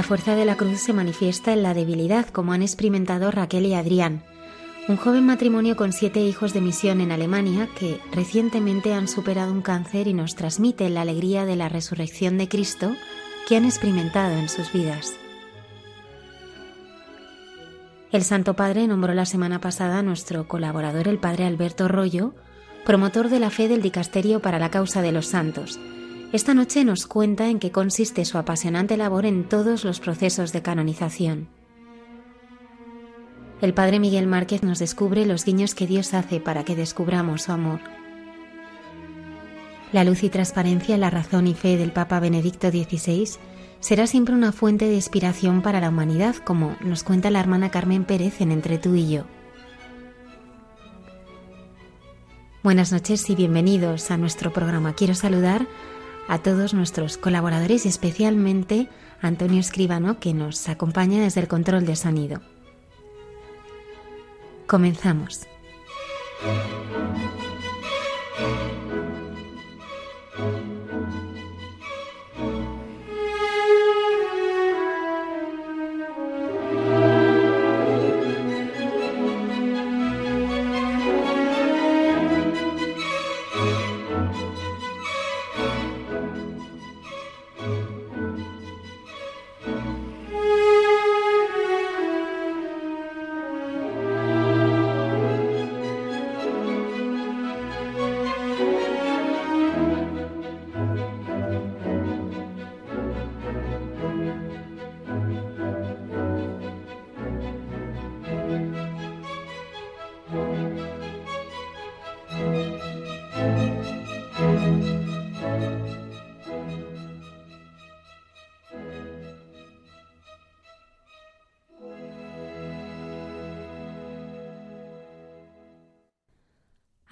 La fuerza de la cruz se manifiesta en la debilidad, como han experimentado Raquel y Adrián, un joven matrimonio con siete hijos de misión en Alemania que recientemente han superado un cáncer y nos transmiten la alegría de la resurrección de Cristo que han experimentado en sus vidas. El Santo Padre nombró la semana pasada a nuestro colaborador, el Padre Alberto Rollo, promotor de la fe del Dicasterio para la Causa de los Santos, esta noche nos cuenta en qué consiste su apasionante labor en todos los procesos de canonización. El Padre Miguel Márquez nos descubre los guiños que Dios hace para que descubramos su amor. La luz y transparencia en la razón y fe del Papa Benedicto XVI será siempre una fuente de inspiración para la humanidad, como nos cuenta la hermana Carmen Pérez en Entre tú y yo. Buenas noches y bienvenidos a nuestro programa. Quiero saludar a todos nuestros colaboradores y especialmente Antonio Escribano que nos acompaña desde el control de sonido. Comenzamos.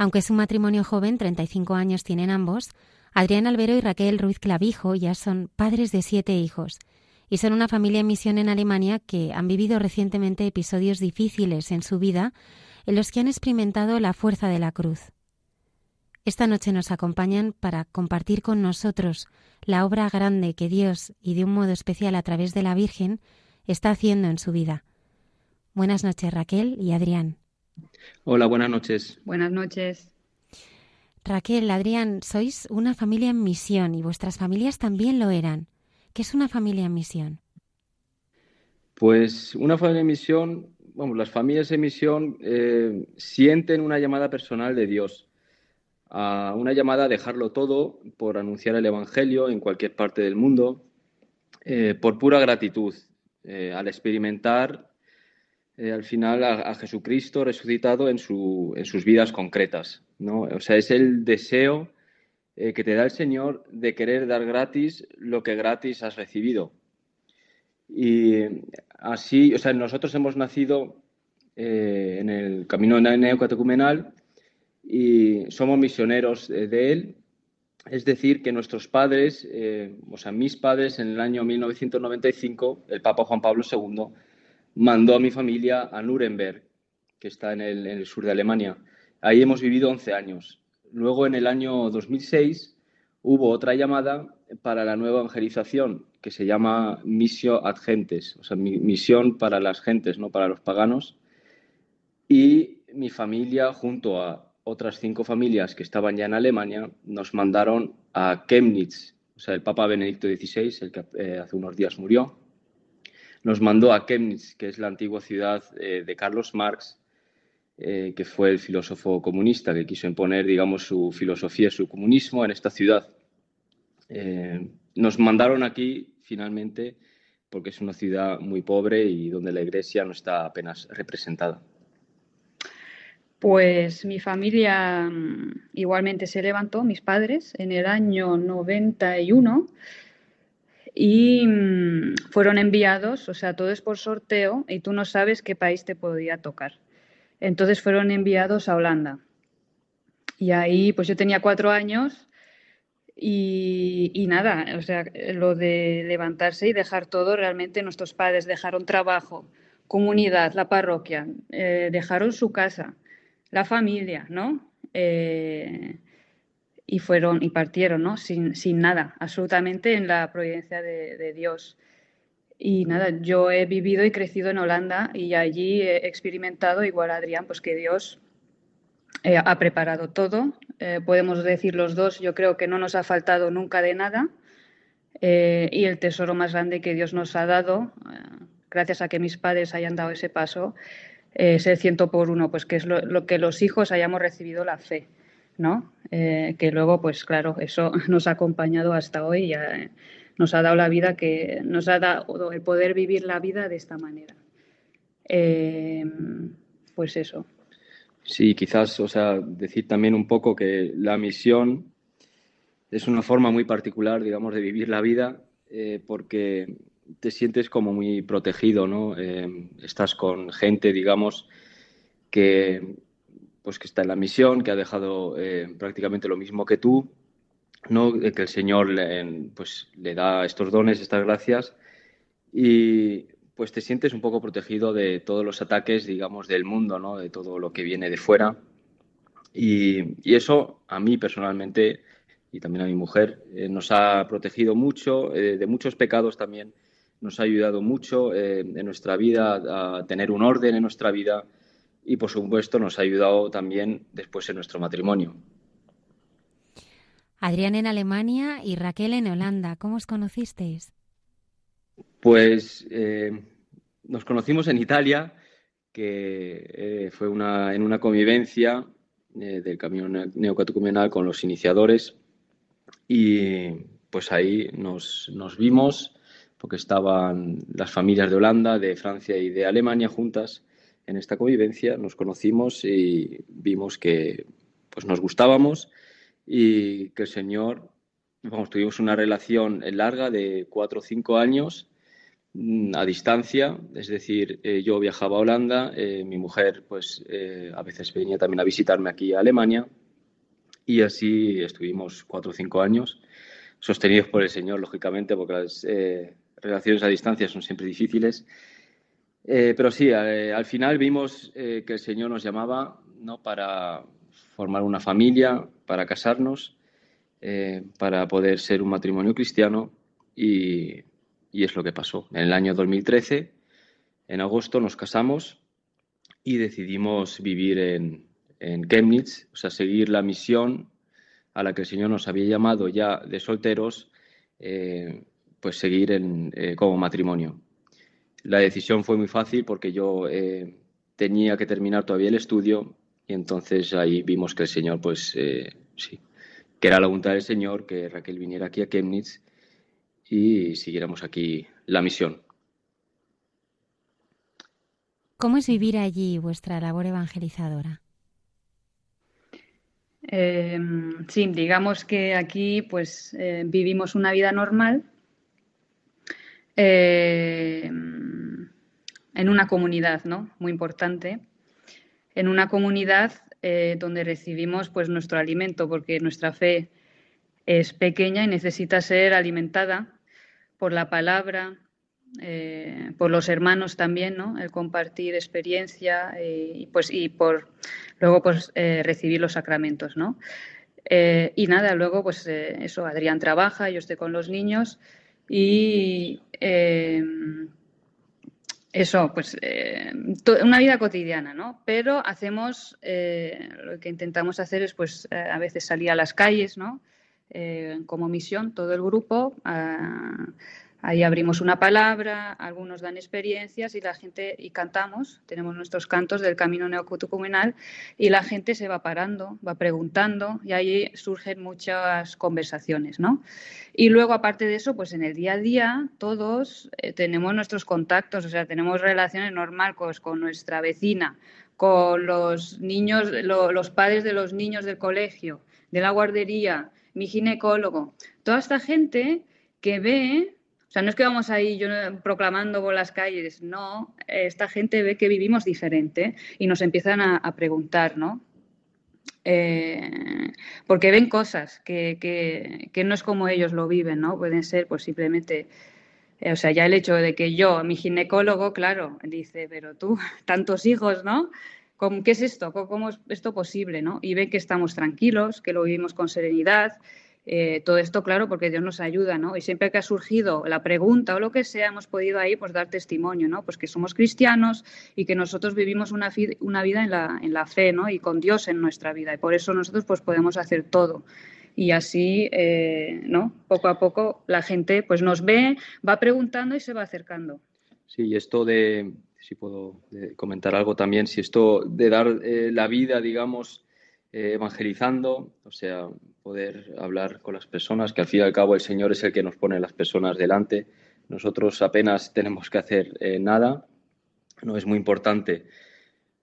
Aunque es un matrimonio joven, 35 años tienen ambos, Adrián Albero y Raquel Ruiz Clavijo ya son padres de siete hijos y son una familia en misión en Alemania que han vivido recientemente episodios difíciles en su vida en los que han experimentado la fuerza de la cruz. Esta noche nos acompañan para compartir con nosotros la obra grande que Dios, y de un modo especial a través de la Virgen, está haciendo en su vida. Buenas noches, Raquel y Adrián. Hola, buenas noches. Buenas noches. Raquel, Adrián, sois una familia en misión y vuestras familias también lo eran. ¿Qué es una familia en misión? Pues una familia en misión, vamos, las familias en misión eh, sienten una llamada personal de Dios, a una llamada a dejarlo todo por anunciar el Evangelio en cualquier parte del mundo, eh, por pura gratitud, eh, al experimentar al final a, Jesucristo resucitado en, su, en, sus vidas concretas. ¿no? O sea, es el deseo que te da el Señor de querer dar gratis lo que gratis has recibido. Y así, o sea, nosotros hemos nacido eh, en el camino neocatecumenal y somos misioneros de él. Es decir, que nuestros padres, eh, o sea, mis padres, en el año 1995, el Papa Juan Pablo II mandó a mi familia a Nuremberg, que está en el, en el sur de Alemania. Ahí hemos vivido 11 años. Luego, en el año 2006, hubo otra llamada para la nueva evangelización que se llama Missio ad Gentes, o sea, misión para las gentes, no para los paganos. Y mi familia, junto a otras cinco familias que estaban ya en Alemania, nos mandaron a Chemnitz, o sea, el Papa Benedicto XVI, el que eh, hace unos días murió, nos mandó a Chemnitz, que es la antigua ciudad eh, de Carlos Marx, eh, que fue el filósofo comunista que quiso imponer, digamos, su filosofía, su comunismo en esta ciudad. Eh, nos mandaron aquí finalmente porque es una ciudad muy pobre y donde la iglesia no está apenas representada. Pues mi familia mm, igualmente se levantó, mis padres, en el año 91 y mm, fueron enviados, o sea, todo es por sorteo y tú no sabes qué país te podía tocar. Entonces fueron enviados a Holanda. Y ahí, pues yo tenía cuatro años y, nada, o sea, lo de levantarse y dejar todo, realmente nuestros padres dejaron trabajo, comunidad, la parroquia, eh, dejaron su casa, la familia, ¿no? Eh, y fueron y partieron, ¿no? Sin, nada, absolutamente en la providencia de Dios. Y nada, yo he vivido y crecido en Holanda y allí he experimentado, igual Adrián, pues que Dios eh, ha preparado todo. Eh, podemos decir los dos, yo creo que no nos ha faltado nunca de nada. Eh, y el tesoro más grande que Dios nos ha dado, gracias a que mis padres hayan dado ese paso, es el ciento por uno, pues que es lo, que los hijos hayamos recibido la fe, ¿no? que luego, pues claro, eso nos ha acompañado hasta hoy. Ya, nos ha dado la vida que nos ha dado el poder vivir la vida de esta manera. Eh, pues eso. Sí, quizás, o sea, decir también un poco que la misión es una forma muy particular, digamos, de vivir la vida, eh, porque te sientes como muy protegido, ¿no? Eh, estás con gente, digamos, que pues que está en la misión, que ha dejado prácticamente lo mismo que tú ¿no? que el Señor le, pues, le da estos dones, estas gracias, y pues te sientes un poco protegido de todos los ataques, digamos, del mundo, ¿no? de todo lo que viene de fuera. Y, eso a mí personalmente y también a mi mujer eh, nos ha protegido mucho, eh, de muchos pecados también, nos ha ayudado mucho eh, en nuestra vida a tener un orden en nuestra vida y por supuesto nos ha ayudado también después en nuestro matrimonio. Adrián en Alemania y Raquel en Holanda. ¿Cómo os conocisteis? Pues eh, nos conocimos en Italia, que eh, fue una, en una convivencia eh, del camino neocatecumenal con los iniciadores. Y pues ahí nos, nos vimos porque estaban las familias de Holanda, de Francia y de Alemania juntas en esta convivencia, nos conocimos y vimos que pues nos gustábamos y que el Señor, vamos, tuvimos una relación larga de cuatro o cinco años a distancia, es decir, eh, yo viajaba a Holanda, eh, mi mujer pues eh, a veces venía también a visitarme aquí a Alemania y así estuvimos cuatro o cinco años, sostenidos por el Señor, lógicamente, porque las relaciones a distancia son siempre difíciles. pero sí, al final vimos que el Señor nos llamaba ¿no? para, formar una familia, para casarnos, eh, para poder ser un matrimonio cristiano y, es lo que pasó. En el año 2013, en agosto, nos casamos y decidimos vivir en, en Chemnitz, o sea, seguir la misión a la que el Señor nos había llamado ya de solteros, eh, pues seguir en, eh, como matrimonio. La decisión fue muy fácil porque yo tenía que terminar todavía el estudio y entonces ahí vimos que el Señor, pues eh, sí, que era la voluntad del Señor que Raquel viniera aquí a Chemnitz y siguiéramos aquí la misión. ¿Cómo es vivir allí vuestra labor evangelizadora? Em, sí, digamos que aquí pues eh, vivimos una vida normal em, en una comunidad, ¿no? Muy importante en una comunidad eh, donde recibimos pues nuestro alimento, porque nuestra fe es pequeña y necesita ser alimentada por la palabra, eh, por los hermanos también, ¿no? El compartir experiencia eh, y pues y por luego pues recibir los sacramentos, ¿no? y nada, luego pues eso, Adrián trabaja, yo estoy con los niños y eso, pues eh, una vida cotidiana, ¿no? Pero hacemos, eh, lo que intentamos hacer es, pues, eh, a veces salir a las calles, ¿no? Como misión, todo el grupo, Ahí abrimos una palabra, algunos dan experiencias y la gente, y cantamos, tenemos nuestros cantos del camino neocutucumenal y la gente se va parando, va preguntando y ahí surgen muchas conversaciones, ¿no? Y luego, aparte de eso, pues en el día a día todos eh, tenemos nuestros contactos, o sea, tenemos relaciones normales pues, con nuestra vecina, con los niños, los padres de los niños del colegio, de la guardería, mi ginecólogo, toda esta gente que ve o sea, no es que vamos ahí yo proclamando por las calles, no, esta gente ve que vivimos diferente y nos empiezan a, preguntar, ¿no? Eh, porque ven cosas que, no es como ellos lo viven, ¿no? Pueden ser pues simplemente, eh, o sea, ya el hecho de que yo, mi ginecólogo, claro, dice, pero tú, tantos hijos, ¿no? ¿Qué es esto? ¿Cómo es esto posible? ¿no? Y ven que estamos tranquilos, que lo vivimos con serenidad, eh, todo esto, claro, porque Dios nos ayuda, ¿no? Y siempre que ha surgido la pregunta o lo que sea, hemos podido ahí pues dar testimonio, ¿no? Pues que somos cristianos y que nosotros vivimos una, vida en la, en la fe, ¿no? Y con Dios en nuestra vida. Y por eso nosotros pues podemos hacer todo y así, eh, ¿no? Poco a poco la gente pues nos ve, va preguntando y se va acercando. Sí, y esto de, si puedo comentar algo también, si esto de dar eh, la vida, digamos, evangelizando, o sea, poder hablar con las personas, que al fin y al cabo el Señor es el que nos pone las personas delante. Nosotros apenas tenemos que hacer eh, nada, no es muy importante.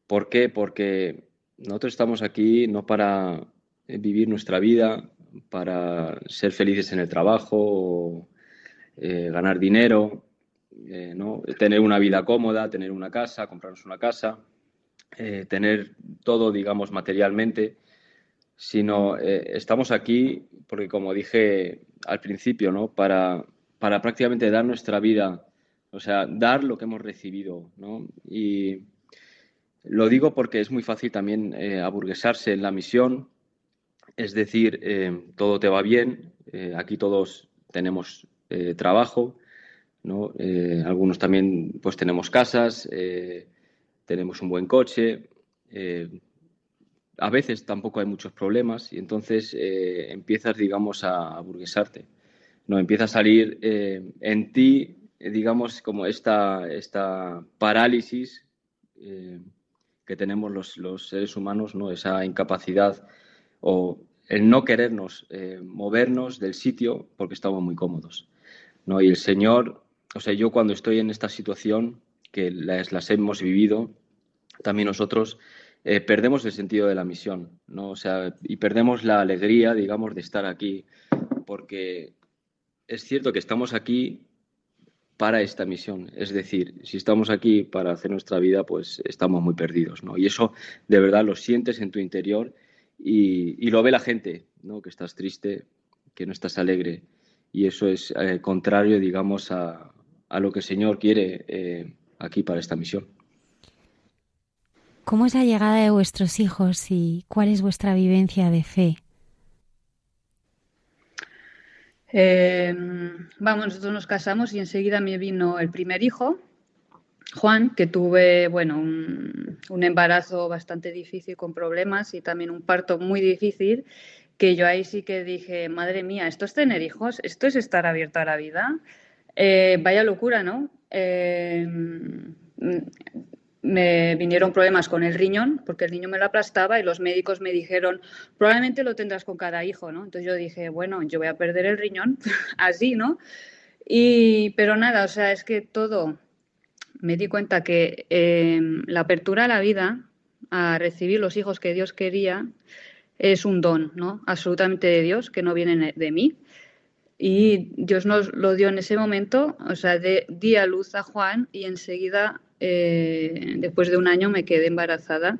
¿Por qué? Porque nosotros estamos aquí no para eh, vivir nuestra vida, para ser felices en el trabajo, o, eh, ganar dinero, ¿no? tener una vida cómoda, tener una casa, comprarnos una casa, tener todo, digamos, materialmente sino eh, estamos aquí porque, como dije al principio, ¿no? para, para prácticamente dar nuestra vida, o sea, dar lo que hemos recibido. ¿no? Y lo digo porque es muy fácil también eh, aburguesarse en la misión, es decir, eh, todo te va bien, aquí todos tenemos trabajo, ¿no? algunos también pues tenemos casas, tenemos un buen coche, a veces tampoco hay muchos problemas y entonces eh, empiezas, digamos, a, burguesarte. No, empieza a salir eh, en ti, eh, digamos, como esta, esta parálisis que tenemos los, seres humanos, ¿no? esa incapacidad o el no querernos movernos del sitio porque estamos muy cómodos. ¿no? Y el Señor, o sea, yo cuando estoy en esta situación, que las, hemos vivido, también nosotros eh, perdemos el sentido de la misión, ¿no? O sea, y perdemos la alegría, digamos, de estar aquí, porque es cierto que estamos aquí para esta misión. Es decir, si estamos aquí para hacer nuestra vida, pues estamos muy perdidos, ¿no? Y eso de verdad lo sientes en tu interior y, lo ve la gente, ¿no? Que estás triste, que no estás alegre. Y eso es eh, contrario, digamos, a, lo que el Señor quiere eh, aquí para esta misión. ¿Cómo es la llegada de vuestros hijos y cuál es vuestra vivencia de fe? Em, vamos, nosotros nos casamos y enseguida me vino el primer hijo, Juan, que tuve, bueno, un, un, embarazo bastante difícil con problemas y también un parto muy difícil, que yo ahí sí que dije, madre mía, esto es tener hijos, esto es estar abierto a la vida. Eh, vaya locura, ¿no? Eh, me vinieron problemas con el riñón, porque el niño me lo aplastaba y los médicos me dijeron, probablemente lo tendrás con cada hijo, ¿no? Entonces yo dije, bueno, yo voy a perder el riñón, así, ¿no? Y, pero nada, o sea, es que todo, me di cuenta que em, la apertura a la vida, a recibir los hijos que Dios quería, es un don, ¿no? Absolutamente de Dios, que no viene de mí. Y Dios nos lo dio en ese momento, o sea, de, di a luz a Juan y enseguida eh, después de un año me quedé embarazada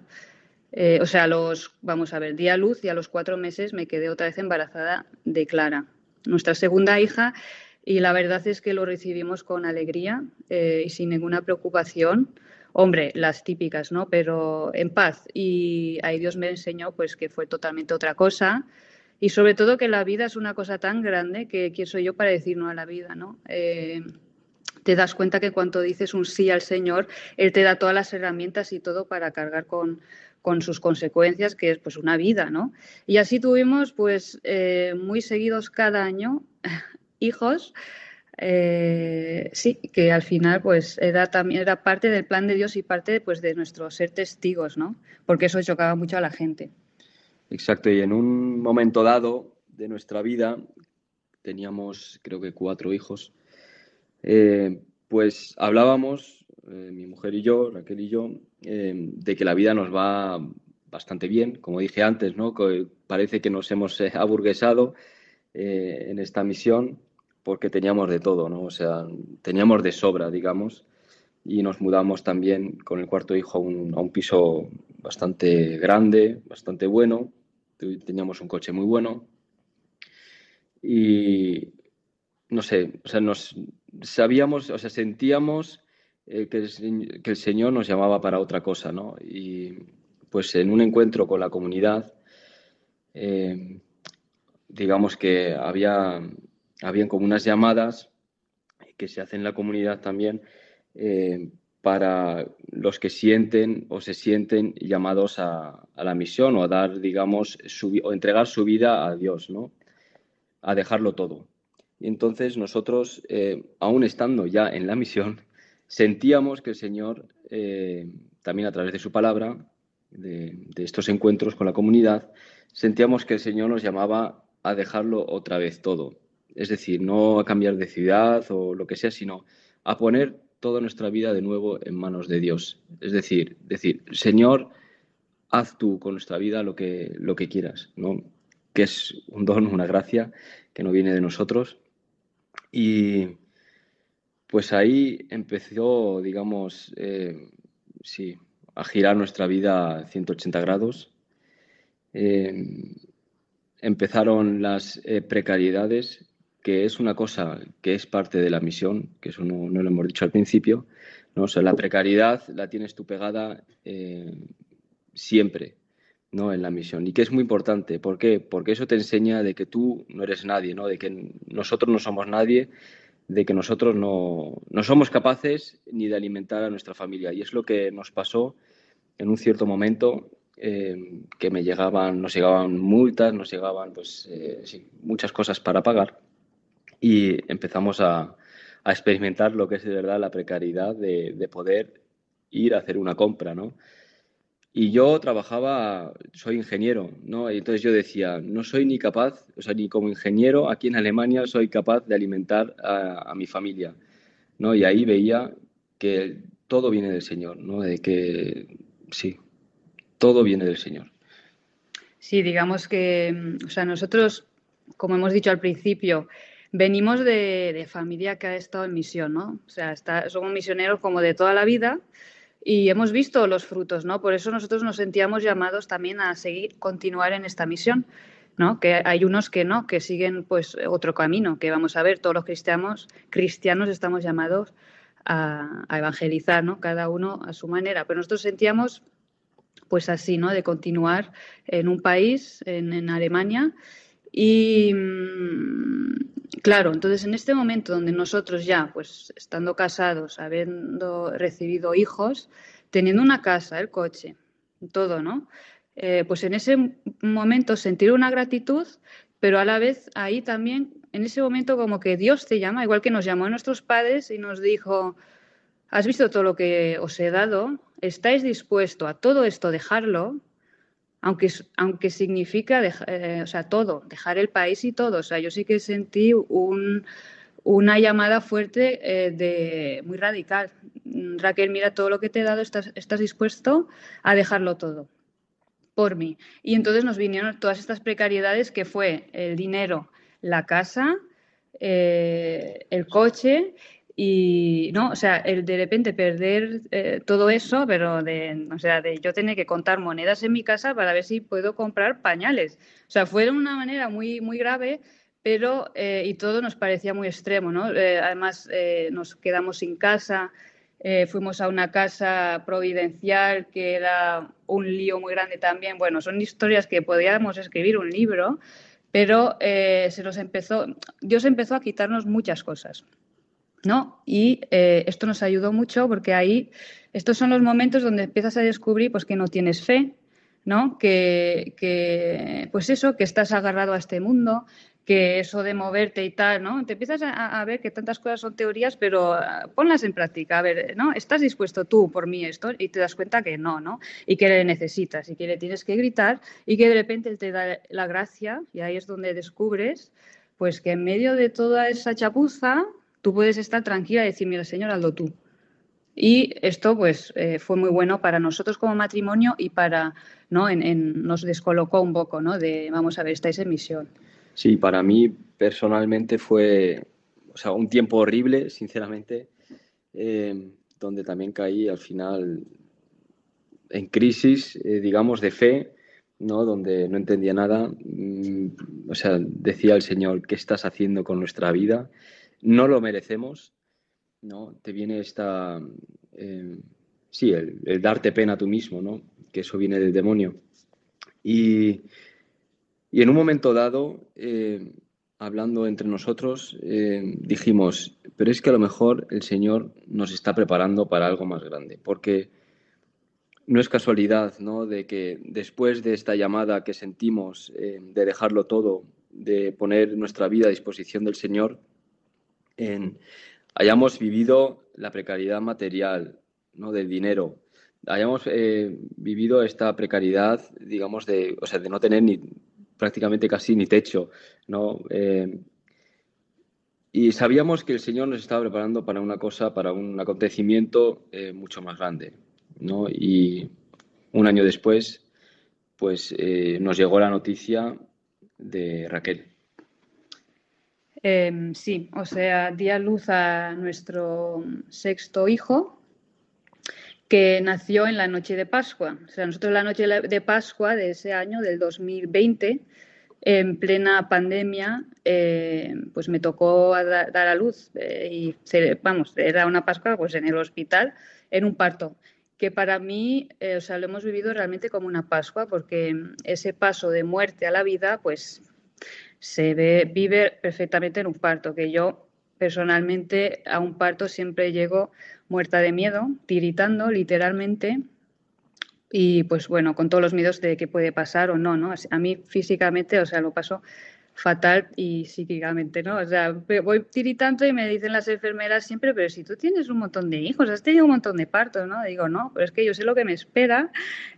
Eh, o sea, los, vamos a ver, di a luz y a los cuatro meses me quedé otra vez embarazada de Clara, nuestra segunda hija, y la verdad es que lo recibimos con alegría eh, y sin ninguna preocupación. Hombre, las típicas, ¿no? Pero en paz. Y ahí Dios me enseñó pues que fue totalmente otra cosa. Y sobre todo que la vida es una cosa tan grande que quién soy yo para decir no a la vida, ¿no? Eh, te das cuenta que cuando dices un sí al Señor, Él te da todas las herramientas y todo para cargar con, con sus consecuencias, que es pues una vida, ¿no? Y así tuvimos pues eh, muy seguidos cada año hijos, eh, sí, que al final pues era también era parte del plan de Dios y parte pues de nuestro ser testigos, ¿no? Porque eso chocaba mucho a la gente. Exacto, y en un momento dado de nuestra vida teníamos creo que cuatro hijos eh, pues hablábamos, eh, mi mujer y yo, Raquel y yo, eh, de que la vida nos va bastante bien, como dije antes, ¿no? parece que nos hemos aburguesado en esta misión porque teníamos de todo, ¿no? O sea, teníamos de sobra, digamos, y nos mudamos también con el cuarto hijo a un, a un piso bastante grande, bastante bueno, teníamos un coche muy bueno y no sé, o sea, nos, sabíamos, o sea, sentíamos eh, que, el, Señor nos llamaba para otra cosa, ¿no? Y pues en un encuentro con la comunidad, eh, digamos que había, habían como unas llamadas que se hacen en la comunidad también eh, para los que sienten o se sienten llamados a, la misión o a dar, digamos, su, o entregar su vida a Dios, ¿no? A dejarlo todo. Y entonces nosotros, eh, aún estando ya en la misión, sentíamos que el Señor, eh, también a través de su palabra, de, estos encuentros con la comunidad, sentíamos que el Señor nos llamaba a dejarlo otra vez todo. Es decir, no a cambiar de ciudad o lo que sea, sino a poner toda nuestra vida de nuevo en manos de Dios. Es decir, decir, Señor, haz tú con nuestra vida lo que, lo que quieras, ¿no? que es un don, una gracia que no viene de nosotros, y pues ahí empezó, digamos, eh, sí, a girar nuestra vida a 180 grados. Eh, empezaron las eh, precariedades, que es una cosa que es parte de la misión, que eso no, lo hemos dicho al principio. ¿no? O sea, la precariedad la tienes tú pegada siempre, ¿no? en la misión y que es muy importante. ¿Por qué? Porque eso te enseña de que tú no eres nadie, ¿no? de que nosotros no somos nadie, de que nosotros no, no somos capaces ni de alimentar a nuestra familia. Y es lo que nos pasó en un cierto momento eh, que me llegaban, nos llegaban multas, nos llegaban pues, eh, muchas cosas para pagar y empezamos a, a, experimentar lo que es de verdad la precariedad de, de poder ir a hacer una compra, ¿no? Y yo trabajaba, soy ingeniero, ¿no? Y entonces yo decía, no soy ni capaz, o sea, ni como ingeniero aquí en Alemania soy capaz de alimentar a, mi familia, ¿no? Y ahí veía que todo viene del Señor, ¿no? De que, sí, todo viene del Señor. Sí, digamos que, o sea, nosotros, como hemos dicho al principio, venimos de, familia que ha estado en misión, ¿no? O sea, somos misioneros como de toda la vida y hemos visto los frutos, ¿no? Por eso nosotros nos sentíamos llamados también a seguir, continuar en esta misión, ¿no? Que hay unos que no, que siguen pues otro camino, que vamos a ver, todos los cristianos, cristianos estamos llamados a, evangelizar, ¿no? Cada uno a su manera, pero nosotros sentíamos pues así, ¿no? De continuar en un país, en, en Alemania, y mm, claro, entonces en este momento donde nosotros ya, pues estando casados, habiendo recibido hijos, teniendo una casa, el coche, todo, ¿no? Eh, pues en ese momento sentir una gratitud, pero a la vez ahí también, en ese momento como que Dios te llama, igual que nos llamó a nuestros padres y nos dijo, has visto todo lo que os he dado, estáis dispuestos a todo esto dejarlo, aunque, aunque significa eh, o sea, todo, dejar el país y todo. O sea, yo sí que sentí una llamada fuerte eh, de, muy radical. Raquel, mira todo lo que te he dado, estás, estás dispuesto a dejarlo todo por mí. Y entonces nos vinieron todas estas precariedades que fue el dinero, la casa, eh, el coche Y, ¿no? O sea, el de repente perder eh, todo eso, pero de, o sea, de yo tener que contar monedas en mi casa para ver si puedo comprar pañales. O sea, fue de una manera muy, muy grave, pero, eh, y todo nos parecía muy extremo, ¿no? Eh, además, nos quedamos sin casa, fuimos a una casa providencial que era un lío muy grande también. Bueno, son historias que podíamos escribir un libro, pero se nos empezó, Dios empezó a quitarnos muchas cosas. ¿No? Y eh, esto nos ayudó mucho porque ahí, estos son los momentos donde empiezas a descubrir pues, que no tienes fe, ¿no? Que, pues eso, que estás agarrado a este mundo, que eso de moverte y tal, ¿no? Te empiezas a, ver que tantas cosas son teorías, pero ah, ponlas en práctica. A ver, ¿no? ¿Estás dispuesto tú por mí esto? Y te das cuenta que no, ¿no? Y que le necesitas y que le tienes que gritar y que de repente él te da la gracia y ahí es donde descubres pues que en medio de toda esa chapuza tú puedes estar tranquila y decir, mira, señor, hazlo tú. Y esto pues eh, fue muy bueno para nosotros como matrimonio y para, ¿no? Nos descolocó un poco, ¿no? De, vamos a ver, estáis en misión. Sí, para mí personalmente fue, o sea, un tiempo horrible, sinceramente, eh, donde también caí al final en crisis, eh, digamos, de fe, ¿no? Donde no entendía nada. Mm, o sea, decía el Señor, ¿qué estás haciendo con nuestra vida? No lo merecemos, ¿no? Te viene esta, eh, sí, el, darte pena a tú mismo, ¿no? Que eso viene del demonio. Y, en un momento dado, eh, hablando entre nosotros, eh, dijimos, pero es que a lo mejor el Señor nos está preparando para algo más grande, porque no es casualidad, ¿no? De que después de esta llamada que sentimos de dejarlo todo, de poner nuestra vida a disposición del Señor, hayamos vivido la precariedad material, ¿no? del dinero, hayamos eh, vivido esta precariedad, digamos, de, o sea, de no tener ni prácticamente casi ni techo, ¿no? Eh, y sabíamos que el Señor nos estaba preparando para una cosa, para un acontecimiento eh, mucho más grande, ¿no? Y un año después, pues nos llegó la noticia de Raquel. Em, sí, o sea, di a luz a nuestro sexto hijo, que nació en la noche de Pascua. O sea, nosotros la noche de Pascua de ese año, del 2020, en plena pandemia, eh, pues me tocó dar a luz eh, y vamos, era una Pascua pues en el hospital, en un parto que para mí, eh, o sea, lo hemos vivido realmente como una Pascua, porque ese paso de muerte a la vida, pues se ve, vive perfectamente en un parto, que yo personalmente a un parto siempre llego muerta de miedo, tiritando literalmente y pues bueno, con todos los miedos de qué puede pasar o no, ¿no? A mí físicamente, o sea, lo paso fatal y psíquicamente, ¿no? O sea, voy tiritando y me dicen las enfermeras siempre, pero si tú tienes un montón de hijos, has tenido un montón de partos, ¿no? Digo, no, pero es que yo sé lo que me espera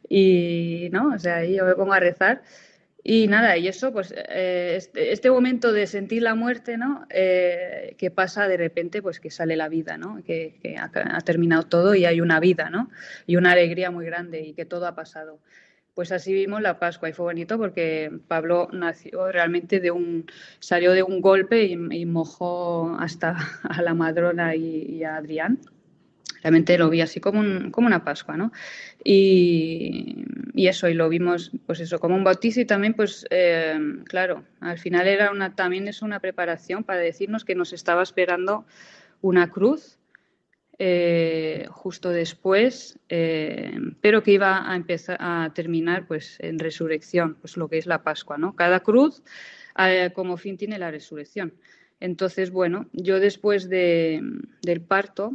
y, ¿no? O sea, ahí yo me pongo a rezar y nada, y eso, pues eh, este, este, momento de sentir la muerte, ¿no? Eh, que pasa de repente, pues que sale la vida, ¿no? Que, ha, terminado todo y hay una vida, ¿no? Y una alegría muy grande y que todo ha pasado. Pues así vimos la Pascua y fue bonito porque Pablo nació realmente de un, salió de un golpe y, mojó hasta a la madrona y a Adrián realmente lo vi así como, una Pascua, ¿no? Y, eso, y lo vimos, pues eso, como un bautizo y también, pues, eh, claro, al final era una, también es una preparación para decirnos que nos estaba esperando una cruz eh, justo después, eh, pero que iba a empezar a terminar, pues, en resurrección, pues lo que es la Pascua, ¿no? Cada cruz como fin tiene la resurrección. Entonces, bueno, yo después de, del parto,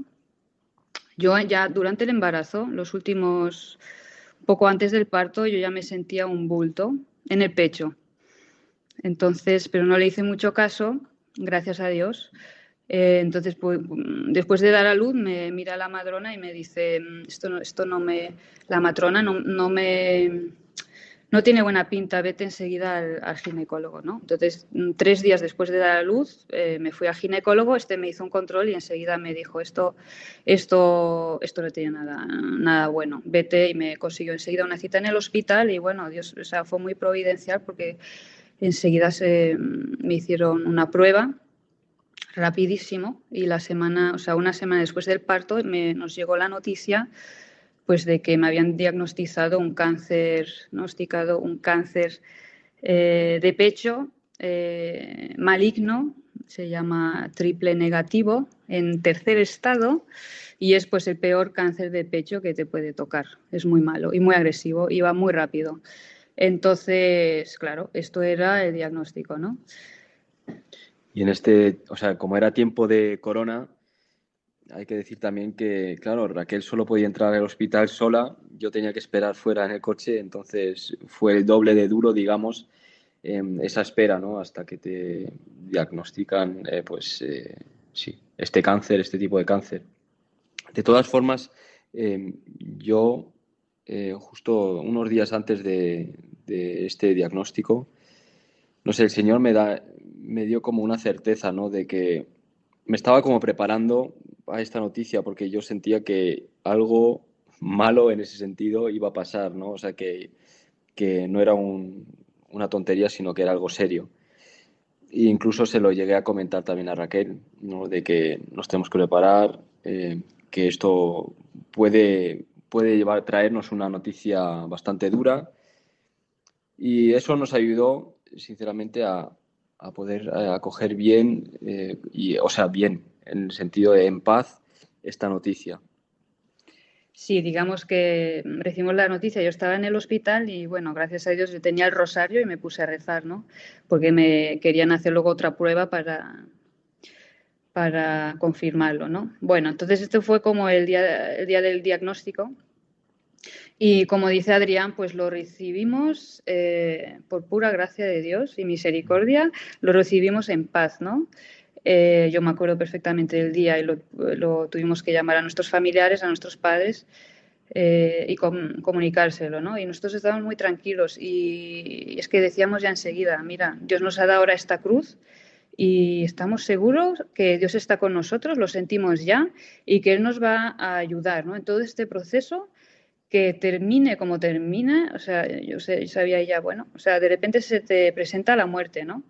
yo ya durante el embarazo, los últimos, poco antes del parto, yo ya me sentía un bulto en el pecho. Entonces, pero no le hice mucho caso, gracias a Dios. Eh, entonces, pues, después de dar a luz, me mira la madrona y me dice, esto no, esto no me, la matrona no, no me, no tiene buena pinta, vete enseguida al, ginecólogo, ¿no? Entonces, mm, tres días después de dar a luz, eh, me fui al ginecólogo, este me hizo un control y enseguida me dijo, esto, esto, esto no tiene nada, nada bueno, vete y me consiguió enseguida una cita en el hospital y bueno, Dios, o sea, fue muy providencial porque enseguida se, mm, me hicieron una prueba rapidísimo y la semana, o sea, una semana después del parto me, nos llegó la noticia pues de que me habían diagnosticado un cáncer, diagnosticado un cáncer eh, de pecho eh, maligno, se llama triple negativo, en tercer estado y es pues el peor cáncer de pecho que te puede tocar. Es muy malo y muy agresivo y va muy rápido. Entonces, claro, esto era el diagnóstico, ¿no? Y en este, o sea, como era tiempo de corona, hay que decir también que, claro, Raquel solo podía entrar al hospital sola, yo tenía que esperar fuera en el coche, entonces fue el doble de duro, digamos, esa espera, ¿no? Hasta que te diagnostican, eh, pues, eh, sí, este cáncer, este tipo de cáncer. De todas formas, em, yo, eh, justo unos días antes de, de, este diagnóstico, no sé, el Señor me, da, me dio como una certeza, ¿no? De que me estaba como preparando a esta noticia porque yo sentía que algo malo en ese sentido iba a pasar, ¿no? O sea, que, que no era una tontería, sino que era algo serio. E incluso se lo llegué a comentar también a Raquel, ¿no? De que nos tenemos que preparar, eh, que esto puede, puede llevar, traernos una noticia bastante dura. Y eso nos ayudó, sinceramente, a, a poder eh, acoger bien, eh, y, o sea, bien, en el sentido de en paz, esta noticia. Sí, digamos que recibimos la noticia, yo estaba en el hospital y bueno, gracias a Dios yo tenía el rosario y me puse a rezar, ¿no? Porque me querían hacer luego otra prueba para, para confirmarlo, ¿no? Bueno, entonces esto fue como el día, el día del diagnóstico y como dice Adrián, pues lo recibimos eh, por pura gracia de Dios y misericordia, lo recibimos en paz, ¿no? Eh, yo me acuerdo perfectamente del día y lo, tuvimos que llamar a nuestros familiares, a nuestros padres eh, y comunicárselo, ¿no? Y nosotros estábamos muy tranquilos y, es que decíamos ya enseguida, mira, Dios nos ha dado ahora esta cruz y estamos seguros que Dios está con nosotros, lo sentimos ya y que Él nos va a ayudar, ¿no? En todo este proceso que termine como termina, o sea, yo, sabía ya, bueno, o sea, de repente se te presenta la muerte, ¿no?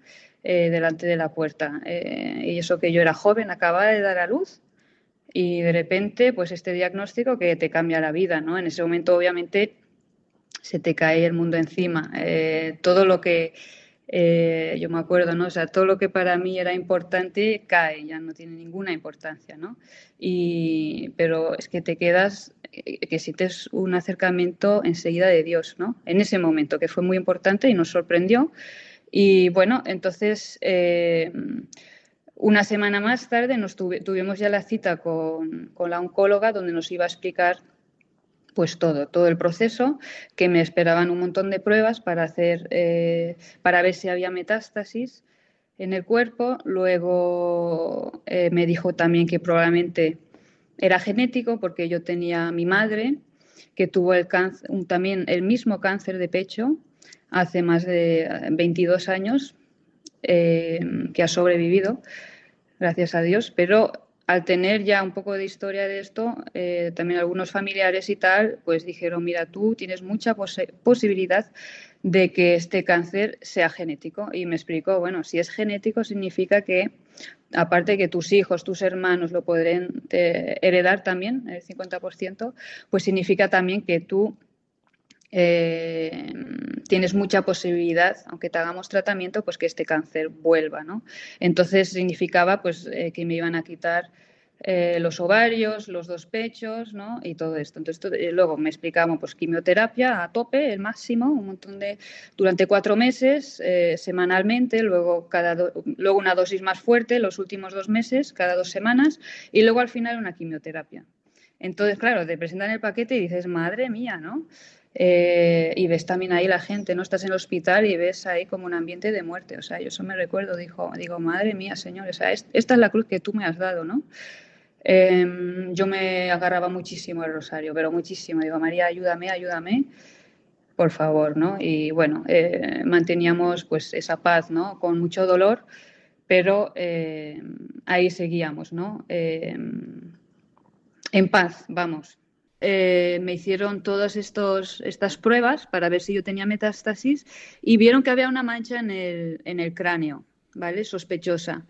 Eh, delante de la puerta. Eh, y eso que yo era joven, acababa de dar a luz y de repente, pues este diagnóstico que te cambia la vida, ¿no? En ese momento, obviamente, se te cae el mundo encima. Eh, todo lo que yo me acuerdo, ¿no? O sea, todo lo que para mí era importante cae, ya no tiene ninguna importancia, ¿no? Y, pero es que te quedas que sientes un acercamiento enseguida de Dios, ¿no? En ese momento, que fue muy importante y nos sorprendió. Y bueno, entonces, eh, una semana más tarde nos tuvimos ya la cita con, la oncóloga donde nos iba a explicar pues todo, todo el proceso, que me esperaban un montón de pruebas para hacer, eh, para ver si había metástasis en el cuerpo. Luego eh, me dijo también que probablemente era genético porque yo tenía a mi madre que tuvo también el mismo cáncer de pecho hace más de 22 años, eh, que ha sobrevivido, gracias a Dios, pero al tener ya un poco de historia de esto, eh, también algunos familiares y tal, pues dijeron, mira, tú tienes mucha posibilidad de que este cáncer sea genético. Y me explicó, bueno, si es genético significa que, aparte que tus hijos, tus hermanos lo podrán eh, heredar también, el 50%, pues significa también que tú eh, tienes mucha posibilidad, aunque te hagamos tratamiento, pues que este cáncer vuelva, ¿no? Entonces significaba pues eh, que me iban a quitar eh, los ovarios, los dos pechos, ¿no? Y todo esto. Entonces, luego me explicamos, pues, quimioterapia a tope, el máximo, un montón de, durante cuatro meses, semanalmente, luego, cada luego una dosis más fuerte, los últimos dos meses, cada dos semanas, y luego al final una quimioterapia. Entonces, claro, te presentan el paquete y dices, madre mía, ¿no? Y ves también ahí la gente, ¿no? Estás en el hospital y ves ahí como un ambiente de muerte. O sea, yo eso me recuerdo, dijo, digo, madre mía, señor, o sea, esta es la cruz que tú me has dado, ¿no? Em, yo me agarraba muchísimo el rosario, pero muchísimo. Digo, María, ayúdame, ayúdame, por favor, ¿no? Y bueno, eh, manteníamos pues esa paz, ¿no? Con mucho dolor, pero em, ahí seguíamos, ¿no? Em, en paz, vamos. Eh, me hicieron todas estas pruebas para ver si yo tenía metástasis y vieron que había una mancha en el, cráneo, ¿vale? Sospechosa.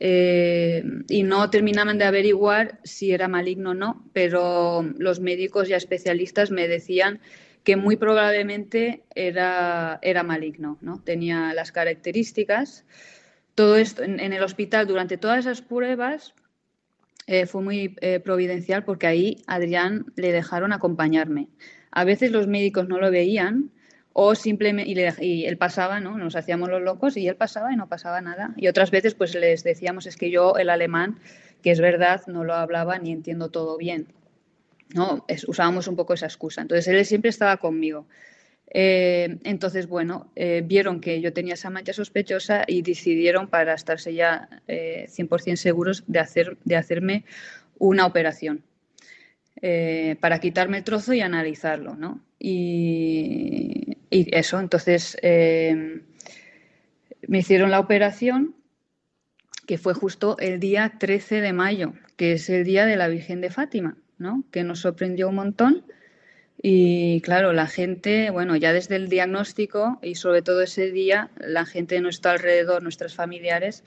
eh, y no terminaban de averiguar si era maligno o no, pero los médicos y especialistas me decían que muy probablemente era maligno, ¿no? tenía las características. Todo esto en, el hospital, durante todas esas pruebas, eh, fue muy eh, providencial porque ahí Adrián le dejaron acompañarme. A veces los médicos no lo veían, o simplemente y, él pasaba, ¿no? Nos hacíamos los locos y él pasaba y no pasaba nada. Y otras veces pues les decíamos es que yo el alemán, que es verdad, no lo hablaba ni entiendo todo bien. ¿no? usábamos un poco esa excusa. Entonces él siempre estaba conmigo. Eh, entonces, bueno, eh, vieron que yo tenía esa mancha sospechosa y decidieron, para estarse ya 100% eh, seguros, de, hacer, de hacerme una operación. para quitarme el trozo y analizarlo, ¿no? Y, y eso, entonces eh, me hicieron la operación que fue justo el día 13 de mayo, que es el día de la Virgen de Fátima, ¿no? que nos sorprendió un montón. Y claro, la gente, bueno, ya desde el diagnóstico y sobre todo ese día, la gente de nuestro alrededor, nuestros familiares,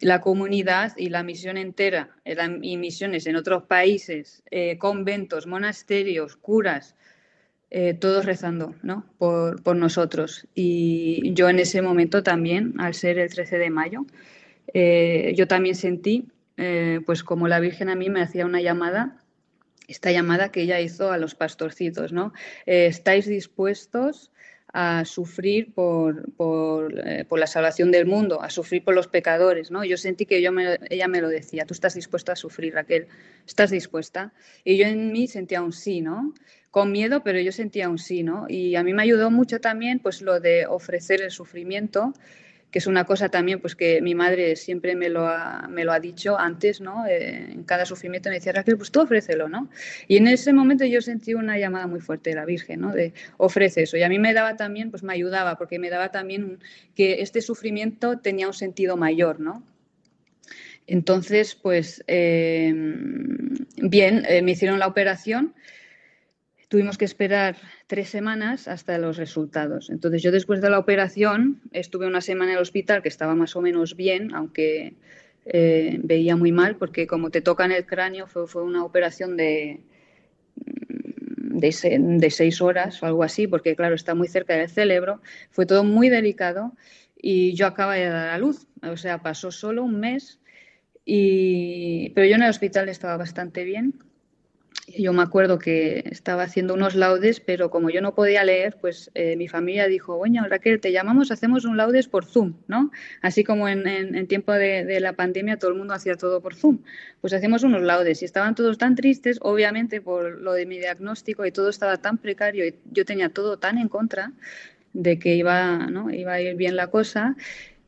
la comunidad y la misión entera, y misiones en otros países, eh, conventos, monasterios, curas, eh, todos rezando ¿no? por, por, nosotros. Y yo en ese momento también, al ser el 13 de mayo, eh, yo también sentí, eh, pues como la Virgen a mí me hacía una llamada, esta llamada que ella hizo a los pastorcitos, ¿no? ¿Estáis dispuestos a sufrir por, por, por, la salvación del mundo, a sufrir por los pecadores, ¿no? Yo sentí que yo ella me lo decía, tú estás dispuesta a sufrir, Raquel, estás dispuesta. Y yo en mí sentía un sí, ¿no? con miedo, pero yo sentía un sí, ¿no? Y a mí me ayudó mucho también pues lo de ofrecer el sufrimiento, que es una cosa también pues que mi madre siempre me lo ha, me lo ha dicho antes, ¿no? Eh, en cada sufrimiento me decía, Raquel, pues tú ofrécelo, ¿no? Y en ese momento yo sentí una llamada muy fuerte de la Virgen, ¿no? De ofrece eso. Y a mí me daba también, pues me ayudaba, porque me daba también que este sufrimiento tenía un sentido mayor, ¿no? Entonces, pues, eh, bien, eh, me hicieron la operación Tuvimos que esperar tres semanas hasta los resultados. Entonces yo después de la operación estuve una semana en el hospital que estaba más o menos bien, aunque eh, veía muy mal porque como te tocan el cráneo fue, una operación de, de, de, seis horas o algo así, porque claro, está muy cerca del cerebro. Fue todo muy delicado y yo acaba de dar a luz. O sea, pasó solo un mes, y... pero yo en el hospital estaba bastante bien yo me acuerdo que estaba haciendo unos laudes, pero como yo no podía leer, pues eh, mi familia dijo, bueno, Raquel, te llamamos, hacemos un laudes por Zoom, ¿no? Así como en, en, tiempo de, de, la pandemia todo el mundo hacía todo por Zoom. Pues hacemos unos laudes y estaban todos tan tristes, obviamente por lo de mi diagnóstico y todo estaba tan precario y yo tenía todo tan en contra de que iba, ¿no? iba a ir bien la cosa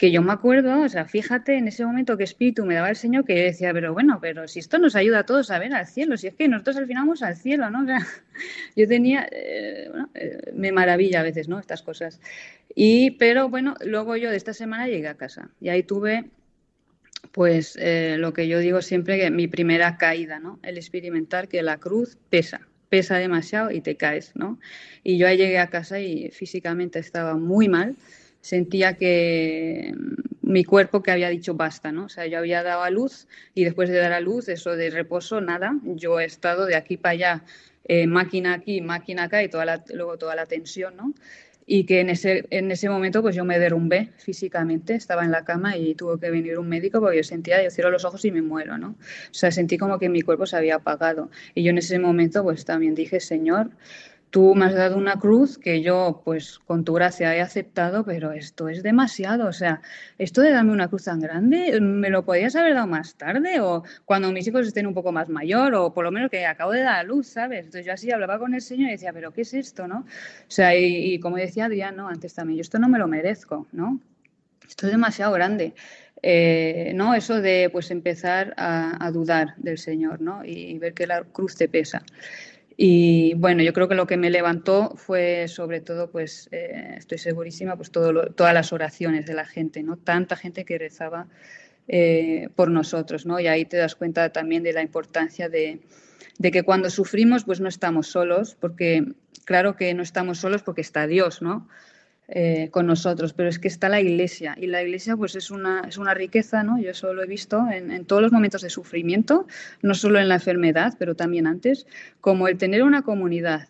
que yo me acuerdo, o sea, fíjate en ese momento que espíritu me daba el Señor que yo decía, pero bueno, pero si esto nos ayuda a todos a ver al cielo, si es que nosotros al final vamos al cielo, ¿no? O sea, yo tenía, eh, bueno, eh, me maravilla a veces, ¿no? Estas cosas. Y, pero bueno, luego yo de esta semana llegué a casa y ahí tuve, pues, eh, lo que yo digo siempre, que mi primera caída, ¿no? El experimentar que la cruz pesa, pesa demasiado y te caes, ¿no? Y yo ahí llegué a casa y físicamente estaba muy mal sentía que mm, mi cuerpo que había dicho basta, ¿no? O sea, yo había dado a luz y después de dar a luz, eso de reposo, nada. Yo he estado de aquí para allá, eh, máquina aquí, máquina acá y toda la, luego toda la tensión, ¿no? Y que en ese, en ese momento pues yo me derrumbé físicamente, estaba en la cama y tuvo que venir un médico porque yo sentía, yo cierro los ojos y me muero, ¿no? O sea, sentí como que mi cuerpo se había apagado. Y yo en ese momento pues también dije, Señor, tú me has dado una cruz que yo, pues con tu gracia he aceptado, pero esto es demasiado. O sea, esto de darme una cruz tan grande, ¿me lo podías haber dado más tarde? O cuando mis hijos estén un poco más mayor, o por lo menos que acabo de dar a luz, ¿sabes? Entonces yo así hablaba con el Señor y decía, ¿pero qué es esto, no? O sea, y, como decía Adrián, ¿no? Antes también, yo esto no me lo merezco, ¿no? Esto es demasiado grande. Eh, ¿no? Eso de pues empezar a, dudar del Señor, ¿no? Y, y ver que la cruz te pesa. Y bueno, yo creo que lo que me levantó fue sobre todo, pues eh, estoy segurísima, pues todas las oraciones de la gente, ¿no? Tanta gente que rezaba eh, por nosotros, ¿no? Y ahí te das cuenta también de la importancia de, de, que cuando sufrimos, pues no estamos solos, porque claro que no estamos solos porque está Dios, ¿no? Eh, con nosotros, pero es que está la iglesia y la iglesia pues es una, es una riqueza, ¿no? Yo eso lo he visto en, en, todos los momentos de sufrimiento, no solo en la enfermedad, pero también antes, como el tener una comunidad,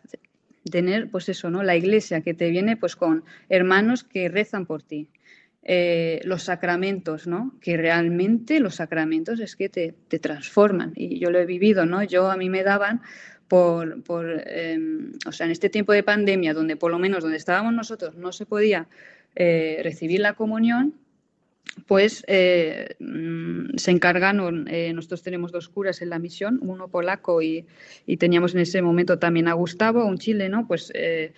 tener pues eso, ¿no? La iglesia que te viene pues con hermanos que rezan por ti, eh, los sacramentos, ¿no? Que realmente los sacramentos es que te, te, transforman. Y yo lo he vivido, ¿no? Yo a mí me daban por, por eh, o sea, en este tiempo de pandemia, donde por lo menos donde estábamos nosotros no se podía eh, recibir la comunión, pues eh, mm, se encargaron, eh, nosotros tenemos dos curas en la misión, uno polaco y, y, teníamos en ese momento también a Gustavo, un chileno, pues eh,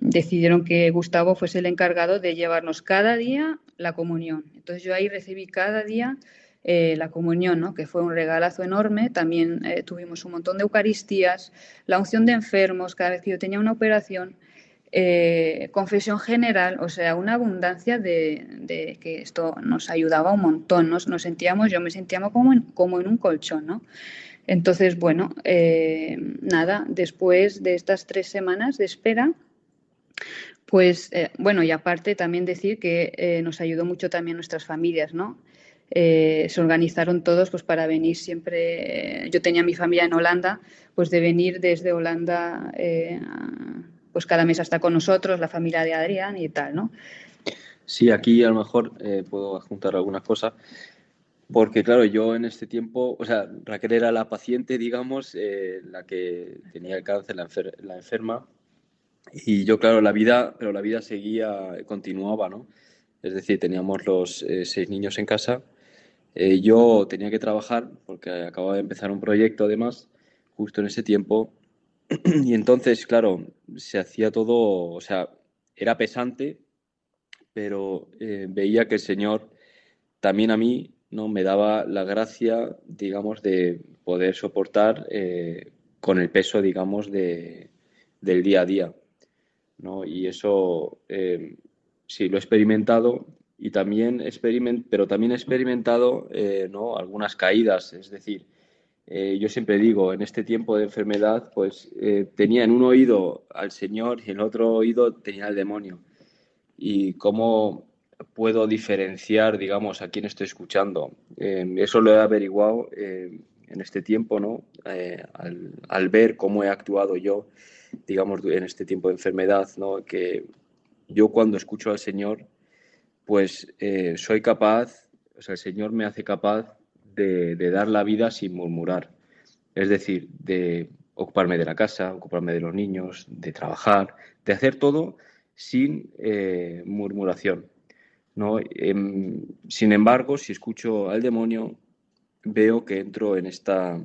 decidieron que Gustavo fuese el encargado de llevarnos cada día la comunión. Entonces yo ahí recibí cada día eh, la comunión, ¿no? que fue un regalazo enorme. También eh, tuvimos un montón de Eucaristías, la unción de enfermos, cada vez que yo tenía una operación, eh, confesión general, o sea, una abundancia de, que esto nos ayudaba un montón. Nos, nos sentíamos, yo me sentía como en, un colchón, ¿no? Entonces, bueno, nada, después de estas tres semanas de espera, pues bueno, y aparte también decir que nos ayudó mucho también nuestras familias, ¿no? Eh, se organizaron todos pues para venir siempre. Yo tenía mi familia en Holanda, pues de venir desde Holanda, eh, pues cada mes hasta con nosotros, la familia de Adrián y tal, ¿no? Sí, aquí a lo mejor eh, puedo adjuntar algunas cosas. Porque, claro, yo en este tiempo, o sea, Raquel era la paciente, digamos, la que tenía el cáncer, la, enfer la, enferma, y yo, claro, la vida, pero la vida seguía, continuaba, ¿no? Es decir, teníamos los seis niños en casa eh, yo tenía que trabajar porque acababa de empezar un proyecto además, justo en ese tiempo. Y entonces, claro, se hacía todo, o sea, era pesante, pero eh, veía que el Señor también a mí no me daba la gracia, digamos, de poder soportar eh, con el peso, digamos, de, del día a día. ¿no? Y eso eh, sí lo he experimentado y también experiment pero también he experimentado eh, ¿no? algunas caídas, es decir, eh, yo siempre digo, en este tiempo de enfermedad, pues eh, tenía en un oído al Señor y en el otro oído tenía al demonio. Y cómo puedo diferenciar, digamos, a quién estoy escuchando. eso lo he averiguado en este tiempo, ¿no? Al, al, ver cómo he actuado yo, digamos, en este tiempo de enfermedad, ¿no? Que yo cuando escucho al Señor, pues eh, soy capaz, o sea, el Señor me hace capaz de, dar la vida sin murmurar. Es decir, de ocuparme de la casa, ocuparme de los niños, de trabajar, de hacer todo sin eh, murmuración. ¿no? Eh, sin embargo, si escucho al demonio, veo que entro en esta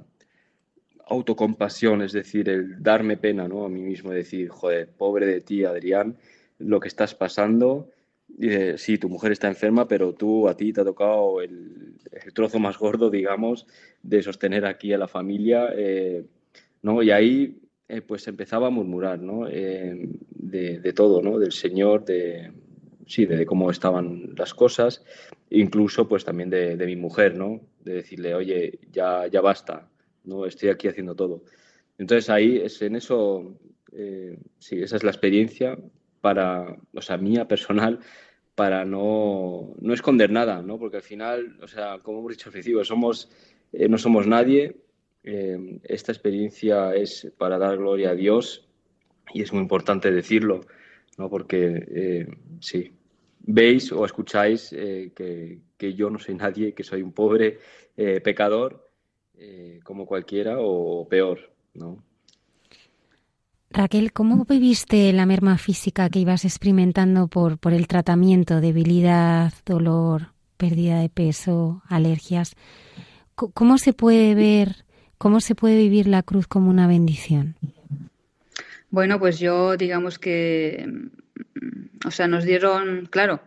autocompasión, es decir, el darme pena ¿no? a mí mismo, decir, joder, pobre de ti, Adrián, lo que estás pasando, Dice, sí, tu mujer está enferma, pero tú, a ti te ha tocado el, trozo más gordo, digamos, de sostener aquí a la familia, eh, ¿no? Y ahí, eh, pues empezaba a murmurar, ¿no? Eh, de, todo, ¿no? Del Señor, de, sí, de, cómo estaban las cosas, incluso, pues también de, de, mi mujer, ¿no? De decirle, oye, ya, ya basta, ¿no? Estoy aquí haciendo todo. Entonces ahí, es en eso, sí, esa es la experiencia para, o sea, mía personal, para no, no esconder nada, ¿no? Porque al final, o sea, como hemos dicho al somos, eh, no somos nadie. Eh, esta experiencia es para dar gloria a Dios y es muy importante decirlo, ¿no? Porque, eh, sí, veis o escucháis eh, que, que, yo no soy nadie, que soy un pobre eh, pecador como cualquiera o peor, ¿no? Raquel, ¿cómo viviste la merma física que ibas experimentando por, por el tratamiento, debilidad, dolor, pérdida de peso, alergias? ¿Cómo se puede ver, cómo se puede vivir la cruz como una bendición? Bueno, pues yo digamos que, o sea, nos dieron, claro,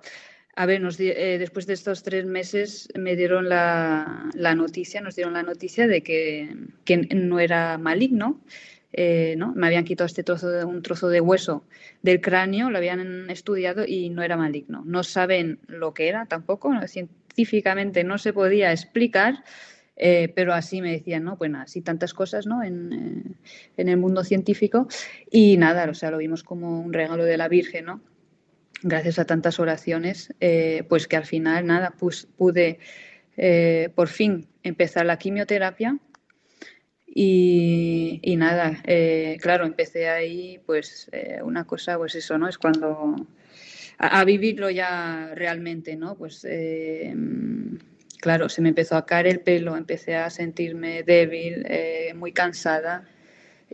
a ver, nos, eh, después de estos tres meses me dieron la, la, noticia, nos dieron la noticia de que, que no era maligno, eh, ¿no? Me habían quitado este trozo de, un trozo de hueso del cráneo, lo habían estudiado y no era maligno. No saben lo que era tampoco, científicamente no se podía explicar. Eh, pero así me decían, ¿no? Bueno, así tantas cosas, ¿no? En, eh, en, el mundo científico. Y nada, o sea, lo vimos como un regalo de la Virgen, ¿no? Gracias a tantas oraciones, pues que al final, nada, pues, pude por fin empezar la quimioterapia. Y, nada, claro, empecé ahí, pues una cosa, pues eso, ¿no? Es cuando a, vivirlo ya realmente, ¿no? Pues claro, se me empezó a caer el pelo, empecé a sentirme débil, eh, muy cansada.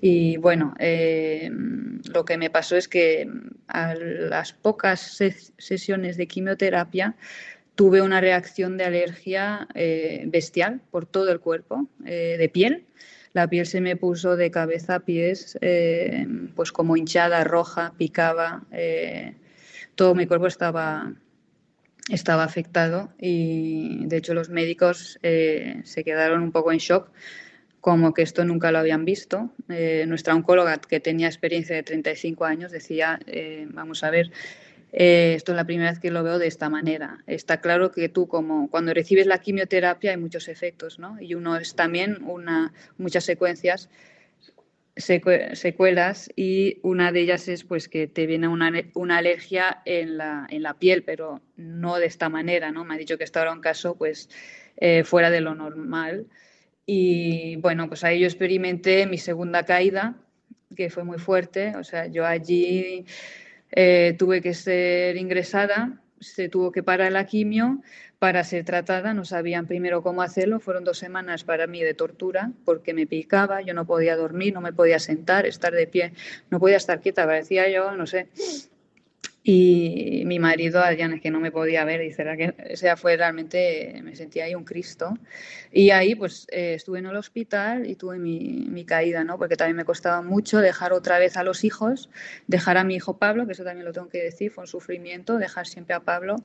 Y bueno, eh, lo que me pasó es que a las pocas sesiones de quimioterapia tuve una reacción de alergia eh, bestial por todo el cuerpo, de piel. La piel se me puso de cabeza a pies, pues como hinchada, roja, picaba. todo mi cuerpo estaba estaba afectado y de hecho los médicos eh, se quedaron un poco en shock como que esto nunca lo habían visto. Eh, nuestra oncóloga, que tenía experiencia de 35 años, decía, eh, vamos a ver, esto es la primera vez que lo veo de esta manera. Está claro que tú, como cuando recibes la quimioterapia, hay muchos efectos, ¿no? Y uno es también una, muchas secuencias secuelas y una de ellas es pues que te viene una, una alergia en la, en la, piel, pero no de esta manera, ¿no? Me ha dicho que esto era un caso pues eh, fuera de lo normal. Y bueno, pues ahí yo experimenté mi segunda caída, que fue muy fuerte. O sea, yo allí eh, tuve que ser ingresada, se tuvo que parar la quimio, para ser tratada. No sabían primero cómo hacerlo. Fueron dos semanas para mí de tortura porque me picaba, yo no podía dormir, no me podía sentar, estar de pie, no podía estar quieta, parecía yo, no sé. Y mi marido, Adrián, es que no me podía ver, dice, que o sea, fue realmente, me sentía ahí un Cristo. Y ahí pues eh, estuve en el hospital y tuve mi, mi, caída, ¿no? Porque también me costaba mucho dejar otra vez a los hijos, dejar a mi hijo Pablo, que eso también lo tengo que decir, fue un sufrimiento, dejar siempre a Pablo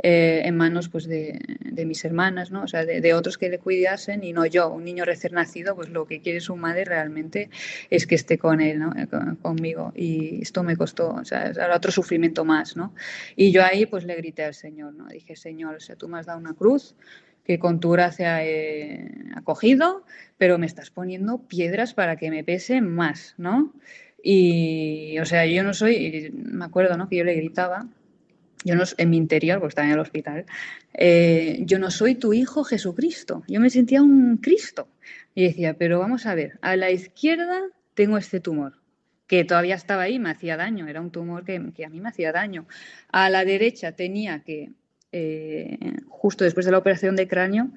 eh, en manos pues, de, mis hermanas, ¿no? o sea, de, otros que le cuidasen y no yo, un niño recién nacido, pues lo que quiere su madre realmente es que esté con él, ¿no? Eh, conmigo. Y esto me costó, o sea, era otro sufrimiento más, ¿no? Y yo ahí pues le grité al Señor, ¿no? Dije, Señor, o sea, tú me has dado una cruz que con tu gracia he acogido, pero me estás poniendo piedras para que me pese más, ¿no? Y, o sea, yo no soy, me acuerdo, ¿no? Que yo le gritaba, yo no, en mi interior, porque estaba en el hospital, eh, yo no soy tu hijo Jesucristo. Yo me sentía un Cristo. Y decía, pero vamos a ver, a la izquierda tengo este tumor, que todavía estaba ahí, me hacía daño, era un tumor que, a mí me hacía daño. A la derecha tenía que, eh, justo después de la operación de cráneo,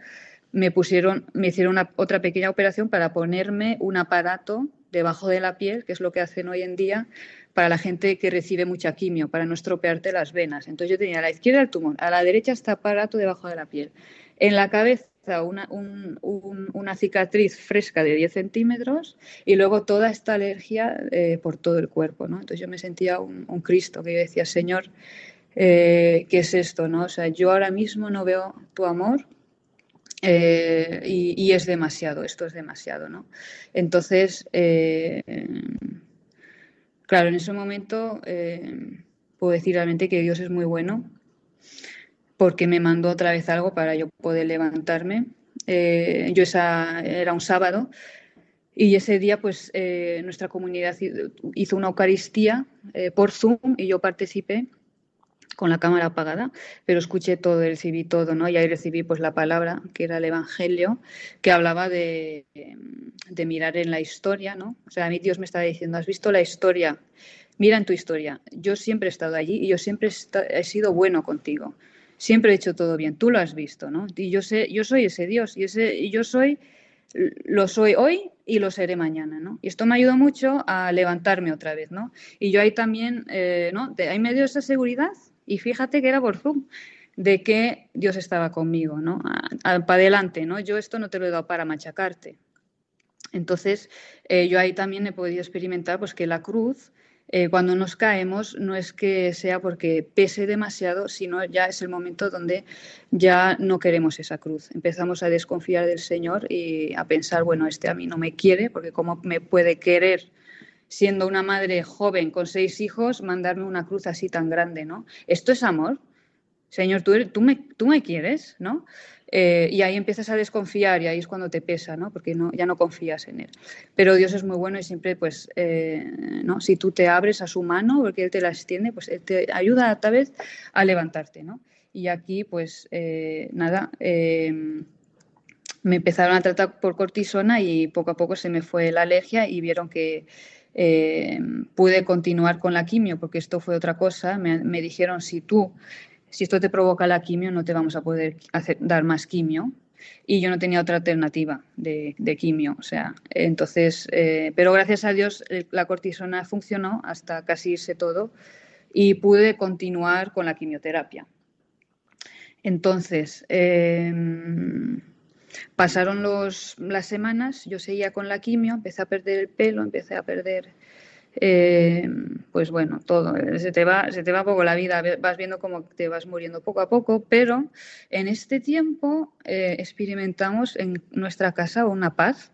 me pusieron, me hicieron otra pequeña operación para ponerme un aparato debajo de la piel, que es lo que hacen hoy en día, para la gente que recibe mucha quimio, para no estropearte las venas. Entonces yo tenía a la izquierda el tumor, a la derecha está aparato debajo de la piel. En la cabeza una, una cicatriz fresca de 10 centímetros y luego toda esta alergia eh, por todo el cuerpo. ¿no? Entonces yo me sentía un, Cristo, que yo decía, Señor, eh, ¿qué es esto? ¿no? O sea, yo ahora mismo no veo tu amor, eh, y, es demasiado, esto es demasiado, ¿no? Entonces, Claro, en ese momento eh, puedo decir realmente que Dios es muy bueno porque me mandó otra vez algo para yo poder levantarme. Eh, yo esa, era un sábado y ese día pues eh, nuestra comunidad hizo una Eucaristía por Zoom y yo participé con la cámara apagada, pero escuché todo, recibí todo, ¿no? Y ahí recibí pues la palabra, que era el Evangelio, que hablaba de, de mirar en la historia, ¿no? O sea, a mí Dios me estaba diciendo, ¿has visto la historia? Mira en tu historia. Yo siempre he estado allí y yo siempre he sido bueno contigo. Siempre he hecho todo bien. Tú lo has visto, ¿no? Y yo sé, yo soy ese Dios y ese y yo soy lo soy hoy y lo seré mañana, ¿no? Y esto me ayudó mucho a levantarme otra vez, ¿no? Y yo ahí también, eh, ¿no? Ahí me dio esa seguridad y fíjate que era por Zoom, de que Dios estaba conmigo, ¿no? Para adelante, ¿no? Yo esto no te lo he dado para machacarte. Entonces, eh, yo ahí también he podido experimentar pues, que la cruz, eh, cuando nos caemos, no es que sea porque pese demasiado, sino ya es el momento donde ya no queremos esa cruz. Empezamos a desconfiar del Señor y a pensar, bueno, este a mí no me quiere, porque cómo me puede querer siendo una madre joven con seis hijos, mandarme una cruz así tan grande, ¿no? Esto es amor. Señor, tú, tú, me, tú me quieres, ¿no? Eh, y ahí empiezas a desconfiar y ahí es cuando te pesa, ¿no? Porque no, ya no confías en él. Pero Dios es muy bueno y siempre, pues, eh, ¿no? Si tú te abres a su mano, porque Él te la extiende, pues Él te ayuda a levantarte, ¿no? Y aquí, pues, eh, nada, me empezaron a tratar por cortisona y poco a poco se me fue la alergia y vieron que pude continuar con la quimio, porque esto fue otra cosa. Me, me dijeron, si tú si esto te provoca la quimio, no te vamos a poder dar más quimio. Y yo no tenía otra alternativa de, quimio. O sea, entonces, eh, pero gracias a Dios la cortisona funcionó hasta casi irse todo y pude continuar con la quimioterapia. Entonces, em, pasaron los, las semanas, yo seguía con la quimio, empecé a perder el pelo, empecé a perder eh, pues bueno, todo, eh, se te, va, se te va poco la vida, vas viendo cómo te vas muriendo poco a poco, pero en este tiempo eh, experimentamos en nuestra casa una paz.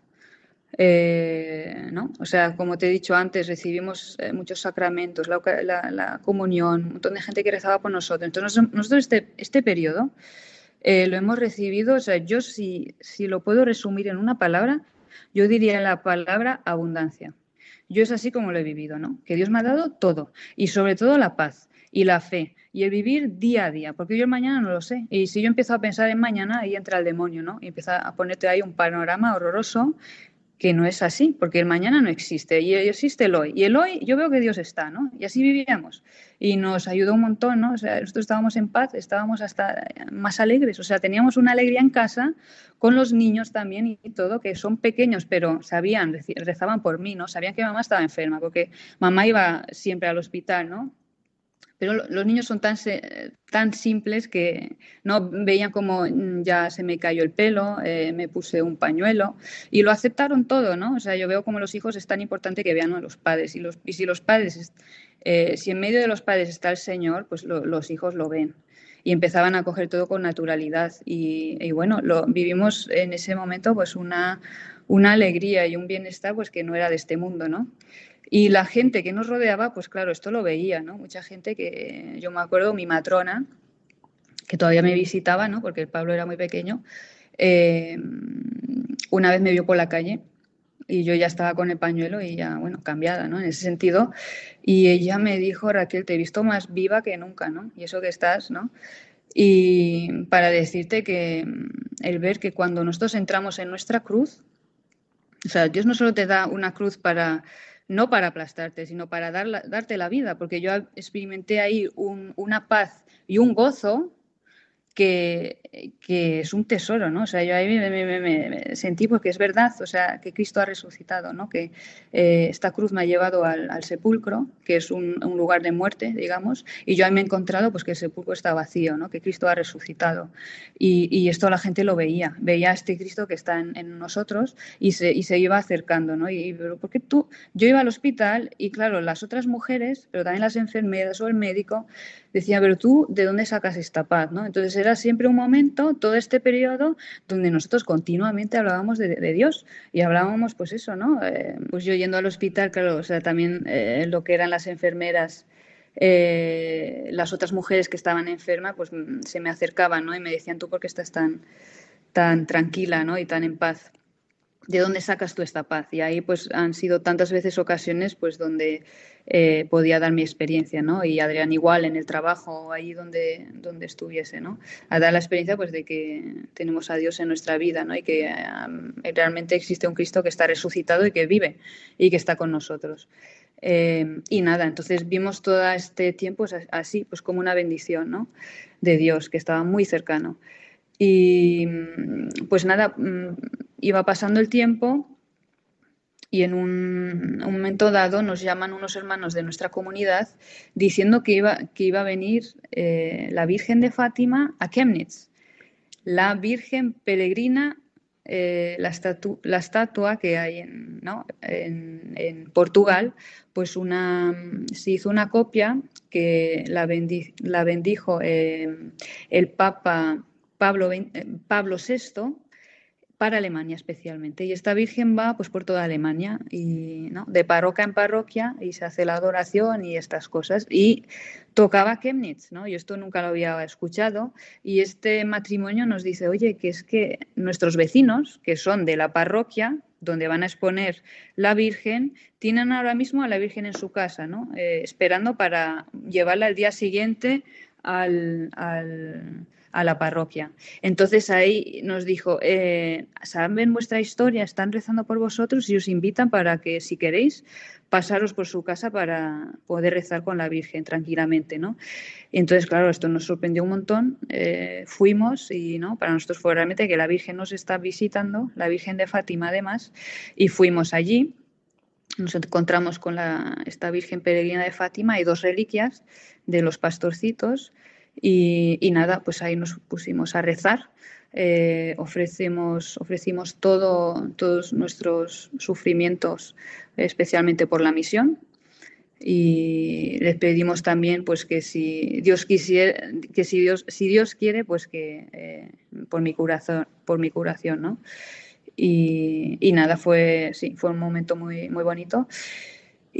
¿no? O sea, como te he dicho antes, recibimos muchos sacramentos, la, comunión, un montón de gente que rezaba por nosotros. Entonces, nosotros este, este periodo lo hemos recibido, o sea, yo si, si lo puedo resumir en una palabra, yo diría la palabra abundancia. Yo es así como lo he vivido, ¿no? Que Dios me ha dado todo y sobre todo la paz y la fe y el vivir día a día, porque yo el mañana no lo sé. Y si yo empiezo a pensar en mañana, ahí entra el demonio, ¿no? Y empieza a ponerte ahí un panorama horroroso que no es así, porque el mañana no existe y existe el hoy. Y el hoy yo veo que Dios está, ¿no? Y así vivíamos. Y nos ayudó un montón, ¿no? O sea, nosotros estábamos en paz, estábamos hasta más alegres, o sea, teníamos una alegría en casa con los niños también y todo, que son pequeños, pero sabían, rezaban por mí, ¿no? Sabían que mamá estaba enferma, porque mamá iba siempre al hospital, ¿no? Pero los niños son tan, tan simples que no veían como mm, ya se me cayó el pelo, eh, me puse un pañuelo y lo aceptaron todo, ¿no? O sea, yo veo como los hijos es tan importante que vean a los padres y, los, y si los padres, eh, si en medio de los padres está el Señor, pues los hijos lo ven y empezaban a coger todo con naturalidad y, bueno, lo, vivimos en ese momento pues una, una alegría y un bienestar pues que no era de este mundo, ¿no? Y la gente que nos rodeaba, pues claro, esto lo veía, ¿no? Mucha gente que, yo me acuerdo, mi matrona, que todavía me visitaba, ¿no? Porque el Pablo era muy pequeño, eh, una vez me vio por la calle y yo ya estaba con el pañuelo y ya, bueno, cambiada, ¿no? En ese sentido. Y ella me dijo, Raquel, te he visto más viva que nunca, ¿no? Y eso que estás, ¿no? Y para decirte que el ver que cuando nosotros entramos en nuestra cruz, o sea, Dios no solo te da una cruz para no para aplastarte, sino para dar darte la vida, porque yo experimenté ahí una paz y un gozo que, es un tesoro, ¿no? O sea, yo ahí me, sentí porque es verdad, o sea, que Cristo ha resucitado, ¿no? Que eh, esta cruz me ha llevado al, sepulcro, que es un, lugar de muerte, digamos, y yo ahí me he encontrado pues que el sepulcro está vacío, ¿no? Que Cristo ha resucitado. Y, esto la gente lo veía, veía a este Cristo que está en, nosotros y se, y se, iba acercando, ¿no? Y, pero porque tú, yo iba al hospital y claro, las otras mujeres, pero también las enfermeras o el médico, decía, pero tú, ¿de dónde sacas esta paz? ¿no? Entonces era siempre un momento, todo este periodo, donde nosotros continuamente hablábamos de, Dios y hablábamos, pues eso, ¿no? Eh, pues yo yendo al hospital, claro, o sea, también eh, lo que eran las enfermeras. Eh, las otras mujeres que estaban enfermas pues mm, se me acercaban ¿no? y me decían tú por qué estás tan, tan tranquila ¿no? y tan en paz ¿de dónde sacas tú esta paz? Y ahí pues han sido tantas veces ocasiones pues donde eh, podía dar mi experiencia, ¿no? Y Adrián igual en el trabajo, ahí donde, donde estuviese, ¿no? A dar la experiencia pues de que tenemos a Dios en nuestra vida, ¿no? Y que realmente existe un Cristo que está resucitado y que vive y que está con nosotros. Eh, y nada, entonces vimos todo este tiempo así, pues como una bendición, ¿no? De Dios, que estaba muy cercano. Y pues nada, mm, iba pasando el tiempo y en un, momento dado nos llaman unos hermanos de nuestra comunidad diciendo que iba, que iba a venir eh, la Virgen de Fátima a Chemnitz, la Virgen peregrina, eh, la, estatua que hay en, en, Portugal, pues una, se hizo una copia que la, la bendijo eh, el Papa Pablo, Pablo VI para Alemania especialmente. Y esta Virgen va pues por toda Alemania y ¿no? de parroquia en parroquia y se hace la adoración y estas cosas. Y tocaba Chemnitz, ¿no? Yo esto nunca lo había escuchado y este matrimonio nos dice, oye, que es que nuestros vecinos, que son de la parroquia, donde van a exponer la Virgen, tienen ahora mismo a la Virgen en su casa, ¿no? Eh, esperando para llevarla al día siguiente al a la parroquia. Entonces ahí nos dijo, eh, saben vuestra historia, están rezando por vosotros y os invitan para que si queréis pasaros por su casa para poder rezar con la Virgen tranquilamente, ¿no? Entonces, claro, esto nos sorprendió un montón. Eh, fuimos y, ¿no? Para nosotros fue realmente que la Virgen nos está visitando, la Virgen de Fátima además, y fuimos allí. Nos encontramos con la, esta Virgen peregrina de Fátima y dos reliquias de los pastorcitos y, nada, pues ahí nos pusimos a rezar. Eh, ofrecemos, ofrecimos todo, todos nuestros sufrimientos, especialmente por la misión. Y les pedimos también pues que si Dios quisiera, que si Dios, si Dios quiere, pues que eh, por mi curación, por mi curación, ¿no? Y, y, nada, fue, sí, fue un momento muy, muy bonito.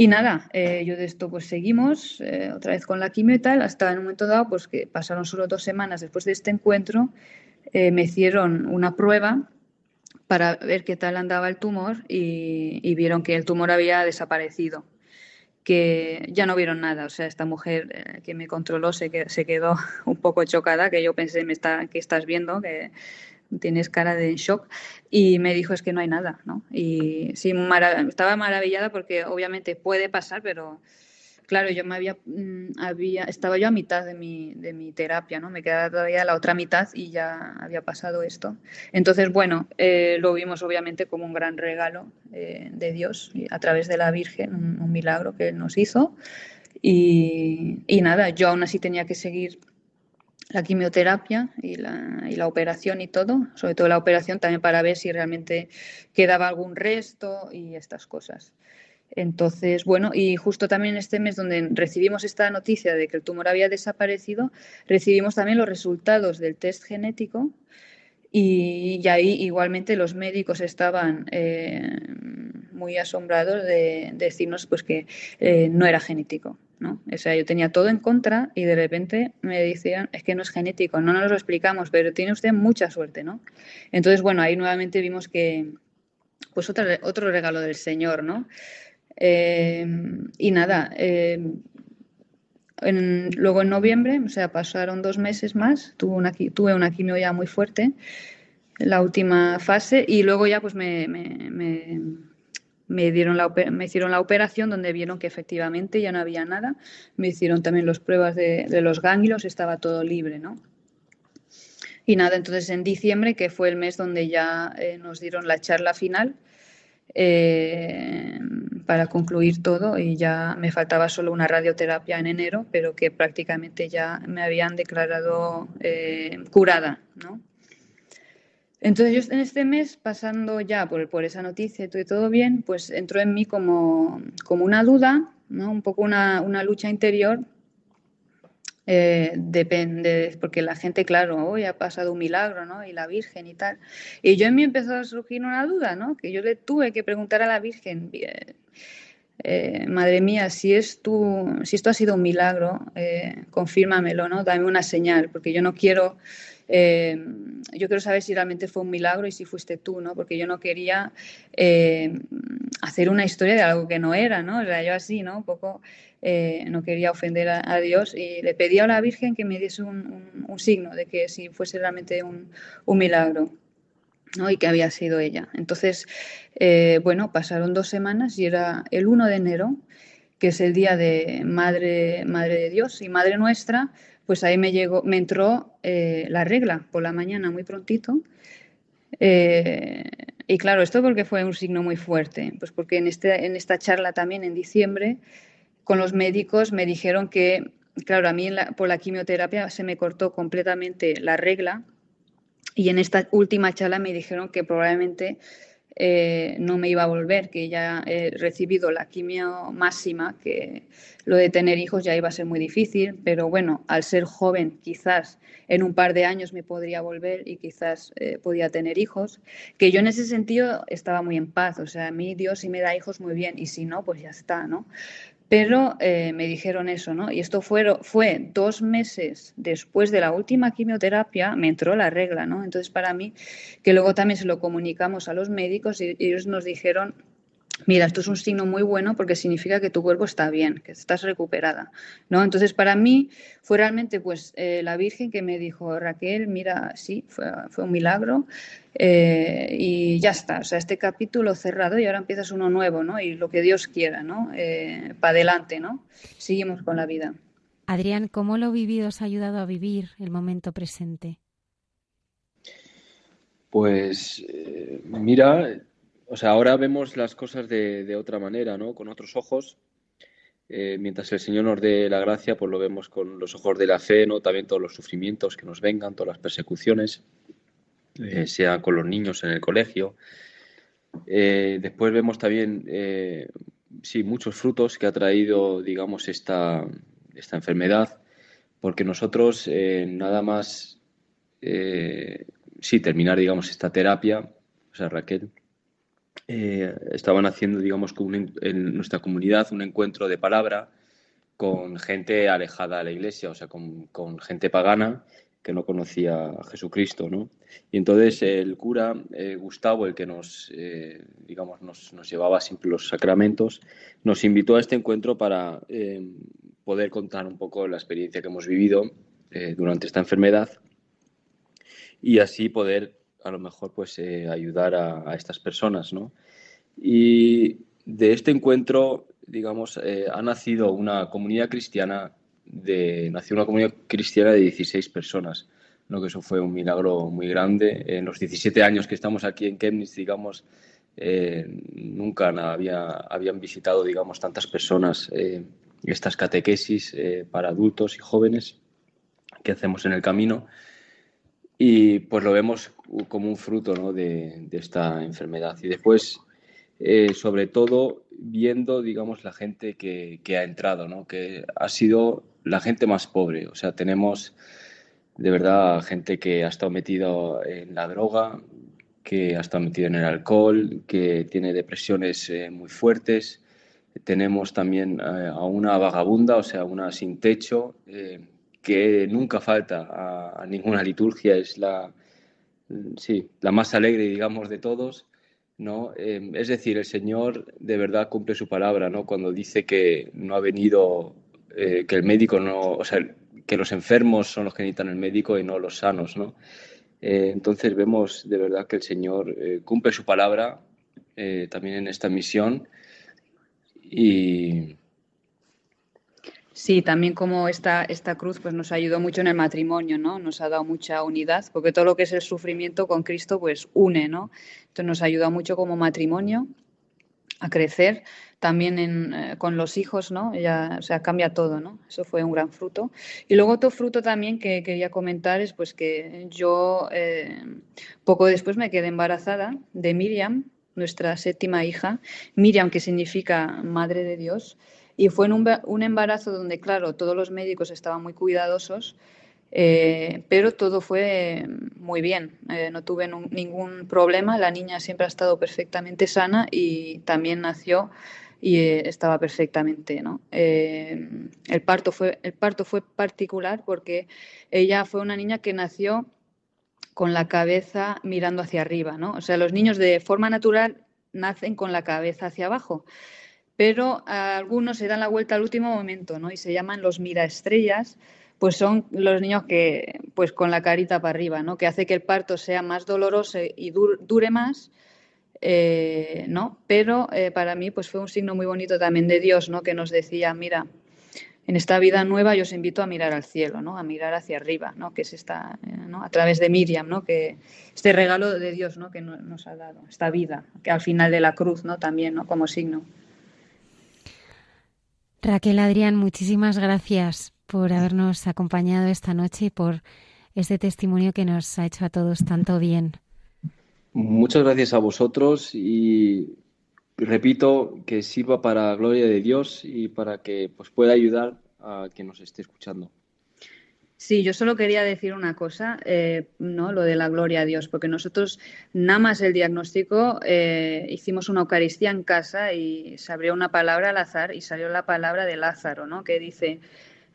Y nada, eh, yo de esto pues seguimos eh, otra vez con la quimio y tal, hasta en un momento dado, pues que pasaron solo dos semanas después de este encuentro, eh, me hicieron una prueba para ver qué tal andaba el tumor y, vieron que el tumor había desaparecido, que ya no vieron nada. O sea, esta mujer que me controló se, se quedó un poco chocada, que yo pensé, me está, ¿qué estás viendo? Que tienes cara de shock y me dijo es que no hay nada, ¿no? Y sí, estaba maravillada porque obviamente puede pasar, pero claro, yo me había, mm, había, estaba yo a mitad de mi, de mi terapia, ¿no? Me quedaba todavía la otra mitad y ya había pasado esto. Entonces, bueno, eh, lo vimos obviamente como un gran regalo eh, de Dios a través de la Virgen, un, un milagro que Él nos hizo. Y, y, nada, yo aún así tenía que seguir la quimioterapia y la, y la, operación y todo, sobre todo la operación también para ver si realmente quedaba algún resto y estas cosas. Entonces, bueno, y justo también este mes donde recibimos esta noticia de que el tumor había desaparecido, recibimos también los resultados del test genético y, ahí igualmente los médicos estaban eh, muy asombrados de, decirnos pues que eh, no era genético. ¿no? O sea, yo tenía todo en contra y de repente me decían, es que no es genético, no nos lo explicamos, pero tiene usted mucha suerte, ¿no? Entonces, bueno, ahí nuevamente vimos que, pues otro, otro regalo del Señor, ¿no? Eh, y nada, eh, luego en noviembre, o sea, pasaron dos meses más, tuve una, tuve una quimio ya muy fuerte, la última fase, y luego ya pues me me, dieron la, me hicieron la operación donde vieron que efectivamente ya no había nada. Me hicieron también las pruebas de, los ganglios, estaba todo libre, ¿no? Y nada, entonces en diciembre, que fue el mes donde ya eh, nos dieron la charla final eh, para concluir todo y ya me faltaba solo una radioterapia en enero, pero que prácticamente ya me habían declarado eh, curada, ¿no? Entonces en este mes, pasando ya por, esa noticia y todo, bien, pues entró en mí como, como una duda, ¿no? un poco una lucha interior. Eh, depende, porque la gente, claro, hoy ha pasado un milagro, ¿no? Y la Virgen y tal. Y yo en mí empezó a surgir una duda, ¿no? Que yo le tuve que preguntar a la Virgen, eh, madre mía, si, es tú, si esto ha sido un milagro, eh, confírmamelo, ¿no? Dame una señal, porque yo no quiero eh, yo quiero saber si realmente fue un milagro y si fuiste tú, ¿no? Porque yo no quería hacer una historia de algo que no era, ¿no? O sea, yo así, ¿no? Un poco eh, no quería ofender a, Dios y le pedí a la Virgen que me diese un, signo de que si fuese realmente un, milagro. y que había sido ella. Entonces, bueno, pasaron dos semanas y era el 1 de enero, que es el día de Madre, Madre de Dios y Madre Nuestra, pues ahí me, llegó, me entró eh, la regla por la mañana muy prontito. Eh, y claro, esto porque fue un signo muy fuerte, pues porque en, este, en esta charla también en diciembre con los médicos me dijeron que, claro, a mí por la quimioterapia se me cortó completamente la regla y en esta última charla me dijeron que probablemente eh, no me iba a volver, que ya he recibido la quimio máxima, que lo de tener hijos ya iba a ser muy difícil, pero bueno, al ser joven quizás en un par de años me podría volver y quizás eh, podía tener hijos, que yo en ese sentido estaba muy en paz, o sea, a mí Dios si me da hijos muy bien y si no, pues ya está, ¿no? Pero eh, me dijeron eso, ¿no? Y esto fue, fue dos meses después de la última quimioterapia, me entró la regla, ¿no? Entonces, para mí, que luego también se lo comunicamos a los médicos y ellos nos dijeron mira, esto es un signo muy bueno porque significa que tu cuerpo está bien, que estás recuperada, ¿no? Entonces, para mí fue realmente, pues, eh, la Virgen que me dijo, Raquel, mira, sí, fue, un milagro eh, y ya está, o sea, este capítulo cerrado y ahora empiezas uno nuevo, ¿no? Y lo que Dios quiera, ¿no? Eh, Para adelante, ¿no? Seguimos con la vida. Adrián, ¿cómo lo vivido os ha ayudado a vivir el momento presente? Pues, mira, o sea, ahora vemos las cosas de, otra manera, ¿no? Con otros ojos. Eh, mientras el Señor nos dé la gracia, pues lo vemos con los ojos de la fe, ¿no? También todos los sufrimientos que nos vengan, todas las persecuciones, eh, sea con los niños en el colegio. Eh, después vemos también, sí, muchos frutos que ha traído, digamos, esta, esta enfermedad, porque nosotros nada más, sí, terminar, digamos, esta terapia, o sea, Raquel, eh, estaban haciendo, digamos, en nuestra comunidad un encuentro de palabra con gente alejada de la iglesia, o sea, con, gente pagana que no conocía a Jesucristo, ¿no? Y entonces el cura eh, Gustavo, el que nos, eh, digamos, nos, llevaba siempre los sacramentos, nos invitó a este encuentro para poder contar un poco la experiencia que hemos vivido durante esta enfermedad y así poder a lo mejor pues eh, ayudar a, estas personas, ¿no? Y de este encuentro, digamos, eh, ha nacido una comunidad cristiana de, nació una comunidad cristiana de 16 personas, ¿no? que eso fue un milagro muy grande. En los 17 años que estamos aquí en Chemnitz, digamos, eh, nunca había, habían visitado, digamos, tantas personas estas catequesis para adultos y jóvenes que hacemos en el camino. Y pues lo vemos como un fruto ¿no? de, esta enfermedad. Y después, eh, sobre todo, viendo, digamos, la gente que, que, ha entrado, ¿no? que ha sido la gente más pobre. O sea, tenemos de verdad gente que ha estado metido en la droga, que ha estado metido en el alcohol, que tiene depresiones eh, muy fuertes. Tenemos también eh, a una vagabunda, o sea, una sin techo, que nunca falta a, ninguna liturgia, es la, sí, la más alegre, digamos, de todos. ¿no? Em, es decir, el Señor de verdad cumple su palabra ¿no? cuando dice que no ha venido, eh, que el médico no, o sea, que los enfermos son los que necesitan el médico y no los sanos. ¿no? Eh, entonces vemos de verdad que el Señor eh, cumple su palabra también en esta misión y, Sí, también como esta, esta cruz pues nos ayudó mucho en el matrimonio, ¿no? Nos ha dado mucha unidad, porque todo lo que es el sufrimiento con Cristo pues une, ¿no? Entonces nos ayudado mucho como matrimonio a crecer, también eh, con los hijos, ¿no? Ya, o sea, cambia todo, ¿no? Eso fue un gran fruto. Y luego otro fruto también que quería comentar es pues que yo eh, poco después me quedé embarazada de Miriam, nuestra séptima hija, Miriam que significa Madre de Dios, y fue en un, embarazo donde, claro, todos los médicos estaban muy cuidadosos, eh, pero todo fue muy bien. Eh, no tuve ningún problema. La niña siempre ha estado perfectamente sana y también nació y eh, estaba perfectamente. ¿no? el, parto fue, el parto fue particular porque ella fue una niña que nació con la cabeza mirando hacia arriba. ¿no? O sea, los niños de forma natural nacen con la cabeza hacia abajo pero algunos se dan la vuelta al último momento, ¿no? Y se llaman los miraestrellas, pues son los niños que, pues con la carita para arriba, ¿no? Que hace que el parto sea más doloroso y dure más, eh, ¿no? Pero eh, para mí, pues fue un signo muy bonito también de Dios, ¿no? Que nos decía, mira, en esta vida nueva yo os invito a mirar al cielo, ¿no? A mirar hacia arriba, ¿no? Que es esta, eh, ¿no? A través de Miriam, ¿no? Que este regalo de Dios, ¿no? Que nos ha dado, esta vida, que al final de la cruz, ¿no? También, ¿no? Como signo. Raquel Adrián, muchísimas gracias por habernos acompañado esta noche y por este testimonio que nos ha hecho a todos tanto bien. Muchas gracias a vosotros y repito que sirva para la gloria de Dios y para que pues, pueda ayudar a quien nos esté escuchando. Sí, yo solo quería decir una cosa, eh, ¿no? Lo de la gloria a Dios, porque nosotros, nada más el diagnóstico, eh, hicimos una Eucaristía en casa y se abrió una palabra al azar y salió la palabra de Lázaro, ¿no? Que dice,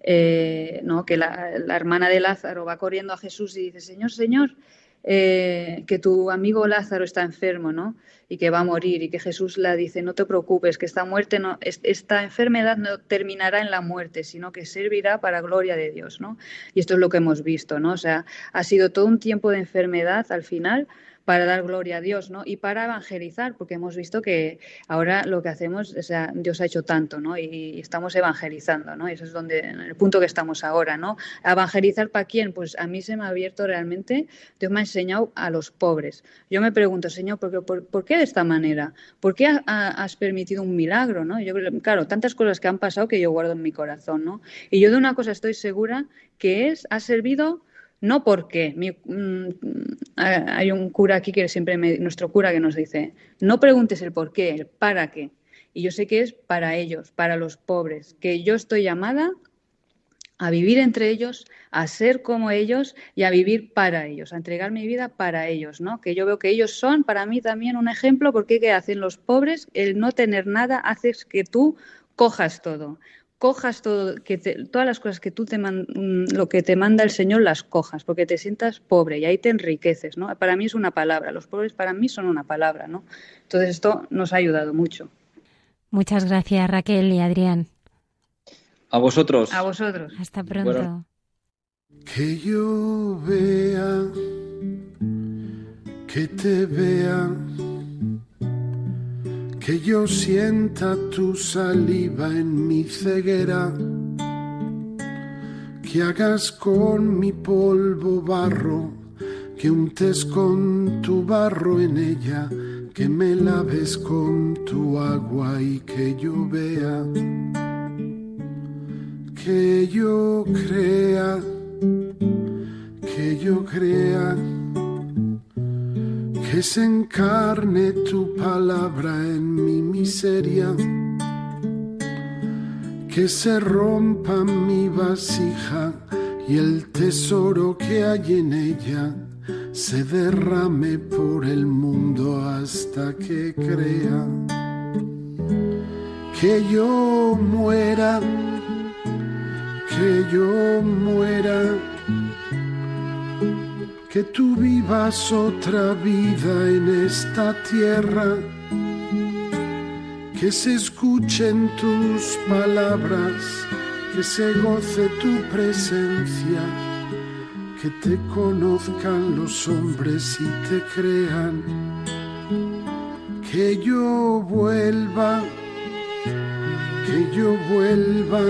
eh, ¿no? Que la, la, hermana de Lázaro va corriendo a Jesús y dice, Señor, Señor, eh, que tu amigo Lázaro está enfermo, ¿no? Y que va a morir y que Jesús le dice, no te preocupes, que esta muerte no, esta enfermedad no terminará en la muerte, sino que servirá para gloria de Dios, ¿no? Y esto es lo que hemos visto, ¿no? O sea, ha sido todo un tiempo de enfermedad al final, para dar gloria a Dios, ¿no? Y para evangelizar, porque hemos visto que ahora lo que hacemos, o sea, Dios ha hecho tanto, ¿no? Y, estamos evangelizando, ¿no? Y eso es donde, en el punto que estamos ahora, ¿no? ¿Evangelizar para quién? Pues a mí se me ha abierto realmente, Dios me ha enseñado a los pobres. Yo me pregunto, Señor, ¿por, por, por qué de esta manera? ¿Por qué has permitido un milagro, ¿no? Yo, claro, tantas cosas que han pasado que yo guardo en mi corazón, ¿no? Y yo de una cosa estoy segura, que es, ha servido no porque mm, hay un cura aquí que siempre nuestro cura que nos dice, no preguntes el por qué, el para qué. Y yo sé que es para ellos, para los pobres, que yo estoy llamada a vivir entre ellos, a ser como ellos y a vivir para ellos, a entregar mi vida para ellos, ¿no? Que yo veo que ellos son para mí también un ejemplo porque ¿qué hacen los pobres? El no tener nada hace que tú cojas todo cojas todo, que todas las cosas que tú te mm, lo que te manda el Señor las cojas, porque te sientas pobre y ahí te enriqueces, ¿no? Para mí es una palabra, los pobres para mí son una palabra, ¿no? Entonces esto nos ha ayudado mucho. Muchas gracias Raquel y Adrián. A vosotros. A vosotros. Hasta pronto. Que yo vea, que te vea que yo sienta tu saliva en mi ceguera, que hagas con mi polvo barro, que untes con tu barro en ella, que me laves con tu agua y que yo vea, que yo crea, que yo crea que se encarne tu palabra en mi miseria, que se rompa mi vasija y el tesoro que hay en ella se derrame por el mundo hasta que crea. Que yo muera, que yo muera que tú vivas otra vida en esta tierra, que se escuchen tus palabras, que se goce tu presencia, que te conozcan los hombres y te crean, que yo vuelva, que yo vuelva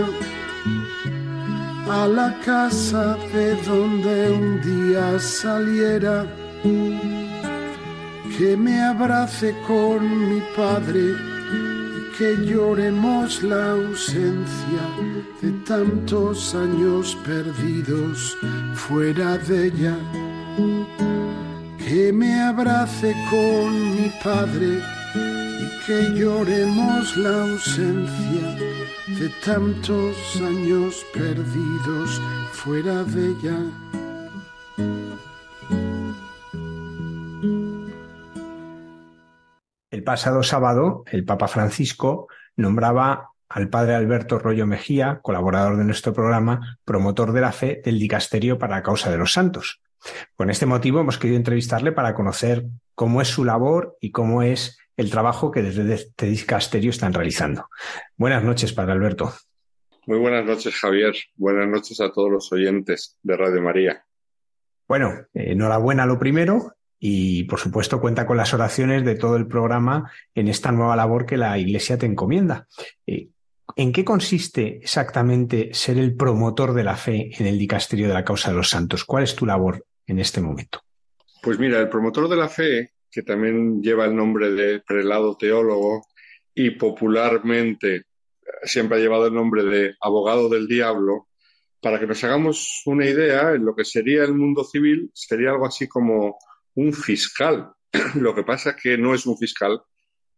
a la casa de donde un día saliera, que me abrace con mi padre y que lloremos la ausencia de tantos años perdidos fuera de ella, que me abrace con mi padre y que lloremos la ausencia de tantos años perdidos fuera de ella. El pasado sábado, el Papa Francisco nombraba al padre Alberto Rollo Mejía, colaborador de nuestro programa, promotor de la fe del dicasterio para la causa de los santos. Con este motivo hemos querido entrevistarle para conocer cómo es su labor y cómo es el trabajo que desde este dicasterio están realizando. Buenas noches, Padre Alberto. Muy buenas noches, Javier. Buenas noches a todos los oyentes de Radio María. Bueno, enhorabuena lo primero y, por supuesto, cuenta con las oraciones de todo el programa en esta nueva labor que la Iglesia te encomienda. Eh, ¿En qué consiste exactamente ser el promotor de la fe en el dicasterio de la causa de los santos? ¿Cuál es tu labor en este momento? Pues mira, el promotor de la fe que también lleva el nombre de prelado teólogo y popularmente siempre ha llevado el nombre de abogado del diablo, para que nos hagamos una idea, en lo que sería el mundo civil sería algo así como un fiscal, Lo que pasa es que no es un fiscal,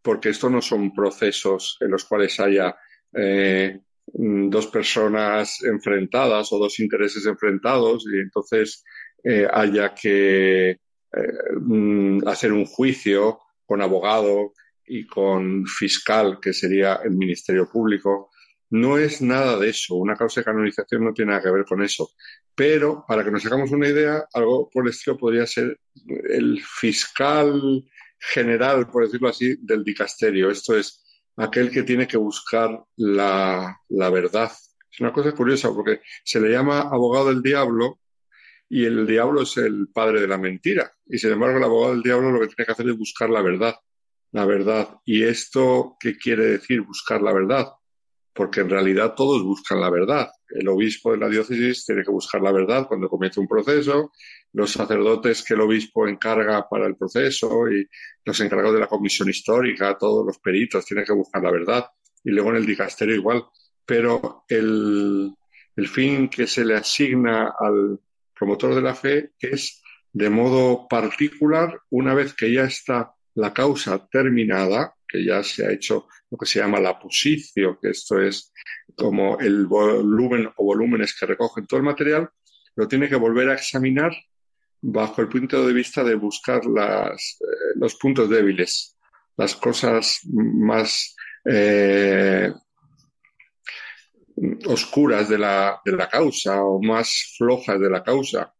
porque estos no son procesos en los cuales haya eh, dos personas enfrentadas o dos intereses enfrentados y entonces eh, haya que eh, mm, hacer un juicio con abogado y con fiscal, que sería el Ministerio Público. No es nada de eso. Una causa de canonización no tiene nada que ver con eso. Pero, para que nos hagamos una idea, algo por el estilo podría ser el fiscal general, por decirlo así, del dicasterio. Esto es aquel que tiene que buscar la, la verdad. Es una cosa curiosa porque se le llama abogado del diablo y el diablo es el padre de la mentira. Y sin embargo, el abogado del diablo lo que tiene que hacer es buscar la verdad. La verdad. ¿Y esto qué quiere decir buscar la verdad? Porque en realidad todos buscan la verdad. El obispo de la diócesis tiene que buscar la verdad cuando comienza un proceso, los sacerdotes que el obispo encarga para el proceso y los encargados de la comisión histórica, todos los peritos tienen que buscar la verdad. Y luego en el dicasterio igual. Pero el, el fin que se le asigna al, promotor de la fe es de modo particular, una vez que ya está la causa terminada, que ya se ha hecho lo que se llama la posición, que esto es como el volumen o volúmenes que recogen todo el material, lo tiene que volver a examinar bajo el punto de vista de buscar las, eh, los puntos débiles, las cosas más eh, oscuras de la, de la causa o más flojas de la causa.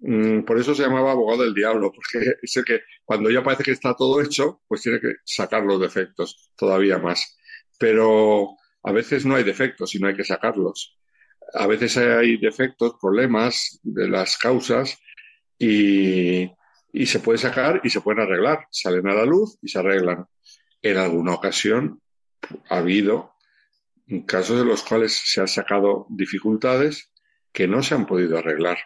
Mm, por eso se llamaba abogado del diablo, porque es el que cuando ya parece que está todo hecho, pues tiene que sacar los defectos todavía más. Pero a veces no hay defectos, sino hay que sacarlos. A veces hay defectos, problemas de las causas y, y se puede sacar y se pueden arreglar. Salen a la luz y se arreglan. En alguna ocasión ha habido casos en los cuales se han sacado dificultades que no se han podido arreglar.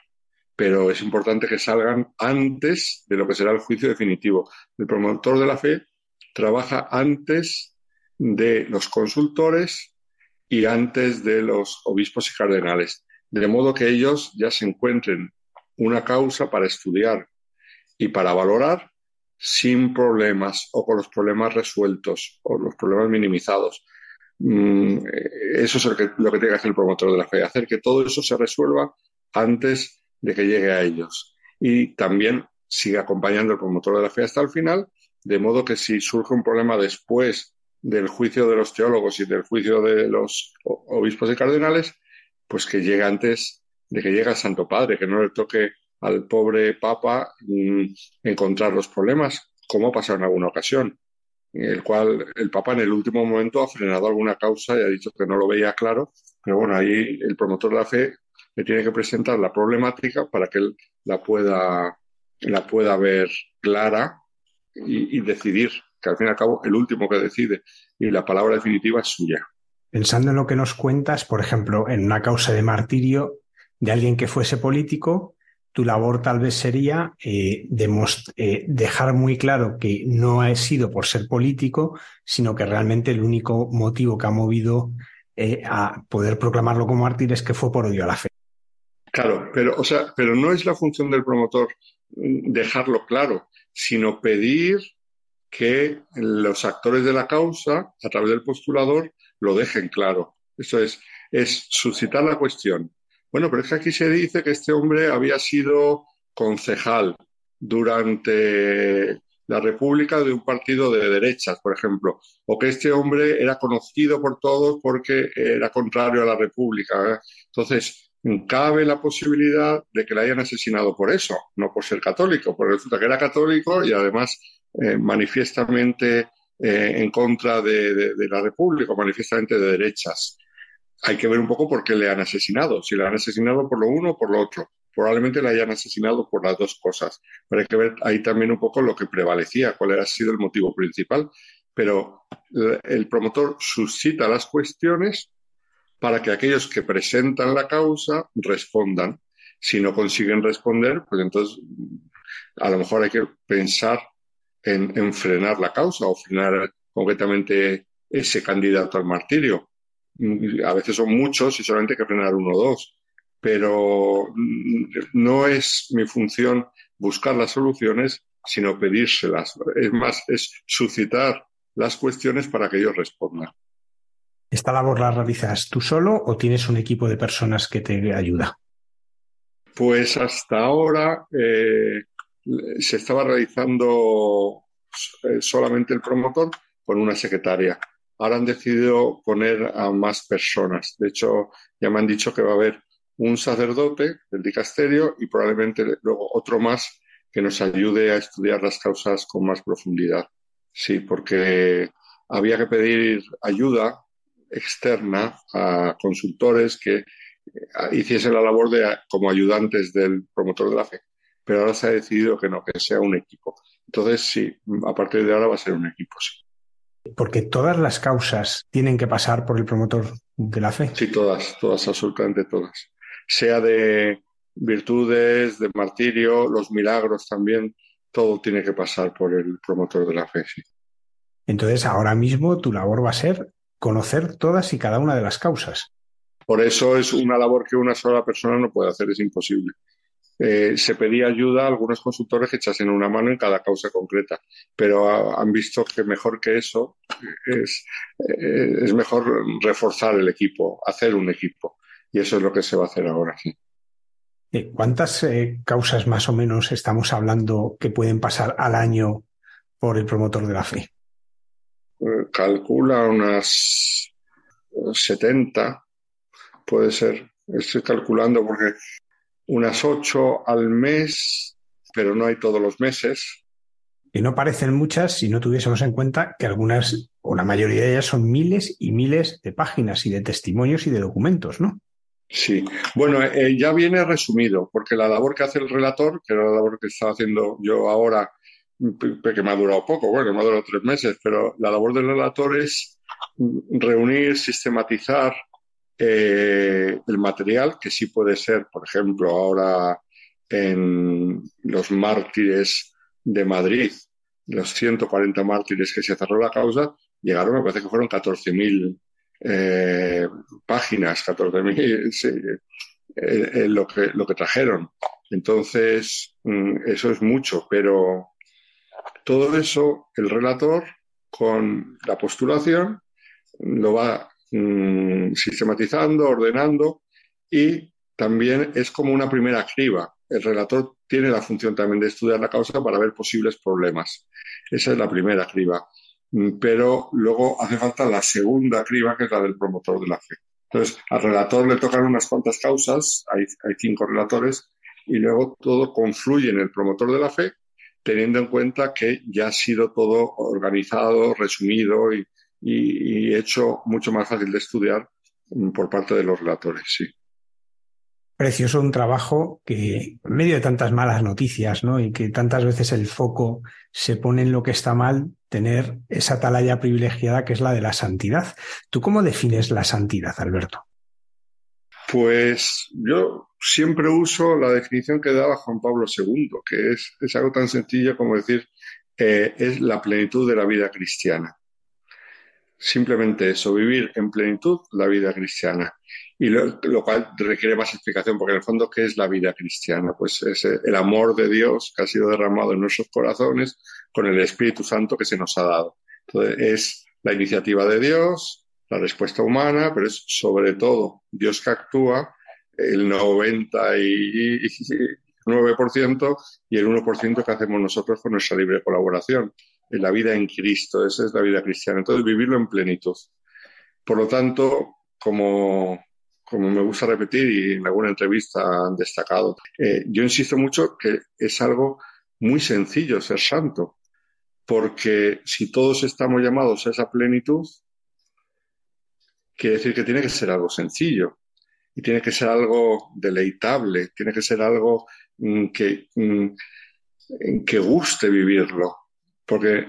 Pero es importante que salgan antes de lo que será el juicio definitivo. El promotor de la fe trabaja antes de los consultores y antes de los obispos y cardenales, de modo que ellos ya se encuentren una causa para estudiar y para valorar sin problemas o con los problemas resueltos o los problemas minimizados. Mm, eso es lo que, lo que tiene que hacer el promotor de la fe, hacer que todo eso se resuelva antes de que llegue a ellos. Y también sigue acompañando el promotor de la fe hasta el final, de modo que si surge un problema después del juicio de los teólogos y del juicio de los obispos y cardenales, pues que llegue antes de que llegue el Santo Padre, que no le toque al pobre Papa mm, encontrar los problemas, como ha pasado en alguna ocasión el cual el Papa en el último momento ha frenado alguna causa y ha dicho que no lo veía claro, pero bueno, ahí el promotor de la fe le tiene que presentar la problemática para que él la pueda, la pueda ver clara y, y decidir, que al fin y al cabo el último que decide y la palabra definitiva es suya. Pensando en lo que nos cuentas, por ejemplo, en una causa de martirio de alguien que fuese político, tu labor tal vez sería eh, eh, dejar muy claro que no ha sido por ser político, sino que realmente el único motivo que ha movido eh, a poder proclamarlo como mártir es que fue por odio a la fe. Claro, pero, o sea, pero no es la función del promotor mm, dejarlo claro, sino pedir que los actores de la causa, a través del postulador, lo dejen claro. Eso es, es suscitar la cuestión, bueno, pero es que aquí se dice que este hombre había sido concejal durante la República de un partido de derechas, por ejemplo, o que este hombre era conocido por todos porque era contrario a la República. ¿eh? Entonces, cabe la posibilidad de que le hayan asesinado por eso, no por ser católico, porque resulta que era católico y además eh, manifiestamente eh, en contra de, de, la República, manifiestamente de derechas hay que ver un poco por qué le han asesinado. Si le han asesinado por lo uno o por lo otro. Probablemente le hayan asesinado por las dos cosas. Pero hay que ver ahí también un poco lo que prevalecía, cuál ha sido el motivo principal. Pero el promotor suscita las cuestiones para que aquellos que presentan la causa respondan. Si no consiguen responder, pues entonces a lo mejor hay que pensar en, en frenar la causa o frenar concretamente ese candidato al martirio a veces son muchos y solamente hay que frenar uno o dos, pero no es mi función buscar las soluciones sino pedírselas. Es más, es suscitar las cuestiones para que ellos respondan. ¿Esta labor la realizas tú solo o tienes un equipo de personas que te ayuda? Pues hasta ahora eh, se estaba realizando eh, solamente el promotor con una secretaria. Ahora han decidido poner a más personas. De hecho, ya me han dicho que va a haber un sacerdote del dicasterio y probablemente luego otro más que nos ayude a estudiar las causas con más profundidad. Sí, porque había que pedir ayuda externa a consultores que hiciesen la labor de como ayudantes del promotor de la fe. Pero ahora se ha decidido que no, que sea un equipo. Entonces, sí, a partir de ahora va a ser un equipo, sí. Porque todas las causas tienen que pasar por el promotor de la fe. Sí, todas, todas, absolutamente todas. Sea de virtudes, de martirio, los milagros también, todo tiene que pasar por el promotor de la fe, sí. Entonces, ahora mismo tu labor va a ser conocer todas y cada una de las causas. Por eso es una labor que una sola persona no puede hacer, es imposible. Eh, se pedía ayuda a algunos consultores que echasen una mano en cada causa concreta, pero han visto que mejor que eso es, eh, es mejor reforzar el equipo, hacer un equipo. Y eso es lo que se va a hacer ahora, sí. Eh, ¿Cuántas causas más o menos estamos hablando que pueden pasar al año por el promotor de la fe? calcula unas 70 puede ser. Estoy calculando porque unas ocho al mes, pero no hay todos los meses. Y no parecen muchas si no tuviésemos en cuenta que algunas, o la mayoría de ellas, son miles y miles de páginas y de testimonios y de documentos, ¿no? Sí, bueno, eh, ya viene resumido, porque la labor que hace el relator, que era la labor que estaba haciendo yo ahora, que me ha durado poco, bueno, me ha durado tres meses, pero la labor del relator es reunir, sistematizar eh, el material, que sí puede ser, por ejemplo, ahora en los mártires de Madrid, los 140 mártires que se cerró la causa, llegaron, me parece que fueron 14.000 eh, páginas, 14.000, sí, eh, lo, que, lo que trajeron. Entonces, mm, eso es mucho, pero todo eso, el relator, con la postulación, lo va Mm, sistematizando, ordenando y también es como una primera criba. El relator tiene la función también de estudiar la causa para ver posibles problemas. Esa es la primera criba. Mm, pero luego hace falta la segunda criba, que es la del promotor de la fe. Entonces, al relator le tocan unas cuantas causas, hay, hay cinco relatores, y luego todo confluye en el promotor de la fe, teniendo en cuenta que ya ha sido todo organizado, resumido y, y, hecho mucho más fácil de estudiar mm, por parte de los relatores, sí. Precioso un trabajo que, en medio de tantas malas noticias, ¿no? Y que tantas veces el foco se pone en lo que está mal, tener esa atalaya privilegiada que es la de la santidad. ¿Tú cómo defines la santidad, Alberto? Pues yo siempre uso la definición que daba Juan Pablo II, que es, es algo tan sencillo como decir, eh, es la plenitud de la vida cristiana. Simplemente eso, vivir en plenitud la vida cristiana. Y lo, cual requiere más explicación, porque en el fondo, ¿qué es la vida cristiana? Pues es el amor de Dios que ha sido derramado en nuestros corazones con el Espíritu Santo que se nos ha dado. Entonces, es la iniciativa de Dios, la respuesta humana, pero es sobre todo Dios que actúa, el 99% y el 1% que hacemos nosotros con nuestra libre colaboración la vida en Cristo, esa es la vida cristiana. Entonces, vivirlo en plenitud. Por lo tanto, como, como me gusta repetir y en alguna entrevista han destacado, eh, yo insisto mucho que es algo muy sencillo ser santo, porque si todos estamos llamados a esa plenitud, quiere decir que tiene que ser algo sencillo y tiene que ser algo deleitable, tiene que ser algo mm, que, mm, que guste vivirlo porque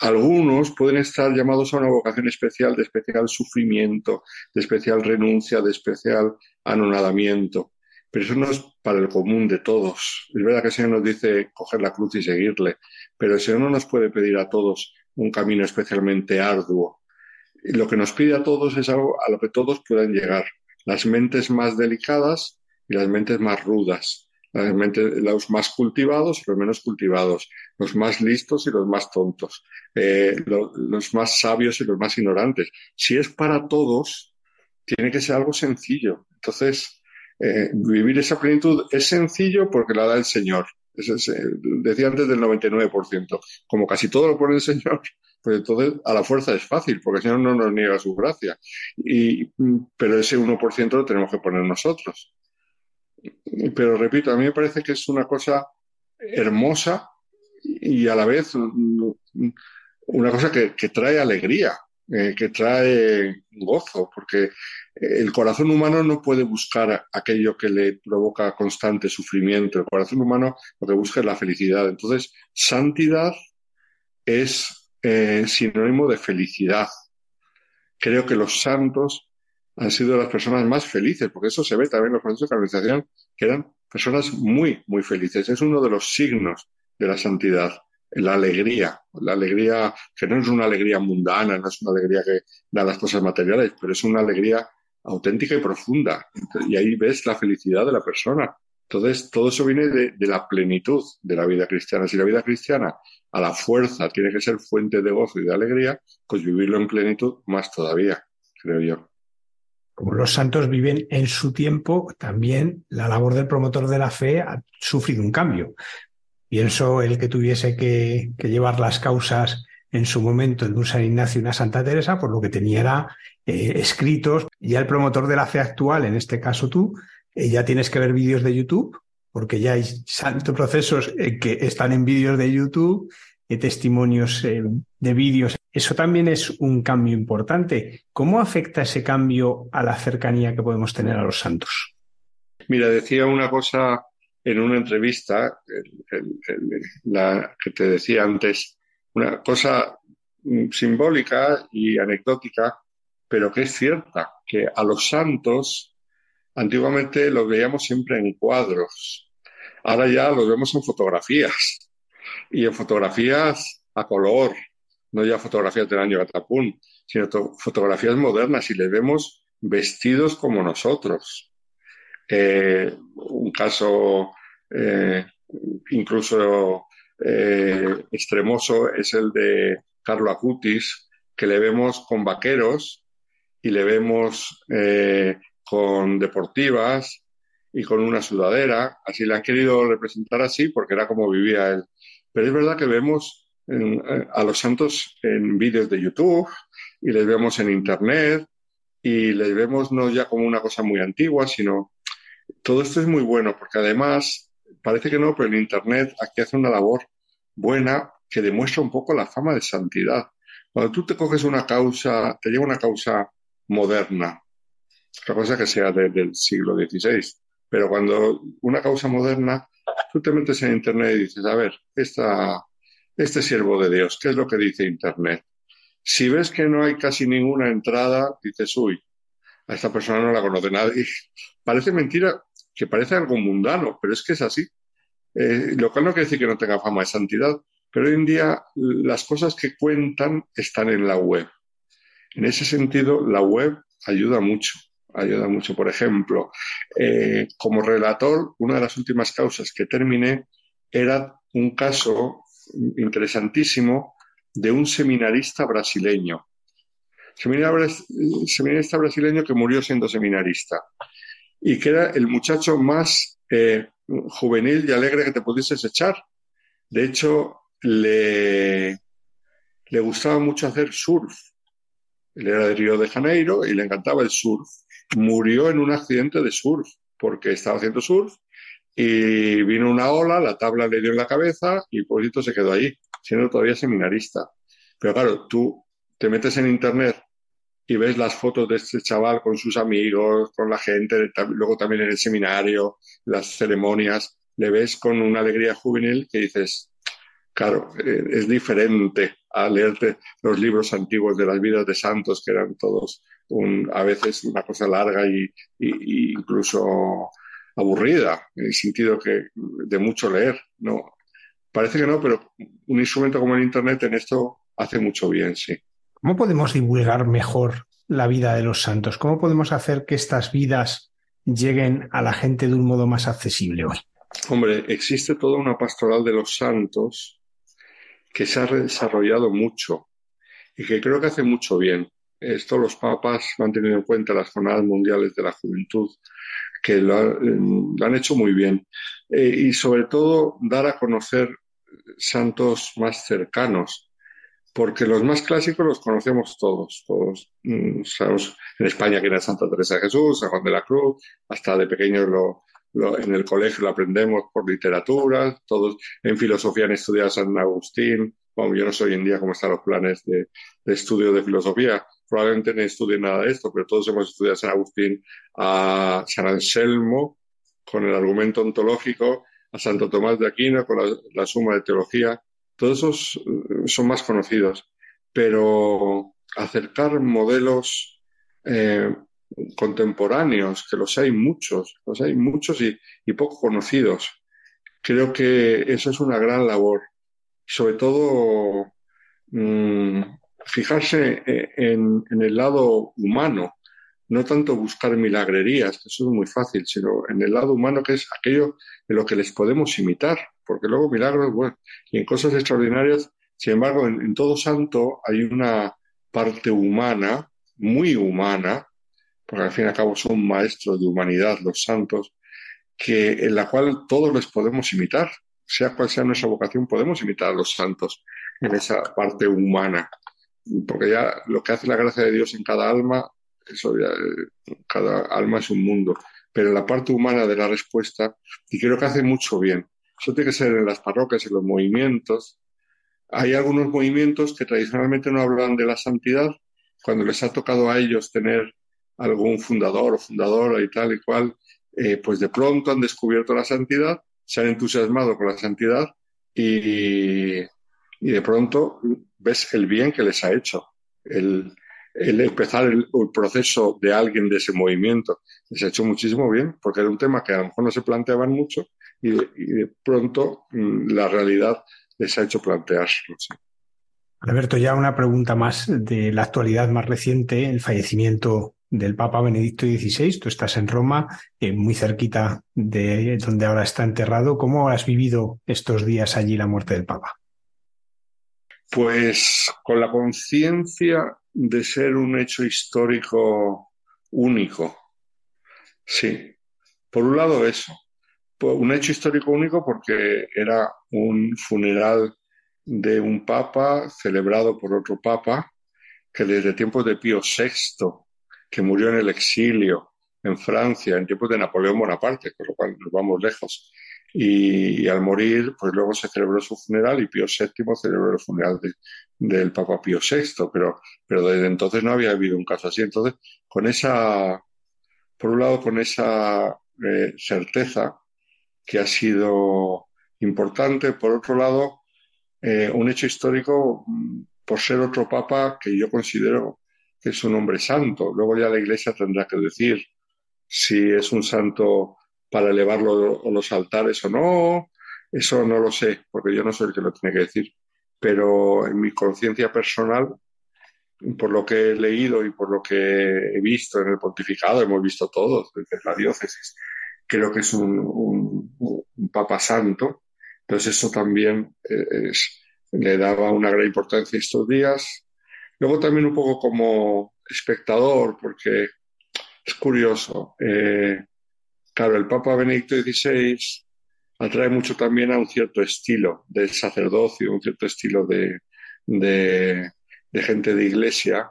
algunos pueden estar llamados a una vocación especial, de especial sufrimiento, de especial renuncia, de especial anonadamiento. Pero eso no es para el común de todos. Es verdad que el Señor nos dice coger la cruz y seguirle, pero el Señor no nos puede pedir a todos un camino especialmente arduo. lo que nos pide a todos es algo a lo que todos puedan llegar. Las mentes más delicadas y las mentes más rudas. Los más cultivados y los menos cultivados, los más listos y los más tontos, eh, los más sabios y los más ignorantes. Si es para todos, tiene que ser algo sencillo. Entonces, eh, vivir esa plenitud es sencillo porque la da el Señor. Eh, decía antes del 99%. Como casi todo lo pone el Señor, pues entonces a la fuerza es fácil, porque el Señor no nos niega su gracia. Y, pero ese 1% lo tenemos que poner nosotros. Pero repito, a mí me parece que es una cosa hermosa y a la vez una cosa que, trae alegría, eh, que trae gozo, porque el corazón humano no puede buscar aquello que le provoca constante sufrimiento. El corazón humano lo que busca es la felicidad. Entonces, santidad es eh, sinónimo de felicidad. Creo que los santos han sido las personas más felices, porque eso se ve también en los procesos de canonización, que eran personas muy, muy felices. Es uno de los signos de la santidad, la alegría, la alegría que no es una alegría mundana, no es una alegría que da las cosas materiales, pero es una alegría auténtica y profunda. Y ahí ves la felicidad de la persona. Entonces, todo eso viene de, la plenitud de la vida cristiana. Si la vida cristiana a la fuerza tiene que ser fuente de gozo y de alegría, pues vivirlo en plenitud más todavía, creo yo. Como los santos viven en su tiempo, también la labor del promotor de la fe ha sufrido un cambio. Pienso el que tuviese que, llevar las causas en su momento de un San Ignacio y una Santa Teresa, por lo que tenía era eh, escritos. Ya el promotor de la fe actual, en este caso tú, eh, ya tienes que ver vídeos de YouTube, porque ya hay santos procesos eh, que están en vídeos de YouTube, testimonios de vídeos. Eso también es un cambio importante. ¿Cómo afecta ese cambio a la cercanía que podemos tener a los santos? Mira, decía una cosa en una entrevista, la que te decía antes, una cosa mm, simbólica y anecdótica pero que es cierta, que a los santos antiguamente los veíamos siempre en cuadros, ahora ya los vemos en fotografías, y en fotografías a color, no ya fotografías del año Gatapún, sino fotografías modernas y les vemos vestidos como nosotros. Eh, un caso eh, incluso eh, extremoso es el de Carlo Acutis, que le vemos con vaqueros y le vemos con deportivas y con una sudadera. Así le han querido representar así porque era como vivía él. Pero es verdad que vemos eh, a los santos en vídeos de YouTube y les vemos en Internet y les vemos no ya como una cosa muy antigua, sino todo esto es muy bueno porque además, parece que no, pero en Internet aquí hace una labor buena que demuestra un poco la fama de santidad. Cuando tú te coges una causa, te llega una causa moderna, otra cosa que sea del siglo XVI. Pero cuando una causa moderna, tú te metes en Internet y dices, a ver, este siervo de Dios, ¿qué es lo que dice Internet? Si ves que no hay casi ninguna entrada, dices, uy, a esta persona no la conoce nadie. Parece mentira, que parece algo mundano, pero es que es así. Eh, lo cual no quiere decir que no tenga fama de santidad, pero hoy en día las cosas que cuentan están en la web. En ese sentido, la web ayuda mucho. Ayuda mucho. Por ejemplo, eh, como relator, una de las últimas causas que terminé era un caso interesantísimo de un seminarista brasileño. Seminarista brasileño que murió siendo seminarista y que era el muchacho más eh, juvenil y alegre que te pudieses echar. De hecho, le, le gustaba mucho hacer surf él era de Río de Janeiro y le encantaba el surf. Murió en un accidente de surf porque estaba haciendo surf y vino una ola, la tabla le dio en la cabeza y poquito se quedó ahí, siendo todavía seminarista. Pero claro, tú te metes en internet y ves las fotos de este chaval con sus amigos, con la gente, luego también en el seminario, las ceremonias, le ves con una alegría juvenil que dices, claro, eh, es diferente a leerte los libros antiguos de las vidas de santos, que eran todos un, a veces una cosa larga y, incluso aburrida, en el sentido que de mucho leer. No, parece que no, pero un instrumento como el Internet en esto hace mucho bien, sí. ¿Cómo podemos divulgar mejor la vida de los santos? ¿Cómo podemos hacer que estas vidas lleguen a la gente de un modo más accesible hoy? hombre, existe toda una pastoral de los santos que se ha desarrollado mucho y que creo que hace mucho bien. Esto los papas han tenido en cuenta las jornadas mundiales de la juventud, que lo, han hecho muy bien. Eh, y sobre todo dar a conocer santos más cercanos, porque los más clásicos los conocemos todos. Todos mm, sabemos en España que era Santa Teresa de Jesús, San Juan de la Cruz, hasta de pequeños lo, en el colegio lo aprendemos por literatura, todos en filosofía han estudiado San Agustín. Bueno, yo no sé hoy en día cómo están los planes de, estudio de filosofía. Probablemente no estudien nada de esto, pero todos hemos estudiado San Agustín, a San Anselmo, con el argumento ontológico, a Santo Tomás de Aquino, con la, suma de teología. Todos esos eh, son más conocidos, pero acercar modelos eh, contemporáneos, que los hay muchos, los hay muchos y, poco conocidos. Creo que eso es una gran labor. Sobre todo, mm, fijarse e, en, el lado humano, no tanto buscar milagrerías, que eso es muy fácil, sino en el lado humano que es aquello en lo que les podemos imitar, porque luego milagros, bueno, y en cosas extraordinarias, sin embargo, en todo santo hay una parte humana, muy humana, porque al fin y al cabo son maestros de humanidad, los santos, que, en la cual todos les podemos imitar, sea cual sea nuestra vocación, podemos imitar a los santos en esa parte humana, porque ya lo que hace la gracia de Dios en cada alma, eso ya, cada alma es un mundo, pero en la parte humana de la respuesta, y creo que hace mucho bien. Eso tiene que ser en las parroquias, en los movimientos. Hay algunos movimientos que tradicionalmente no hablan de la santidad, cuando les ha tocado a ellos tener algún fundador o fundadora y tal y cual, eh, pues de pronto han descubierto la santidad, se han entusiasmado con la santidad y, y de pronto ves el bien que les ha hecho. El, el empezar el, proceso de alguien de ese movimiento les ha hecho muchísimo bien, porque era un tema que a lo mejor no se planteaban mucho y de, pronto mm, la realidad les ha hecho planteárselo. Alberto, ya una pregunta más de la actualidad más reciente, el fallecimiento del Papa Benedicto XVI. Tú estás en Roma, eh, muy cerquita de donde ahora está enterrado. ¿Cómo has vivido estos días allí la muerte del Papa? Pues con la conciencia de ser un hecho histórico único. Sí. Por un lado eso. Un hecho histórico único porque era un funeral de un papa celebrado por otro papa que desde tiempos de Pío VI que murió en el exilio en Francia en tiempos de Napoleón Bonaparte, con lo cual nos vamos lejos. Y, al morir, pues luego se celebró su funeral y Pío VII celebró el funeral del Papa Pío VI, pero, pero desde entonces no había habido un caso así. Entonces, con esa, por un lado, con esa eh, certeza que ha sido importante, por otro lado, eh, un hecho histórico mm, por ser otro papa que yo considero que es un hombre santo. Luego ya la Iglesia tendrá que decir si es un santo para elevarlo a los altares o no. Eso no lo sé, porque yo no soy el que lo tiene que decir. Pero en mi conciencia personal, por lo que he leído y por lo que he visto en el pontificado, hemos visto todos desde la diócesis, creo que es un, papa santo. Entonces eso también eh, le daba una gran importancia estos días Luego también un poco como espectador, porque es curioso. Eh, claro, el Papa Benedicto XVI atrae mucho también a un cierto estilo de sacerdocio, un cierto estilo de, gente de iglesia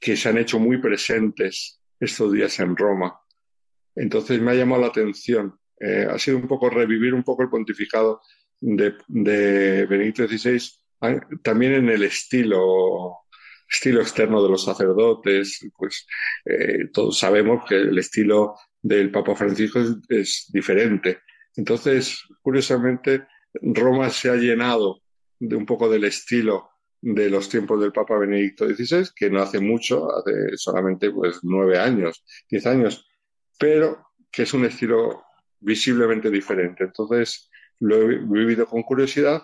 que se han hecho muy presentes estos días en Roma. Entonces me ha llamado la atención. Eh, ha sido un poco revivir un poco el pontificado de, de Benedicto XVI, también en el estilo estilo externo de los sacerdotes, pues eh, todos sabemos que el estilo del Papa Francisco es, diferente. Entonces, curiosamente, Roma se ha llenado de un poco del estilo de los tiempos del Papa Benedicto XVI, que no hace mucho, hace solamente pues nueve años, diez años, pero que es un estilo visiblemente diferente. Entonces, lo he vivido con curiosidad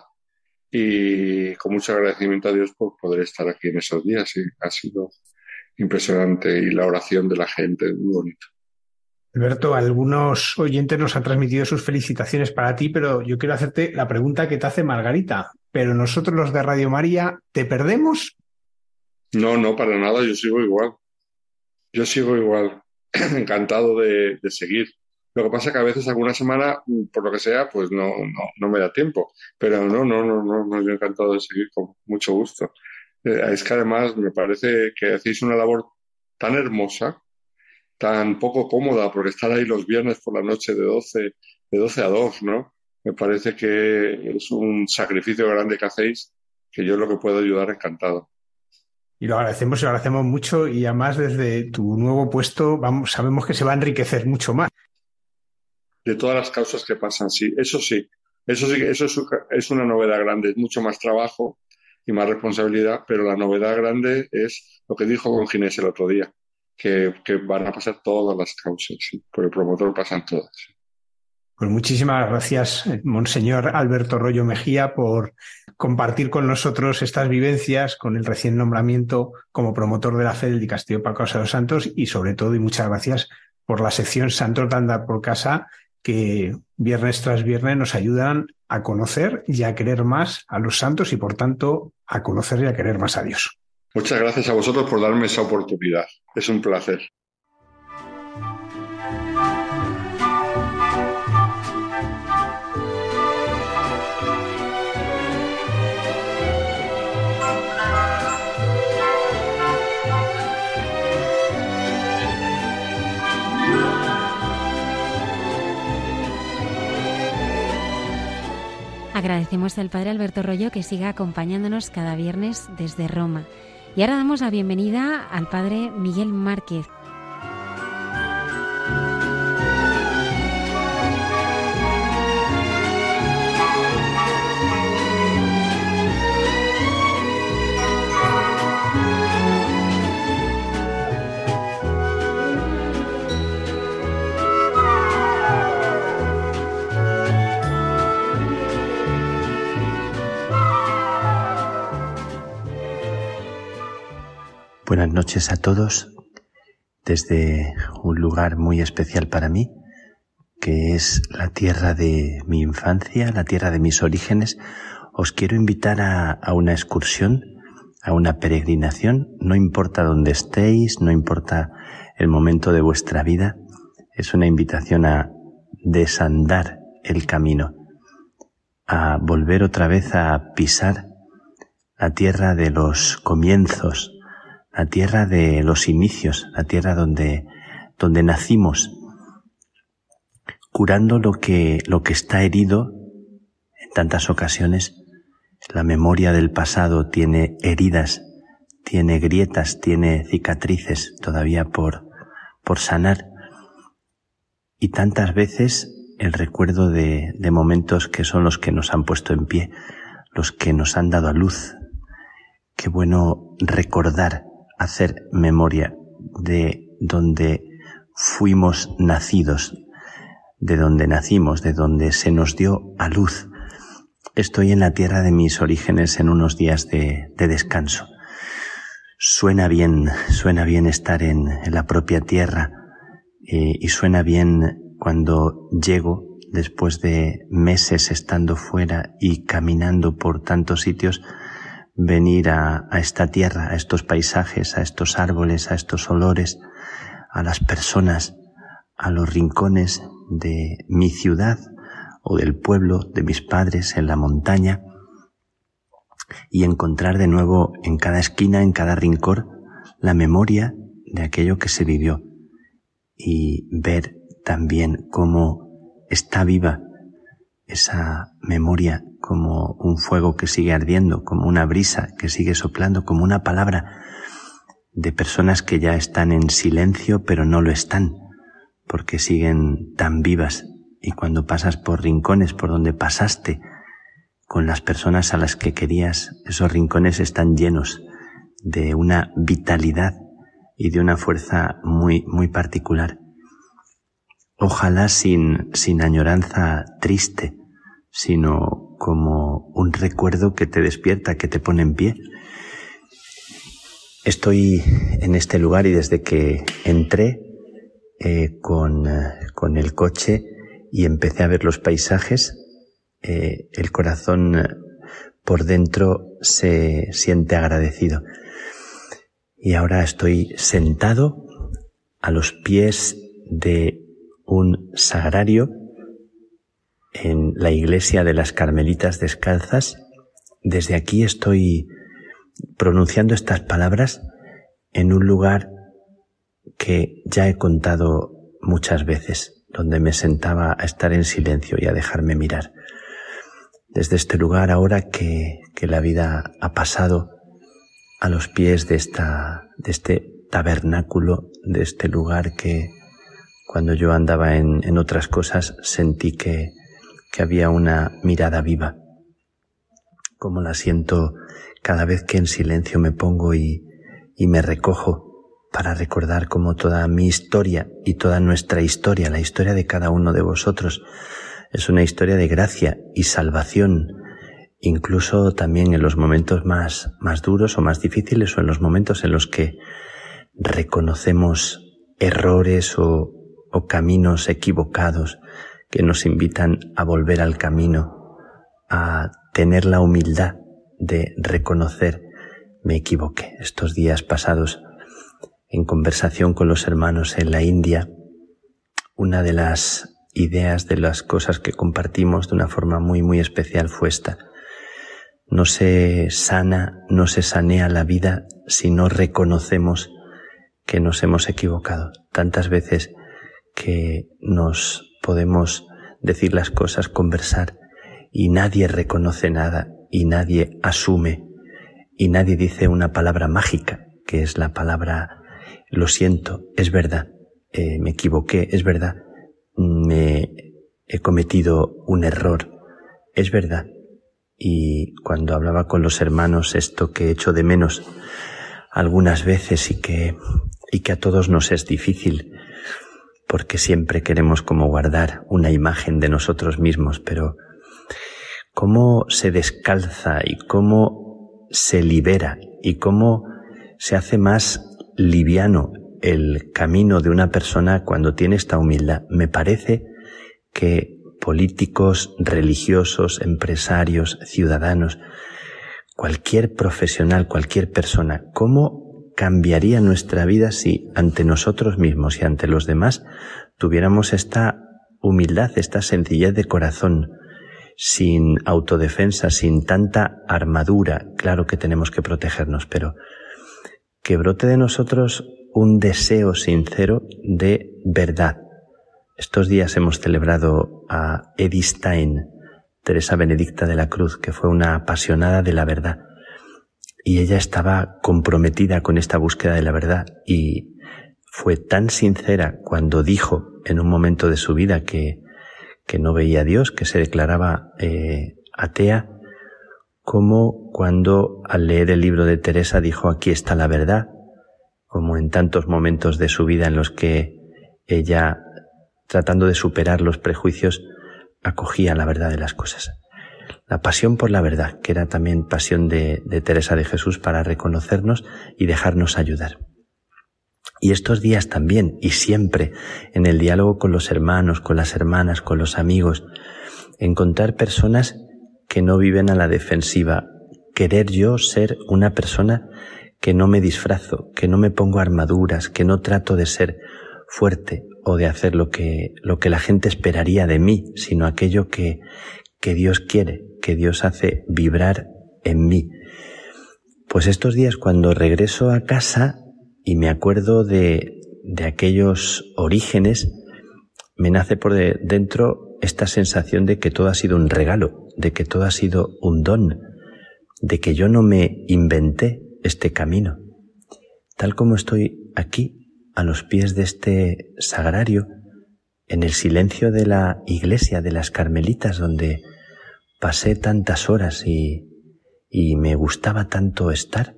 y con mucho agradecimiento a Dios por poder estar aquí en esos días. y ha sido impresionante y la oración de la gente, muy bonito. Alberto, algunos oyentes nos han transmitido sus felicitaciones para ti, pero yo quiero hacerte la pregunta que te hace Margarita. ¿Pero nosotros los de Radio María, te perdemos? No, no, para nada, yo sigo igual. Yo sigo igual, encantado de, seguir. Lo que pasa es que a veces alguna semana, por lo que sea, pues no, no, no me da tiempo. Pero no, no, no, no, no, yo encantado de seguir con mucho gusto. Eh, es que además me parece que hacéis una labor tan hermosa tan poco cómoda por estar ahí los viernes por la noche de 12, de 12 a 2, ¿no? Me parece que es un sacrificio grande que hacéis, que yo lo que puedo ayudar encantado. Y lo agradecemos y lo agradecemos mucho y además desde tu nuevo puesto vamos, sabemos que se va a enriquecer mucho más. De todas las causas que pasan, sí, eso sí, eso sí, eso es, una novedad grande, es mucho más trabajo y más responsabilidad, pero la novedad grande es lo que dijo con Ginés el otro día, que, van a pasar todas las causas, por el promotor pasan todas. Pues muchísimas gracias, Monseñor Alberto Rollo Mejía, por compartir con nosotros estas vivencias con el recién nombramiento como promotor de la fe del Dicastillo Causa de los Santos y sobre todo, y muchas gracias por la sección Santos de por Casa que viernes tras viernes nos ayudan a conocer y a querer más a los santos y por tanto a conocer y a querer más a Dios. Muchas gracias a vosotros por darme esa oportunidad. Es un placer. Agradecemos al Padre Alberto Rollo que siga acompañándonos cada viernes desde Roma. Y ahora damos la bienvenida al padre Miguel Márquez. Buenas noches a todos desde un lugar muy especial para mí, que es la tierra de mi infancia, la tierra de mis orígenes. Os quiero invitar a, una excursión, a una peregrinación, no importa dónde estéis, no importa el momento de vuestra vida, es una invitación a desandar el camino, a volver otra vez a pisar la tierra de los comienzos, la tierra de los inicios, la tierra donde, donde nacimos, curando lo que, lo que está herido en tantas ocasiones. La memoria del pasado tiene heridas, tiene grietas, tiene cicatrices todavía por, por sanar. Y tantas veces el recuerdo de, de momentos que son los que nos han puesto en pie, los que nos han dado a luz. Qué bueno recordar hacer memoria de donde fuimos nacidos, de donde nacimos, de donde se nos dio a luz. Estoy en la tierra de mis orígenes en unos días de, descanso. Suena bien, suena bien estar en, la propia tierra eh, y suena bien cuando llego después de meses estando fuera y caminando por tantos sitios venir a, esta tierra, a estos paisajes, a estos árboles, a estos olores, a las personas, a los rincones de mi ciudad o del pueblo de mis padres en la montaña y encontrar de nuevo en cada esquina, en cada rincón, la memoria de aquello que se vivió y ver también cómo está viva esa memoria como un fuego que sigue ardiendo, como una brisa que sigue soplando, como una palabra de personas que ya están en silencio pero no lo están, porque siguen tan vivas. Y cuando pasas por rincones por donde pasaste con las personas a las que querías, esos rincones están llenos de una vitalidad y de una fuerza muy, muy particular. Ojalá sin, sin añoranza triste, sino como un recuerdo que te despierta, que te pone en pie. Estoy en este lugar y desde que entré eh, con, eh, con, el coche y empecé a ver los paisajes, eh, el corazón por dentro se siente agradecido. Y ahora estoy sentado a los pies de un sagrario en la iglesia de las Carmelitas Descalzas. Desde aquí estoy pronunciando estas palabras en un lugar que ya he contado muchas veces, donde me sentaba a estar en silencio y a dejarme mirar. Desde este lugar, ahora que, que la vida ha pasado a los pies de esta, de este tabernáculo, de este lugar que cuando yo andaba en, en otras cosas sentí que, que había una mirada viva, como la siento cada vez que en silencio me pongo y, y me recojo para recordar cómo toda mi historia y toda nuestra historia, la historia de cada uno de vosotros, es una historia de gracia y salvación, incluso también en los momentos más, más duros o más difíciles o en los momentos en los que reconocemos errores o, o caminos equivocados que nos invitan a volver al camino, a tener la humildad de reconocer me equivoqué. Estos días pasados en conversación con los hermanos en la India, una de las ideas, de las cosas que compartimos de una forma muy, muy especial fue esta. No se sana, no se sanea la vida si no reconocemos que nos hemos equivocado. Tantas veces que nos podemos decir las cosas, conversar, y nadie reconoce nada, y nadie asume, y nadie dice una palabra mágica, que es la palabra lo siento, es verdad, eh, me equivoqué, es verdad, me he cometido un error, es verdad. Y cuando hablaba con los hermanos esto que he hecho de menos algunas veces y que, y que a todos nos es difícil, porque siempre queremos como guardar una imagen de nosotros mismos, pero cómo se descalza y cómo se libera y cómo se hace más liviano el camino de una persona cuando tiene esta humildad. Me parece que políticos, religiosos, empresarios, ciudadanos, cualquier profesional, cualquier persona, ¿cómo cambiaría nuestra vida si ante nosotros mismos y ante los demás tuviéramos esta humildad, esta sencillez de corazón, sin autodefensa, sin tanta armadura? Claro que tenemos que protegernos, pero que brote de nosotros un deseo sincero de verdad. Estos días hemos celebrado a Edith Stein, Teresa Benedicta de la Cruz, que fue una apasionada de la verdad. Y ella estaba comprometida con esta búsqueda de la verdad y fue tan sincera cuando dijo en un momento de su vida que, que no veía a Dios, que se declaraba eh, atea, como cuando al leer el libro de Teresa dijo aquí está la verdad, como en tantos momentos de su vida en los que ella, tratando de superar los prejuicios, acogía la verdad de las cosas. La pasión por la verdad, que era también pasión de, Teresa de Jesús para reconocernos y dejarnos ayudar. Y estos días también, y siempre, en el diálogo con los hermanos, con las hermanas, con los amigos, encontrar personas que no viven a la defensiva, querer yo ser una persona que no me disfrazo, que no me pongo armaduras, que no trato de ser fuerte o de hacer lo que, lo que la gente esperaría de mí, sino aquello que, que Dios quiere, que Dios hace vibrar en mí. Pues estos días cuando regreso a casa y me acuerdo de, de aquellos orígenes, me nace por dentro esta sensación de que todo ha sido un regalo, de que todo ha sido un don, de que yo no me inventé este camino. Tal como estoy aquí, a los pies de este sagrario, en el silencio de la iglesia de las Carmelitas, donde pasé tantas horas y, y me gustaba tanto estar,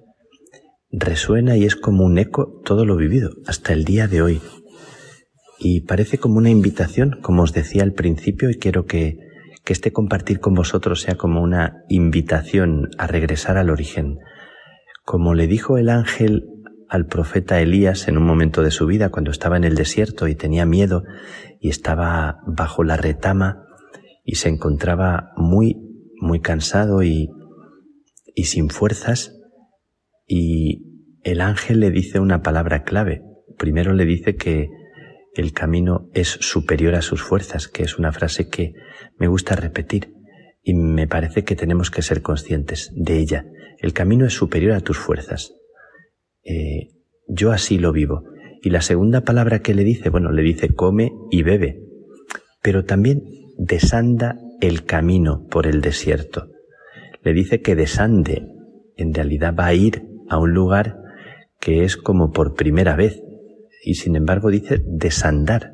resuena y es como un eco todo lo vivido hasta el día de hoy. Y parece como una invitación, como os decía al principio, y quiero que, que este compartir con vosotros sea como una invitación a regresar al origen. Como le dijo el ángel al profeta Elías en un momento de su vida cuando estaba en el desierto y tenía miedo y estaba bajo la retama y se encontraba muy, muy cansado y, y sin fuerzas y el ángel le dice una palabra clave. Primero le dice que el camino es superior a sus fuerzas, que es una frase que me gusta repetir y me parece que tenemos que ser conscientes de ella. El camino es superior a tus fuerzas. Eh, yo así lo vivo. Y la segunda palabra que le dice, bueno, le dice come y bebe, pero también desanda el camino por el desierto. Le dice que desande, en realidad va a ir a un lugar que es como por primera vez, y sin embargo dice desandar.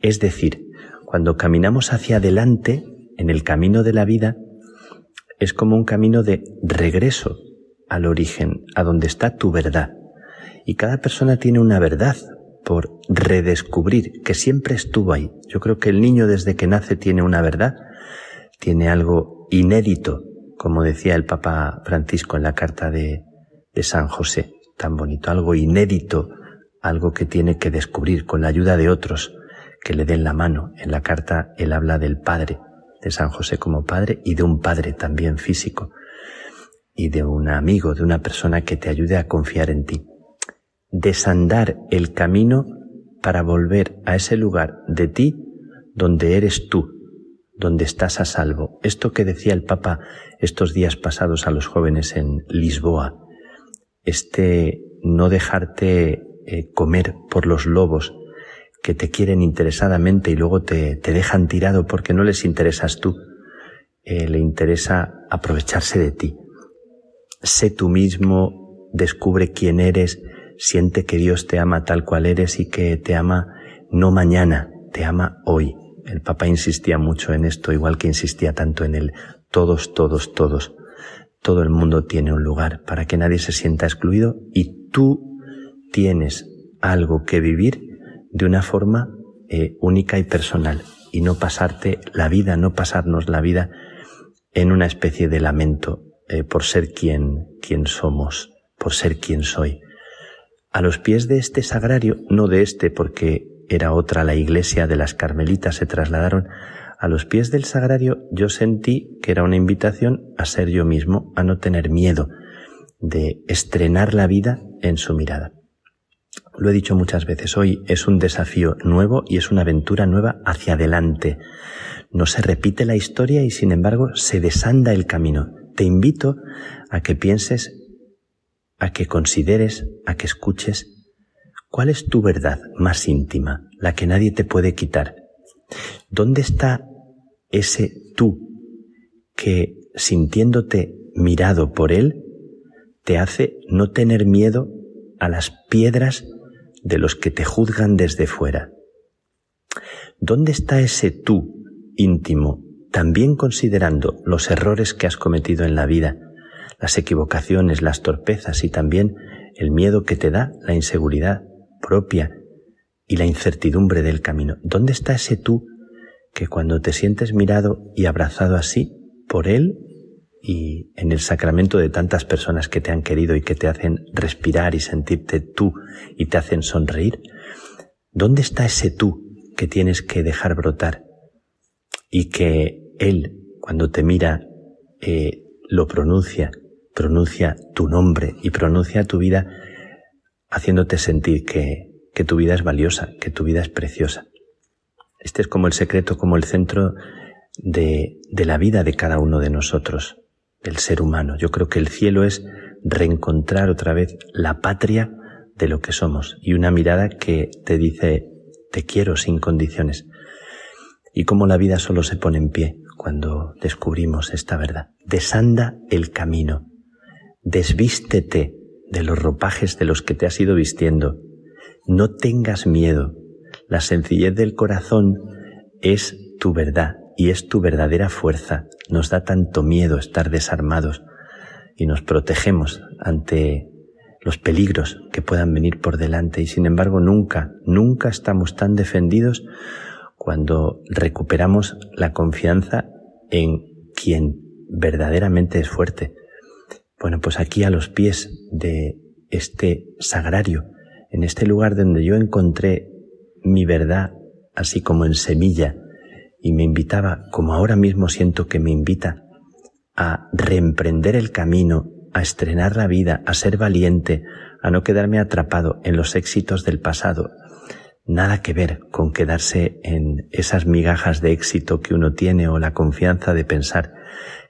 Es decir, cuando caminamos hacia adelante en el camino de la vida, es como un camino de regreso al origen, a donde está tu verdad. Y cada persona tiene una verdad por redescubrir, que siempre estuvo ahí. Yo creo que el niño desde que nace tiene una verdad, tiene algo inédito, como decía el Papa Francisco en la carta de, San José, tan bonito, algo inédito, algo que tiene que descubrir con la ayuda de otros que le den la mano. En la carta él habla del Padre, de San José como Padre y de un Padre también físico y de un amigo, de una persona que te ayude a confiar en ti desandar el camino para volver a ese lugar de ti donde eres tú, donde estás a salvo. Esto que decía el Papa estos días pasados a los jóvenes en Lisboa, este no dejarte eh, comer por los lobos que te quieren interesadamente y luego te, te dejan tirado porque no les interesas tú, eh, le interesa aprovecharse de ti. Sé tú mismo, descubre quién eres, siente que Dios te ama tal cual eres y que te ama no mañana, te ama hoy. El Papa insistía mucho en esto, igual que insistía tanto en el todos, todos, todos. Todo el mundo tiene un lugar para que nadie se sienta excluido y tú tienes algo que vivir de una forma eh, única y personal y no pasarte la vida, no pasarnos la vida en una especie de lamento eh, por ser quien, quien somos, por ser quien soy. A los pies de este sagrario, no de este porque era otra la iglesia de las carmelitas, se trasladaron, a los pies del sagrario yo sentí que era una invitación a ser yo mismo, a no tener miedo de estrenar la vida en su mirada. Lo he dicho muchas veces, hoy es un desafío nuevo y es una aventura nueva hacia adelante. No se repite la historia y sin embargo se desanda el camino. Te invito a que pienses a que consideres, a que escuches cuál es tu verdad más íntima, la que nadie te puede quitar. ¿Dónde está ese tú que, sintiéndote mirado por él, te hace no tener miedo a las piedras de los que te juzgan desde fuera? ¿Dónde está ese tú íntimo, también considerando los errores que has cometido en la vida, las equivocaciones, las torpezas y también el miedo que te da la inseguridad propia y la incertidumbre del camino. ¿Dónde está ese tú que cuando te sientes mirado y abrazado así por él y en el sacramento de tantas personas que te han querido y que te hacen respirar y sentirte tú y te hacen sonreír, ¿dónde está ese tú que tienes que dejar brotar y que él cuando te mira eh, lo pronuncia pronuncia tu nombre y pronuncia tu vida haciéndote sentir que, que tu vida es valiosa, que tu vida es preciosa. Este es como el secreto, como el centro de, de la vida de cada uno de nosotros, del ser humano. Yo creo que el cielo es reencontrar otra vez la patria de lo que somos y una mirada que te dice te quiero sin condiciones. Y como la vida solo se pone en pie cuando descubrimos esta verdad. Desanda el camino, Desvístete de los ropajes de los que te has ido vistiendo. No tengas miedo. La sencillez del corazón es tu verdad y es tu verdadera fuerza. Nos da tanto miedo estar desarmados y nos protegemos ante los peligros que puedan venir por delante y sin embargo nunca, nunca estamos tan defendidos cuando recuperamos la confianza en quien verdaderamente es fuerte. Bueno, pues aquí a los pies de, este sagrario, en este lugar donde yo encontré mi verdad así como en semilla y me invitaba, como ahora mismo siento que me invita, a reemprender el camino, a estrenar la vida, a ser valiente, a no quedarme atrapado en los éxitos del pasado. Nada que ver con quedarse en esas migajas de éxito que uno tiene o la confianza de pensar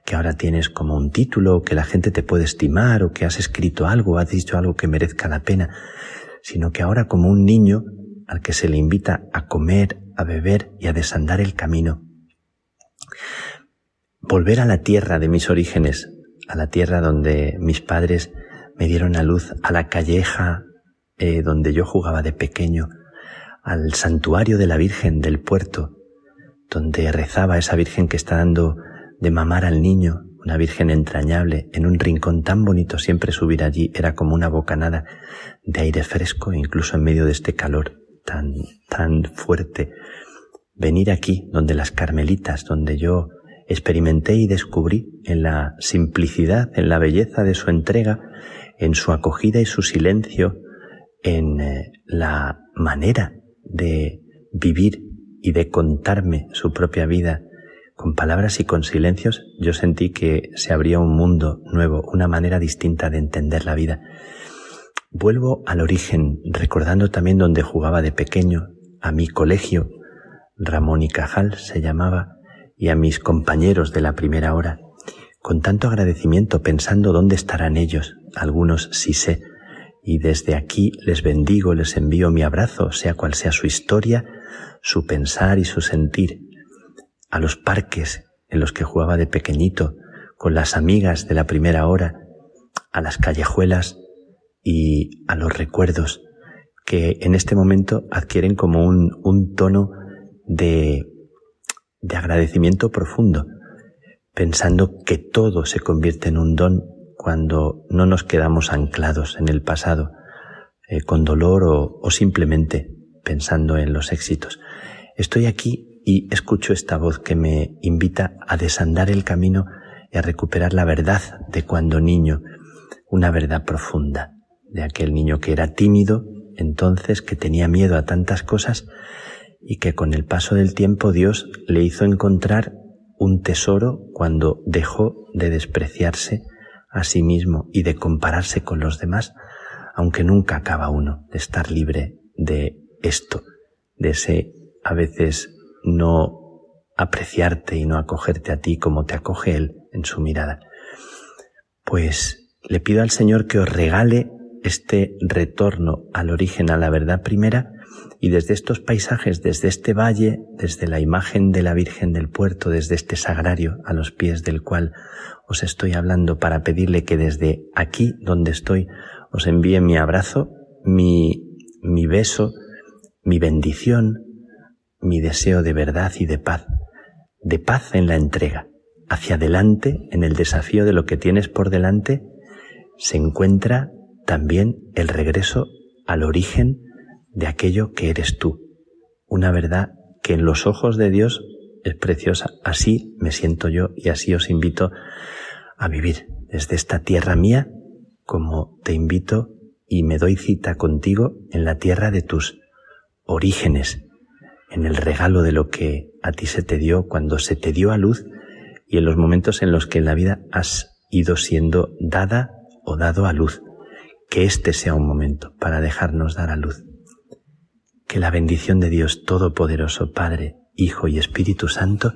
que ahora tienes como un título, que la gente te puede estimar o que has escrito algo, has dicho algo que merezca la pena, sino que ahora como un niño al que se le invita a comer, a beber y a desandar el camino. Volver a la tierra de mis orígenes, a la tierra donde mis padres me dieron a luz, a la calleja eh, donde yo jugaba de pequeño, al santuario de la Virgen del puerto, donde rezaba esa Virgen que está dando de mamar al niño, una Virgen entrañable, en un rincón tan bonito siempre subir allí era como una bocanada de aire fresco, incluso en medio de este calor tan, tan fuerte. Venir aquí, donde las carmelitas, donde yo experimenté y descubrí en la simplicidad, en la belleza de su entrega, en su acogida y su silencio, en eh, la manera de vivir y de contarme su propia vida con palabras y con silencios, yo sentí que se abría un mundo nuevo, una manera distinta de entender la vida. Vuelvo al origen, recordando también donde jugaba de pequeño, a mi colegio, Ramón y Cajal se llamaba, y a mis compañeros de la primera hora, con tanto agradecimiento pensando dónde estarán ellos, algunos sí sé, y desde aquí les bendigo, les envío mi abrazo, sea cual sea su historia, su pensar y su sentir, a los parques en los que jugaba de pequeñito, con las amigas de la primera hora, a las callejuelas y a los recuerdos que en este momento adquieren como un, tono de, de agradecimiento profundo, pensando que todo se convierte en un don cuando no nos quedamos anclados en el pasado, eh, con dolor o simplemente pensando en los éxitos. Estoy aquí y escucho esta voz que me invita a desandar el camino y a recuperar la verdad de cuando niño, una verdad profunda de aquel niño que era tímido, entonces que tenía miedo a tantas cosas y que con el paso del tiempo Dios le hizo encontrar un tesoro cuando dejó de despreciarse a sí mismo y de compararse con los demás, aunque nunca acaba uno de estar libre de esto, de ese a veces no apreciarte y no acogerte a ti como te acoge Él en su mirada. Pues le pido al Señor que os regale este retorno al origen, a la verdad primera, y desde estos paisajes, desde este valle, desde la imagen de la Virgen del Puerto, desde este sagrario a los pies del cual os estoy hablando para pedirle que desde aquí donde estoy os envíe mi abrazo, mi, mi beso, mi bendición, mi deseo de verdad y de paz, de paz en la entrega. Hacia adelante, en el desafío de lo que tienes por delante, se encuentra también el regreso al origen de aquello que eres tú. Una verdad que en los ojos de Dios es preciosa. Así me siento yo y así os invito a vivir desde esta tierra mía como te invito y me doy cita contigo en la tierra de tus orígenes, en el regalo de lo que a ti se te dio cuando se te dio a luz y en los momentos en los que en la vida has ido siendo dada o dado a luz que este sea un momento para dejarnos dar a luz. Que la bendición de Dios Todopoderoso, Padre, Hijo y Espíritu Santo,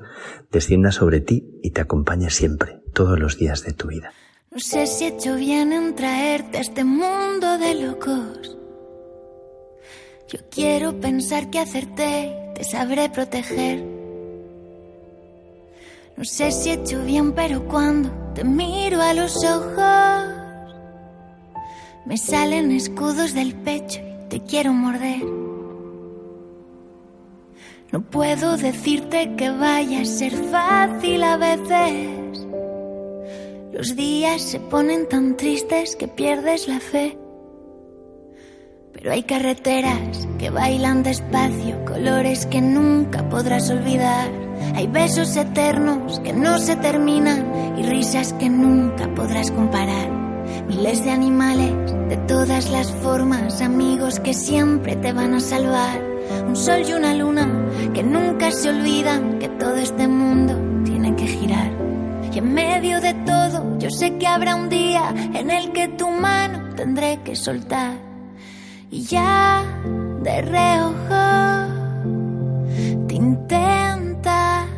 descienda sobre ti y te acompañe siempre, todos los días de tu vida. No sé si he hecho bien en traerte a este mundo de locos. Yo quiero pensar que acerté, te sabré proteger. No sé si he hecho bien, pero cuando te miro a los ojos me salen escudos del pecho y te quiero morder. No puedo decirte que vaya a ser fácil a veces. Los días se ponen tan tristes que pierdes la fe. Pero hay carreteras que bailan despacio, colores que nunca podrás olvidar. Hay besos eternos que no se terminan y risas que nunca podrás comparar. Miles de animales de todas las formas, amigos que siempre te van a salvar. Un sol y una luna que nunca se olvidan que todo este mundo tiene que girar. Y en medio de todo, yo sé que habrá un día en el que tu mano tendré que soltar. Y ya de reojo te intentaré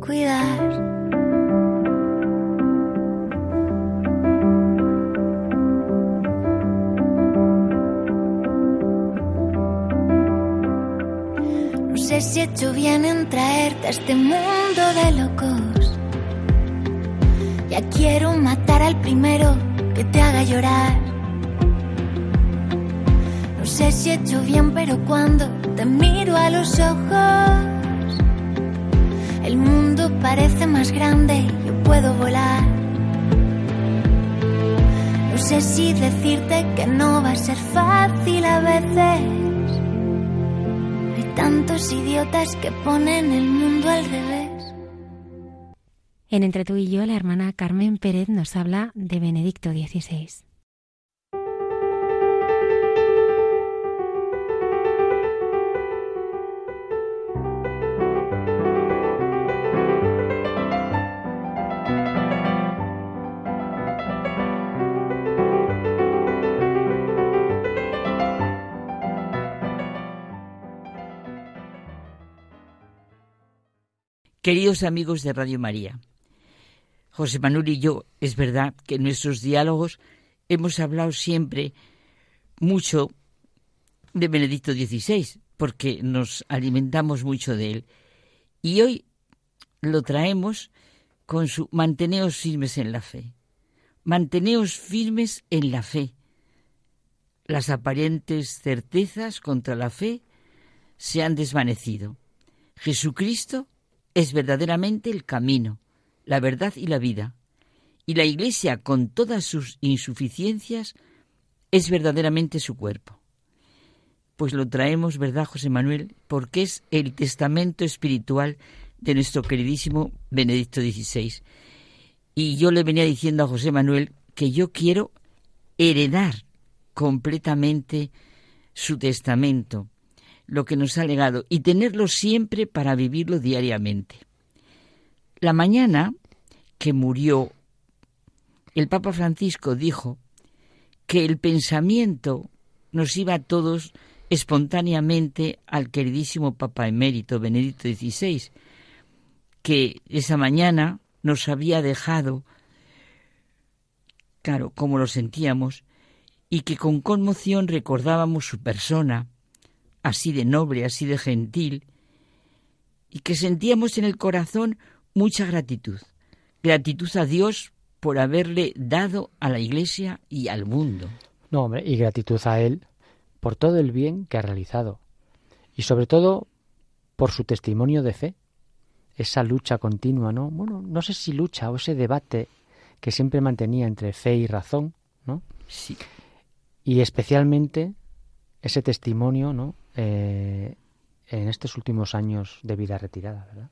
cuidar. sé si he hecho bien en traerte a este mundo de locos. Ya quiero matar al primero que te haga llorar. Sé si he hecho bien, pero cuando te miro a los ojos, el mundo parece más grande y yo puedo volar. No sé si decirte que no va a ser fácil a veces tantos idiotas que ponen el mundo al revés. En Entre tú y yo, la hermana Carmen Pérez nos habla de Benedicto XVI. Queridos amigos de Radio María, José Manuel y yo, es verdad que en nuestros diálogos hemos hablado siempre mucho de Benedicto XVI, porque nos alimentamos mucho de él. Y hoy lo traemos con su manteneos firmes en la fe. Manteneos firmes en la fe. Las aparentes certezas contra la fe se han desvanecido. Jesucristo es verdaderamente el camino, la verdad y la vida. Y la Iglesia, con todas sus insuficiencias, es verdaderamente su cuerpo. Pues lo traemos, ¿verdad, José Manuel? Porque es el testamento espiritual de nuestro queridísimo Benedicto XVI. Y yo le venía diciendo a José Manuel que yo quiero heredar completamente su testamento, lo que nos ha legado y tenerlo siempre para vivirlo diariamente. La mañana que murió, el Papa Francisco dijo que el pensamiento nos iba a todos espontáneamente al queridísimo Papa emérito Benedicto XVI, que esa mañana nos había dejado, claro, como lo sentíamos, y que con conmoción recordábamos su persona, así de noble, así de gentil, y que sentíamos en el corazón mucha gratitud. Gratitud a Dios por haberle dado a la Iglesia y al mundo. No, hombre, y gratitud a Él por todo el bien que ha realizado. Y sobre todo por su testimonio de fe. Esa lucha continua, ¿no? Bueno, no sé si lucha o ese debate que siempre mantenía entre fe y razón, ¿no? Sí. Y especialmente ese testimonio, ¿no? Eh, en estos últimos años de vida retirada, ¿verdad?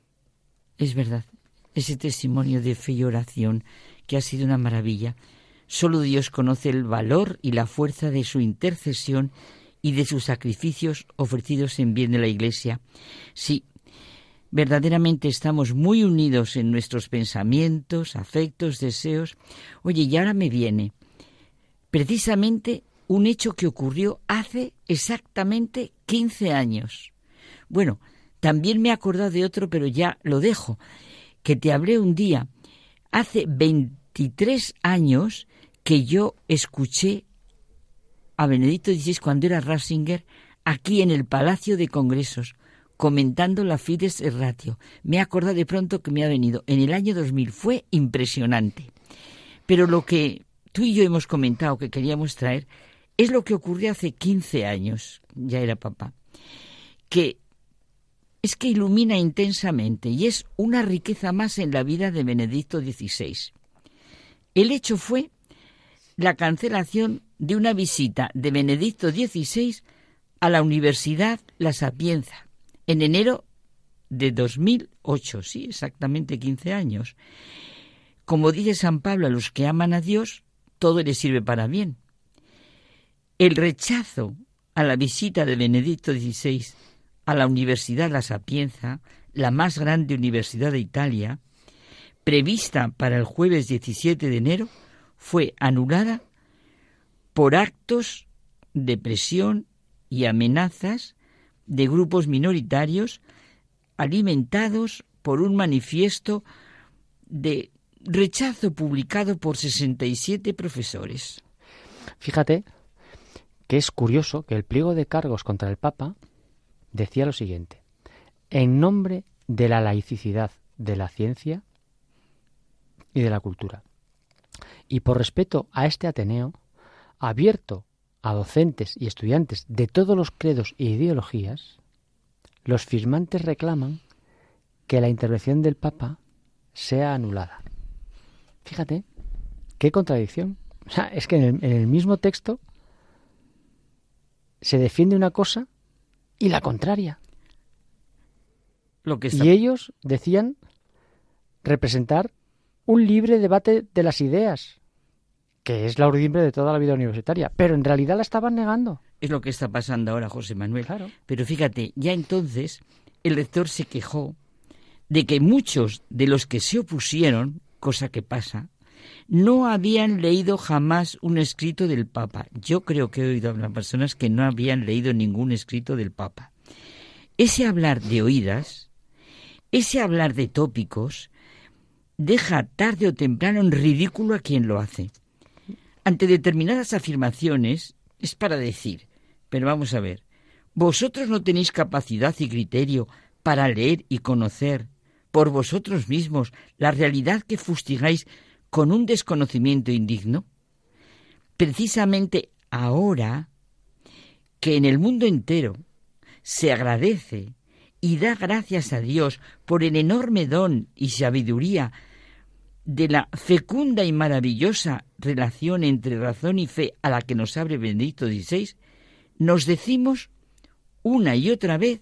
Es verdad. Ese testimonio de fe y oración que ha sido una maravilla. Solo Dios conoce el valor y la fuerza de su intercesión y de sus sacrificios ofrecidos en bien de la Iglesia. Sí, verdaderamente estamos muy unidos en nuestros pensamientos, afectos, deseos. Oye, y ahora me viene precisamente un hecho que ocurrió hace exactamente 15 años. Bueno, también me he acordado de otro, pero ya lo dejo, que te hablé un día. Hace 23 años que yo escuché a Benedicto XVI cuando era Ratzinger aquí en el Palacio de Congresos comentando la Fides Ratio. Me he acordado de pronto que me ha venido en el año 2000. Fue impresionante. Pero lo que tú y yo hemos comentado que queríamos traer es lo que ocurrió hace 15 años, ya era papá, que es que ilumina intensamente y es una riqueza más en la vida de Benedicto XVI. El hecho fue la cancelación de una visita de Benedicto XVI a la Universidad La Sapienza en enero de 2008, sí, exactamente 15 años. Como dice San Pablo a los que aman a Dios, todo le sirve para bien. El rechazo a la visita de Benedicto XVI a la Universidad La Sapienza, la más grande universidad de Italia, prevista para el jueves 17 de enero, fue anulada por actos de presión y amenazas de grupos minoritarios alimentados por un manifiesto de rechazo publicado por 67 profesores. Fíjate que es curioso que el pliego de cargos contra el Papa decía lo siguiente, en nombre de la laicidad de la ciencia y de la cultura. Y por respeto a este Ateneo, abierto a docentes y estudiantes de todos los credos e ideologías, los firmantes reclaman que la intervención del Papa sea anulada. Fíjate, qué contradicción. O sea, es que en el, mismo texto se defiende una cosa y la contraria. Lo que Y ellos decían representar un libre debate de las ideas, que es la urdimbre de toda la vida universitaria, pero en realidad la estaban negando. Es lo que está pasando ahora, José Manuel. Claro. Pero fíjate, ya entonces el rector se quejó de que muchos de los que se opusieron, cosa que pasa, no habían leído jamás un escrito del Papa. Yo creo que he oído a personas que no habían leído ningún escrito del Papa. Ese hablar de oídas, ese hablar de tópicos, deja tarde o temprano en ridículo a quien lo hace. Ante determinadas afirmaciones es para decir, pero vamos a ver, vosotros no tenéis capacidad y criterio para leer y conocer por vosotros mismos la realidad que fustigáis con un desconocimiento indigno? Precisamente ahora que en el mundo entero se agradece y da gracias a Dios por el enorme don y sabiduría de la fecunda y maravillosa relación entre razón y fe a la que nos abre Benedicto XVI, nos decimos una y otra vez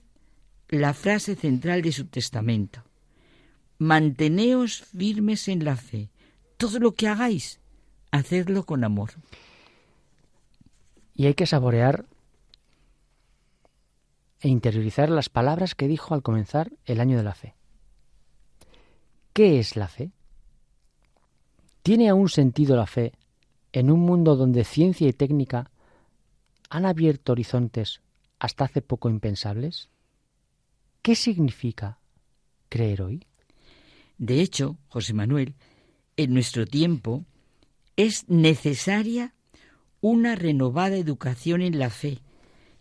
la frase central de su testamento. Manteneos firmes en la fe, todo lo que hagáis, hacedlo con amor. Y hay que saborear e interiorizar las palabras que dijo al comenzar el año de la fe. ¿Qué es la fe? ¿Tiene aún sentido la fe en un mundo donde ciencia y técnica han abierto horizontes hasta hace poco impensables? ¿Qué significa creer hoy? De hecho, José Manuel, en nuestro tiempo es necesaria una renovada educación en la fe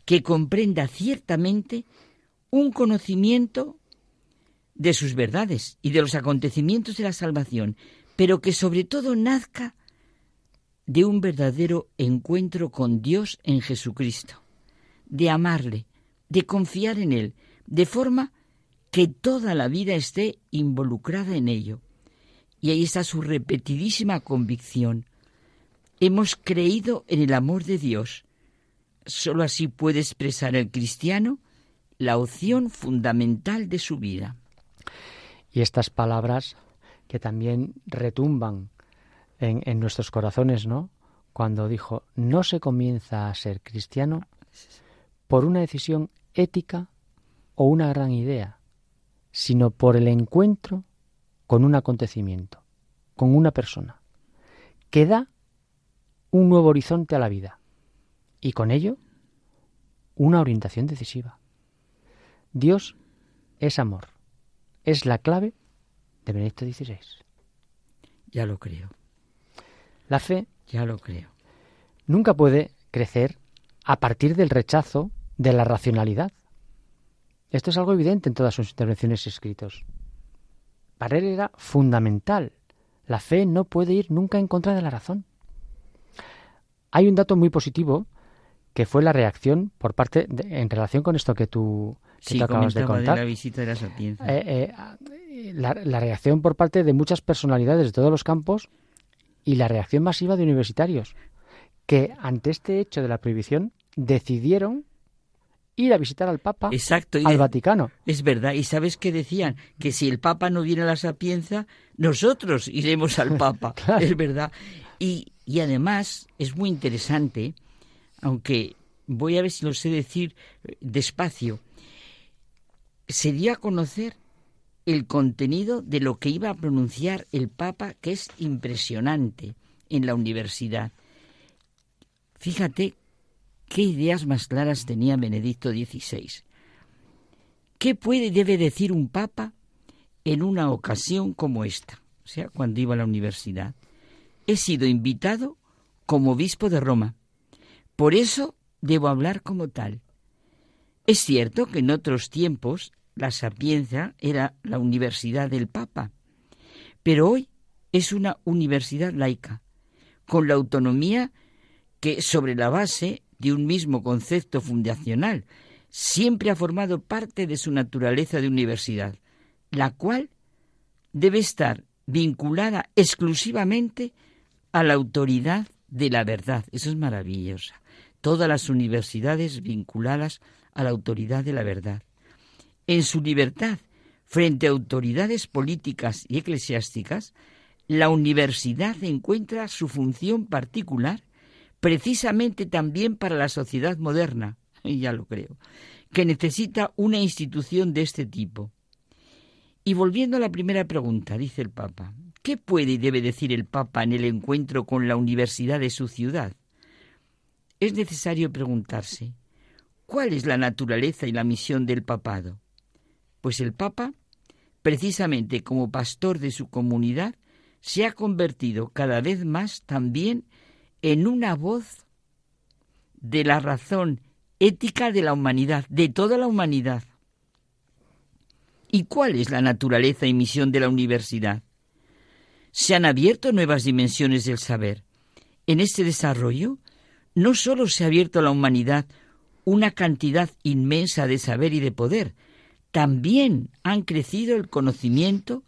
que comprenda ciertamente un conocimiento de sus verdades y de los acontecimientos de la salvación, pero que sobre todo nazca de un verdadero encuentro con Dios en Jesucristo, de amarle, de confiar en Él, de forma que toda la vida esté involucrada en ello. Y ahí está su repetidísima convicción. Hemos creído en el amor de Dios. Solo así puede expresar el cristiano la opción fundamental de su vida. Y estas palabras que también retumban en, en nuestros corazones, ¿no? Cuando dijo, no se comienza a ser cristiano por una decisión ética o una gran idea, sino por el encuentro con un acontecimiento, con una persona, que da un nuevo horizonte a la vida y con ello una orientación decisiva. Dios es amor, es la clave de Benedicto XVI. Ya lo creo. La fe, ya lo creo, nunca puede crecer a partir del rechazo de la racionalidad. Esto es algo evidente en todas sus intervenciones escritos. Para él era fundamental. La fe no puede ir nunca en contra de la razón. Hay un dato muy positivo que fue la reacción por parte en relación con esto que tú, que acabas de contar. la visita de la Sapienza. Eh, eh, la, la, reacción por parte de muchas personalidades de todos los campos y la reacción masiva de universitarios que ante este hecho de la prohibición decidieron ir a visitar al Papa Exacto, al Vaticano. Es verdad, y sabes qué decían, que si el Papa no viene a la Sapienza, nosotros iremos al Papa, es verdad. Y Y además es muy interesante, aunque voy a ver si lo sé decir despacio, se dio a conocer el contenido de lo que iba a pronunciar el Papa, que es impresionante en la universidad. Fíjate qué ideas más claras tenía Benedicto XVI. ¿Qué puede y debe decir un Papa en una ocasión como esta? O sea, cuando iba a la universidad. He sido invitado como obispo de Roma. Por eso debo hablar como tal. Es cierto que en otros tiempos la Sapienza era la universidad del Papa, pero hoy es una universidad laica, con la autonomía que sobre la base de un mismo concepto fundacional siempre ha formado parte de su naturaleza de universidad, la cual debe estar vinculada exclusivamente a la autoridad de la verdad. Eso es maravilloso. Todas las universidades vinculadas a la autoridad de la verdad. En su libertad frente a autoridades políticas y eclesiásticas, la universidad encuentra su función particular precisamente también para la sociedad moderna, ya lo creo, que necesita una institución de este tipo. Y volviendo a la primera pregunta, dice el Papa, ¿qué puede y debe decir el Papa en el encuentro con la universidad de su ciudad? Es necesario preguntarse, ¿cuál es la naturaleza y la misión del papado? Pues el Papa, precisamente como pastor de su comunidad, se ha convertido cada vez más también en una voz de la razón ética de la humanidad, de toda la humanidad. ¿Y cuál es la naturaleza y misión de la universidad? Se han abierto nuevas dimensiones del saber. En este desarrollo, no sólo se ha abierto a la humanidad una cantidad inmensa de saber y de poder, también han crecido el conocimiento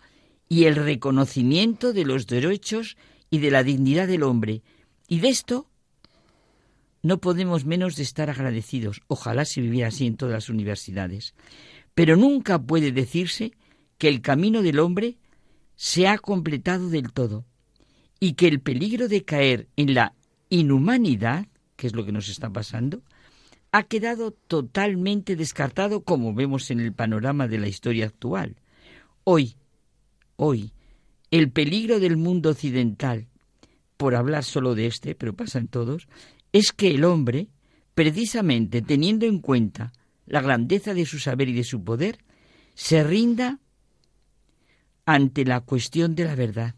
y el reconocimiento de los derechos y de la dignidad del hombre, y de esto no podemos menos de estar agradecidos. Ojalá se viviera así en todas las universidades. Pero nunca puede decirse que el camino del hombre se ha completado del todo y que el peligro de caer en la inhumanidad, que es lo que nos está pasando, ha quedado totalmente descartado como vemos en el panorama de la historia actual. Hoy, hoy, el peligro del mundo occidental por hablar solo de este, pero pasa en todos, es que el hombre, precisamente teniendo en cuenta la grandeza de su saber y de su poder, se rinda ante la cuestión de la verdad.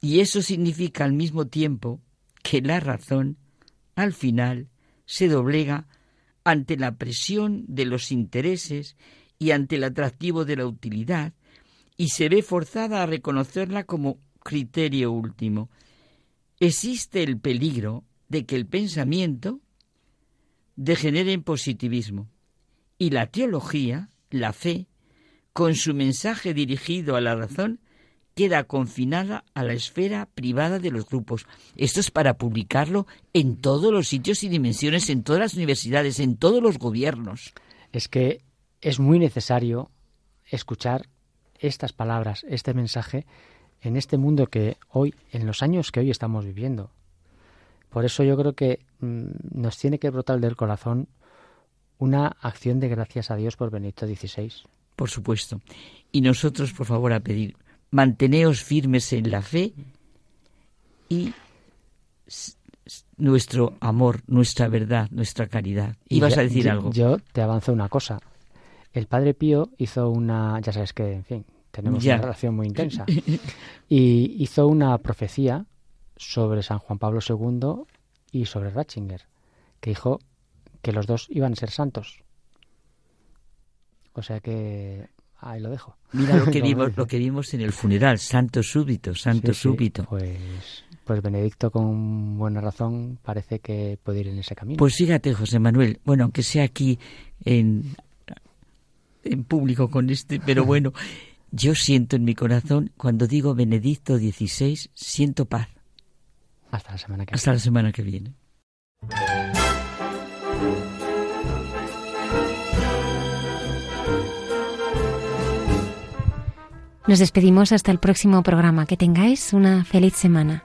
Y eso significa al mismo tiempo que la razón, al final, se doblega ante la presión de los intereses y ante el atractivo de la utilidad, y se ve forzada a reconocerla como criterio último, existe el peligro de que el pensamiento degenere en positivismo y la teología, la fe, con su mensaje dirigido a la razón, queda confinada a la esfera privada de los grupos. Esto es para publicarlo en todos los sitios y dimensiones, en todas las universidades, en todos los gobiernos. Es que es muy necesario escuchar estas palabras, este mensaje, en este mundo que hoy, en los años que hoy estamos viviendo. Por eso yo creo que mm, nos tiene que brotar del corazón una acción de gracias a Dios por Benito XVI. Por supuesto. Y nosotros, por favor, a pedir, manteneos firmes en la fe y nuestro amor, nuestra verdad, nuestra caridad. Y vas a decir algo. Yo te avanzo una cosa. El Padre Pío hizo una, ya sabes que, en fin, tenemos una relación muy intensa. Y hizo una profecía sobre San Juan Pablo II y sobre Ratzinger, que dijo que los dos iban a ser santos. O sea que ahí lo dejo. Mira lo que vimos, lo que vimos en el funeral, santo súbito, santo súbito. pues, pues Benedicto con buena razón parece que puede ir en ese camino. Pues fíjate, José Manuel, bueno, aunque sea aquí en, en público con este, pero bueno, yo siento en mi corazón, cuando digo Benedicto XVI, siento paz. Hasta la semana que Hasta la semana que viene. Nos despedimos hasta el próximo programa. Que tengáis una feliz semana.